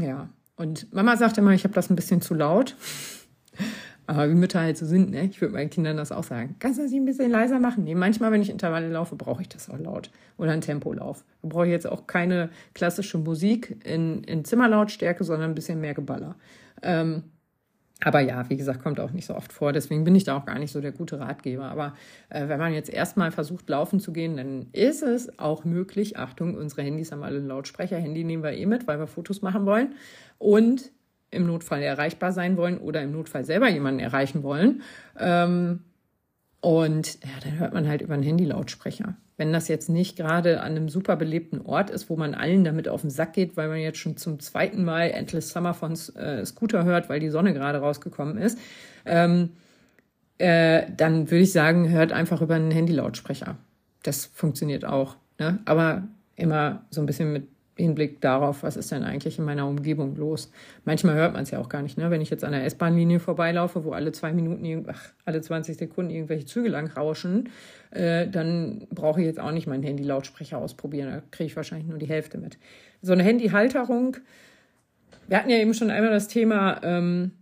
ja, und Mama sagte immer, ich habe das ein bisschen zu laut. Aber wie Mütter halt so sind, ne? Ich würde meinen Kindern das auch sagen. Kannst du das ein bisschen leiser machen? Nee, manchmal, wenn ich Intervalle laufe, brauche ich das auch laut. Oder einen Tempolauf. Da brauche ich jetzt auch keine klassische Musik in, in Zimmerlautstärke, sondern ein bisschen mehr Geballer. Ähm, aber ja, wie gesagt, kommt auch nicht so oft vor. Deswegen bin ich da auch gar nicht so der gute Ratgeber. Aber äh, wenn man jetzt erstmal versucht, laufen zu gehen, dann ist es auch möglich. Achtung, unsere Handys haben alle einen Lautsprecher. Handy nehmen wir eh mit, weil wir Fotos machen wollen. Und im Notfall erreichbar sein wollen oder im Notfall selber jemanden erreichen wollen. Ähm, und ja, dann hört man halt über einen Handy-Lautsprecher. Wenn das jetzt nicht gerade an einem super belebten Ort ist, wo man allen damit auf den Sack geht, weil man jetzt schon zum zweiten Mal Endless Summer von äh, Scooter hört, weil die Sonne gerade rausgekommen ist, ähm, äh, dann würde ich sagen, hört einfach über einen Handy-Lautsprecher. Das funktioniert auch. Ne? Aber immer so ein bisschen mit Hinblick darauf, was ist denn eigentlich in meiner Umgebung los. Manchmal hört man es ja auch gar nicht, ne? Wenn ich jetzt an der S-Bahn-Linie vorbeilaufe, wo alle zwei Minuten, ach, alle 20 Sekunden irgendwelche Züge lang rauschen, äh, dann brauche ich jetzt auch nicht meinen Handy-Lautsprecher ausprobieren. Da kriege ich wahrscheinlich nur die Hälfte mit. So eine Handy-Halterung. Wir hatten ja eben schon einmal das Thema, ähm,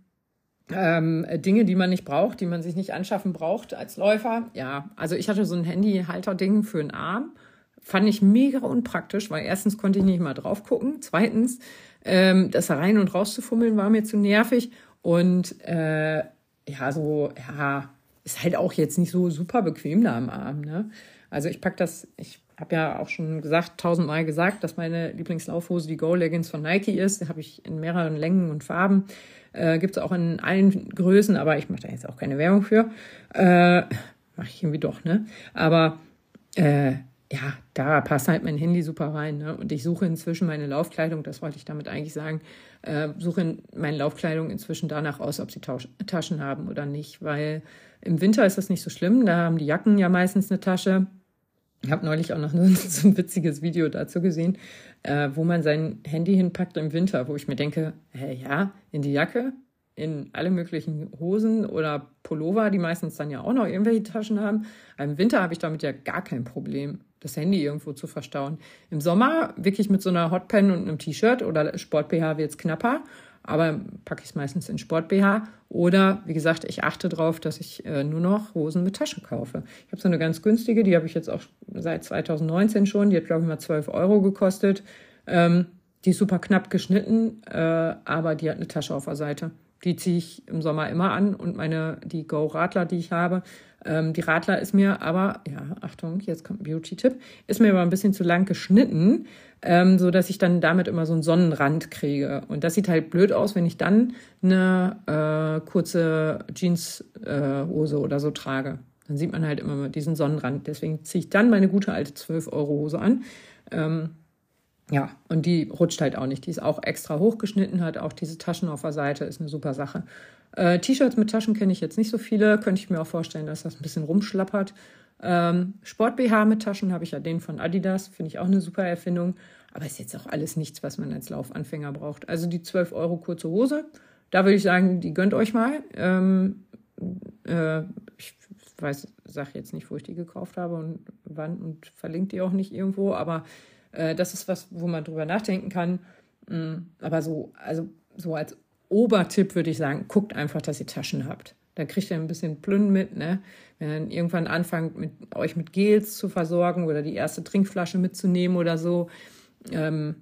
ähm, Dinge, die man nicht braucht, die man sich nicht anschaffen braucht als Läufer. Ja, also ich hatte so ein Handyhalter-Ding für den Arm. Fand ich mega unpraktisch, weil erstens konnte ich nicht mal drauf gucken. Zweitens, ähm, das rein und raus zu fummeln war mir zu nervig. Und äh, ja, so, ja, ist halt auch jetzt nicht so super bequem da am Arm. Ne? Also ich pack das, ich habe ja auch schon gesagt, tausendmal gesagt, dass meine Lieblingslaufhose die Go Leggings von Nike ist. Die habe ich in mehreren Längen und Farben. Äh, Gibt es auch in allen Größen, aber ich mache da jetzt auch keine Werbung für. Äh, mache ich irgendwie doch, ne? Aber äh, ja, da passt halt mein Handy super rein. Ne? Und ich suche inzwischen meine Laufkleidung, das wollte ich damit eigentlich sagen, äh, suche meine Laufkleidung inzwischen danach aus, ob sie Tausch Taschen haben oder nicht. Weil im Winter ist das nicht so schlimm, da haben die Jacken ja meistens eine Tasche. Ich habe neulich auch noch so ein witziges Video dazu gesehen, äh, wo man sein Handy hinpackt im Winter, wo ich mir denke, hä, ja, in die Jacke, in alle möglichen Hosen oder Pullover, die meistens dann ja auch noch irgendwelche Taschen haben. Im Winter habe ich damit ja gar kein Problem, das Handy irgendwo zu verstauen. Im Sommer wirklich mit so einer Hotpen und einem T-Shirt oder Sport-BH wird es knapper aber packe ich es meistens in Sport-BH. Oder, wie gesagt, ich achte darauf, dass ich äh, nur noch Hosen mit Tasche kaufe. Ich habe so eine ganz günstige, die habe ich jetzt auch seit 2019 schon. Die hat, glaube ich, mal 12 Euro gekostet. Ähm, die ist super knapp geschnitten, äh, aber die hat eine Tasche auf der Seite. Die ziehe ich im Sommer immer an und meine, die Go-Radler, die ich habe, ähm, die Radler ist mir aber, ja, Achtung, jetzt kommt ein Beauty-Tipp, ist mir aber ein bisschen zu lang geschnitten, ähm, so ich dann damit immer so einen Sonnenrand kriege. Und das sieht halt blöd aus, wenn ich dann eine äh, kurze Jeanshose äh, oder so trage. Dann sieht man halt immer diesen Sonnenrand. Deswegen ziehe ich dann meine gute alte 12-Euro-Hose an. Ähm, ja, und die rutscht halt auch nicht. Die ist auch extra hochgeschnitten, hat auch diese Taschen auf der Seite, ist eine super Sache. Äh, T-Shirts mit Taschen kenne ich jetzt nicht so viele, könnte ich mir auch vorstellen, dass das ein bisschen rumschlappert. Ähm, Sport-BH mit Taschen habe ich ja den von Adidas, finde ich auch eine super Erfindung. Aber ist jetzt auch alles nichts, was man als Laufanfänger braucht. Also die 12 Euro kurze Hose, da würde ich sagen, die gönnt euch mal. Ähm, äh, ich weiß, sage jetzt nicht, wo ich die gekauft habe und wann und verlinkt die auch nicht irgendwo, aber äh, das ist was, wo man drüber nachdenken kann. Mhm. Aber so, also so als Obertipp würde ich sagen, guckt einfach, dass ihr Taschen habt. Da kriegt ihr ein bisschen Plünn mit, ne? Wenn ihr dann irgendwann anfangt, mit, euch mit Gels zu versorgen oder die erste Trinkflasche mitzunehmen oder so. Ähm,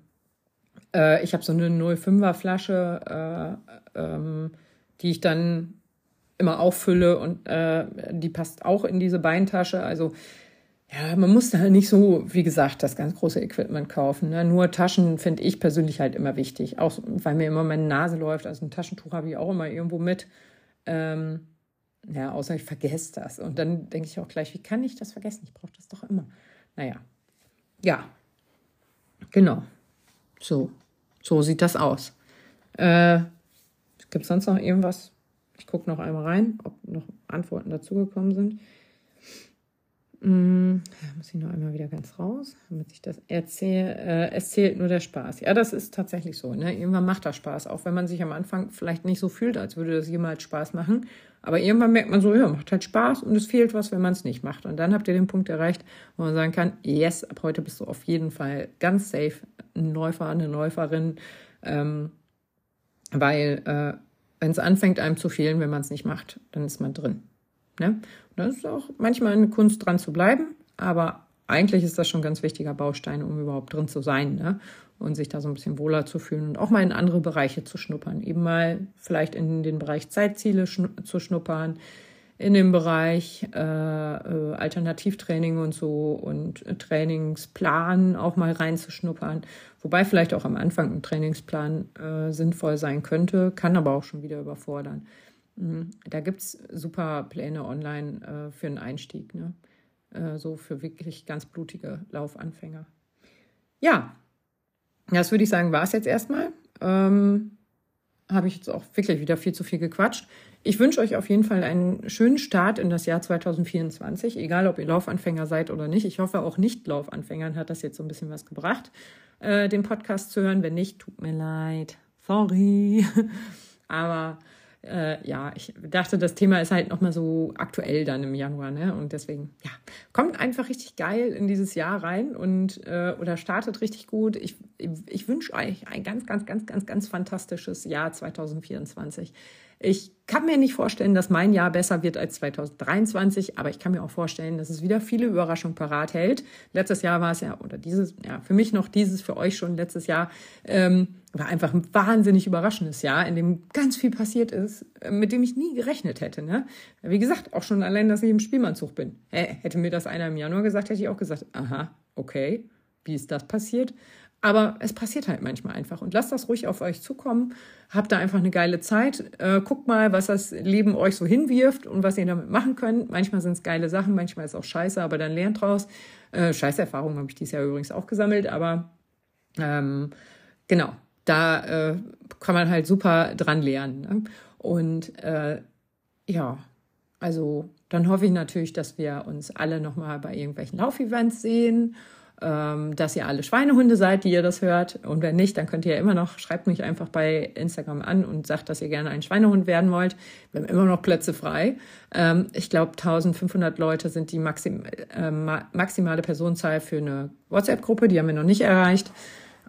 äh, ich habe so eine 05er Flasche, äh, ähm, die ich dann immer auffülle und äh, die passt auch in diese Beintasche. Also ja, man muss da halt nicht so, wie gesagt, das ganz große Equipment kaufen. Ne? Nur Taschen finde ich persönlich halt immer wichtig. Auch weil mir immer meine Nase läuft. Also ein Taschentuch habe ich auch immer irgendwo mit. Ähm, ja, außer ich vergesse das. Und dann denke ich auch gleich, wie kann ich das vergessen? Ich brauche das doch immer. Naja. Ja. Genau. So. So sieht das aus. Äh, Gibt es sonst noch irgendwas? Ich gucke noch einmal rein, ob noch Antworten dazugekommen sind. Mm, muss ich noch einmal wieder ganz raus, damit ich das erzähle. Äh, es zählt nur der Spaß. Ja, das ist tatsächlich so. Ne? Irgendwann macht das Spaß, auch wenn man sich am Anfang vielleicht nicht so fühlt, als würde das jemals Spaß machen. Aber irgendwann merkt man so, ja, macht halt Spaß und es fehlt was, wenn man es nicht macht. Und dann habt ihr den Punkt erreicht, wo man sagen kann, yes, ab heute bist du auf jeden Fall ganz safe ein Läufer, eine Läuferin. Ähm, weil äh, wenn es anfängt, einem zu fehlen, wenn man es nicht macht, dann ist man drin. Ne? Das ist auch manchmal eine Kunst, dran zu bleiben, aber eigentlich ist das schon ein ganz wichtiger Baustein, um überhaupt drin zu sein ne? und sich da so ein bisschen wohler zu fühlen und auch mal in andere Bereiche zu schnuppern. Eben mal vielleicht in den Bereich Zeitziele schnu zu schnuppern, in den Bereich äh, Alternativtraining und so und Trainingsplan auch mal reinzuschnuppern. Wobei vielleicht auch am Anfang ein Trainingsplan äh, sinnvoll sein könnte, kann aber auch schon wieder überfordern. Mhm. Da gibt es super Pläne online äh, für einen Einstieg, ne? Äh, so für wirklich ganz blutige Laufanfänger. Ja, das würde ich sagen, war es jetzt erstmal. Ähm, Habe ich jetzt auch wirklich wieder viel zu viel gequatscht. Ich wünsche euch auf jeden Fall einen schönen Start in das Jahr 2024, egal ob ihr Laufanfänger seid oder nicht. Ich hoffe, auch Nicht-Laufanfängern hat das jetzt so ein bisschen was gebracht, äh, den Podcast zu hören. Wenn nicht, tut mir leid. Sorry. Aber äh, ja, ich dachte, das Thema ist halt nochmal so aktuell dann im Januar, ne? Und deswegen, ja, kommt einfach richtig geil in dieses Jahr rein und äh, oder startet richtig gut. Ich, ich wünsche euch ein ganz, ganz, ganz, ganz, ganz fantastisches Jahr 2024. Ich kann mir nicht vorstellen, dass mein Jahr besser wird als 2023, aber ich kann mir auch vorstellen, dass es wieder viele Überraschungen parat hält. Letztes Jahr war es ja, oder dieses, ja, für mich noch dieses, für euch schon letztes Jahr, ähm, war einfach ein wahnsinnig überraschendes Jahr, in dem ganz viel passiert ist, äh, mit dem ich nie gerechnet hätte. Ne? Wie gesagt, auch schon allein, dass ich im Spielmannzug bin. Hätte mir das einer im Januar gesagt, hätte ich auch gesagt, aha, okay, wie ist das passiert? Aber es passiert halt manchmal einfach. Und lasst das ruhig auf euch zukommen. Habt da einfach eine geile Zeit. Äh, guckt mal, was das Leben euch so hinwirft und was ihr damit machen könnt. Manchmal sind es geile Sachen, manchmal ist es auch scheiße, aber dann lernt draus. Äh, Scheißerfahrungen habe ich dieses Jahr übrigens auch gesammelt, aber ähm, genau, da äh, kann man halt super dran lernen. Ne? Und äh, ja, also dann hoffe ich natürlich, dass wir uns alle nochmal bei irgendwelchen Laufevents sehen ähm, dass ihr alle Schweinehunde seid, die ihr das hört. Und wenn nicht, dann könnt ihr immer noch, schreibt mich einfach bei Instagram an und sagt, dass ihr gerne ein Schweinehund werden wollt. Wir haben immer noch Plätze frei. Ähm, ich glaube, 1500 Leute sind die maxim, äh, maximale Personenzahl für eine WhatsApp-Gruppe. Die haben wir noch nicht erreicht.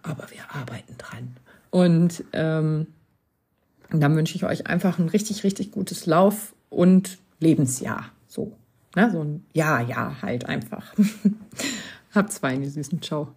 Aber wir arbeiten dran. Und ähm, dann wünsche ich euch einfach ein richtig, richtig gutes Lauf- und Lebensjahr. So. Ne? So ein Ja, ja, halt einfach. Habt zwei, ihr Süßen. Ciao.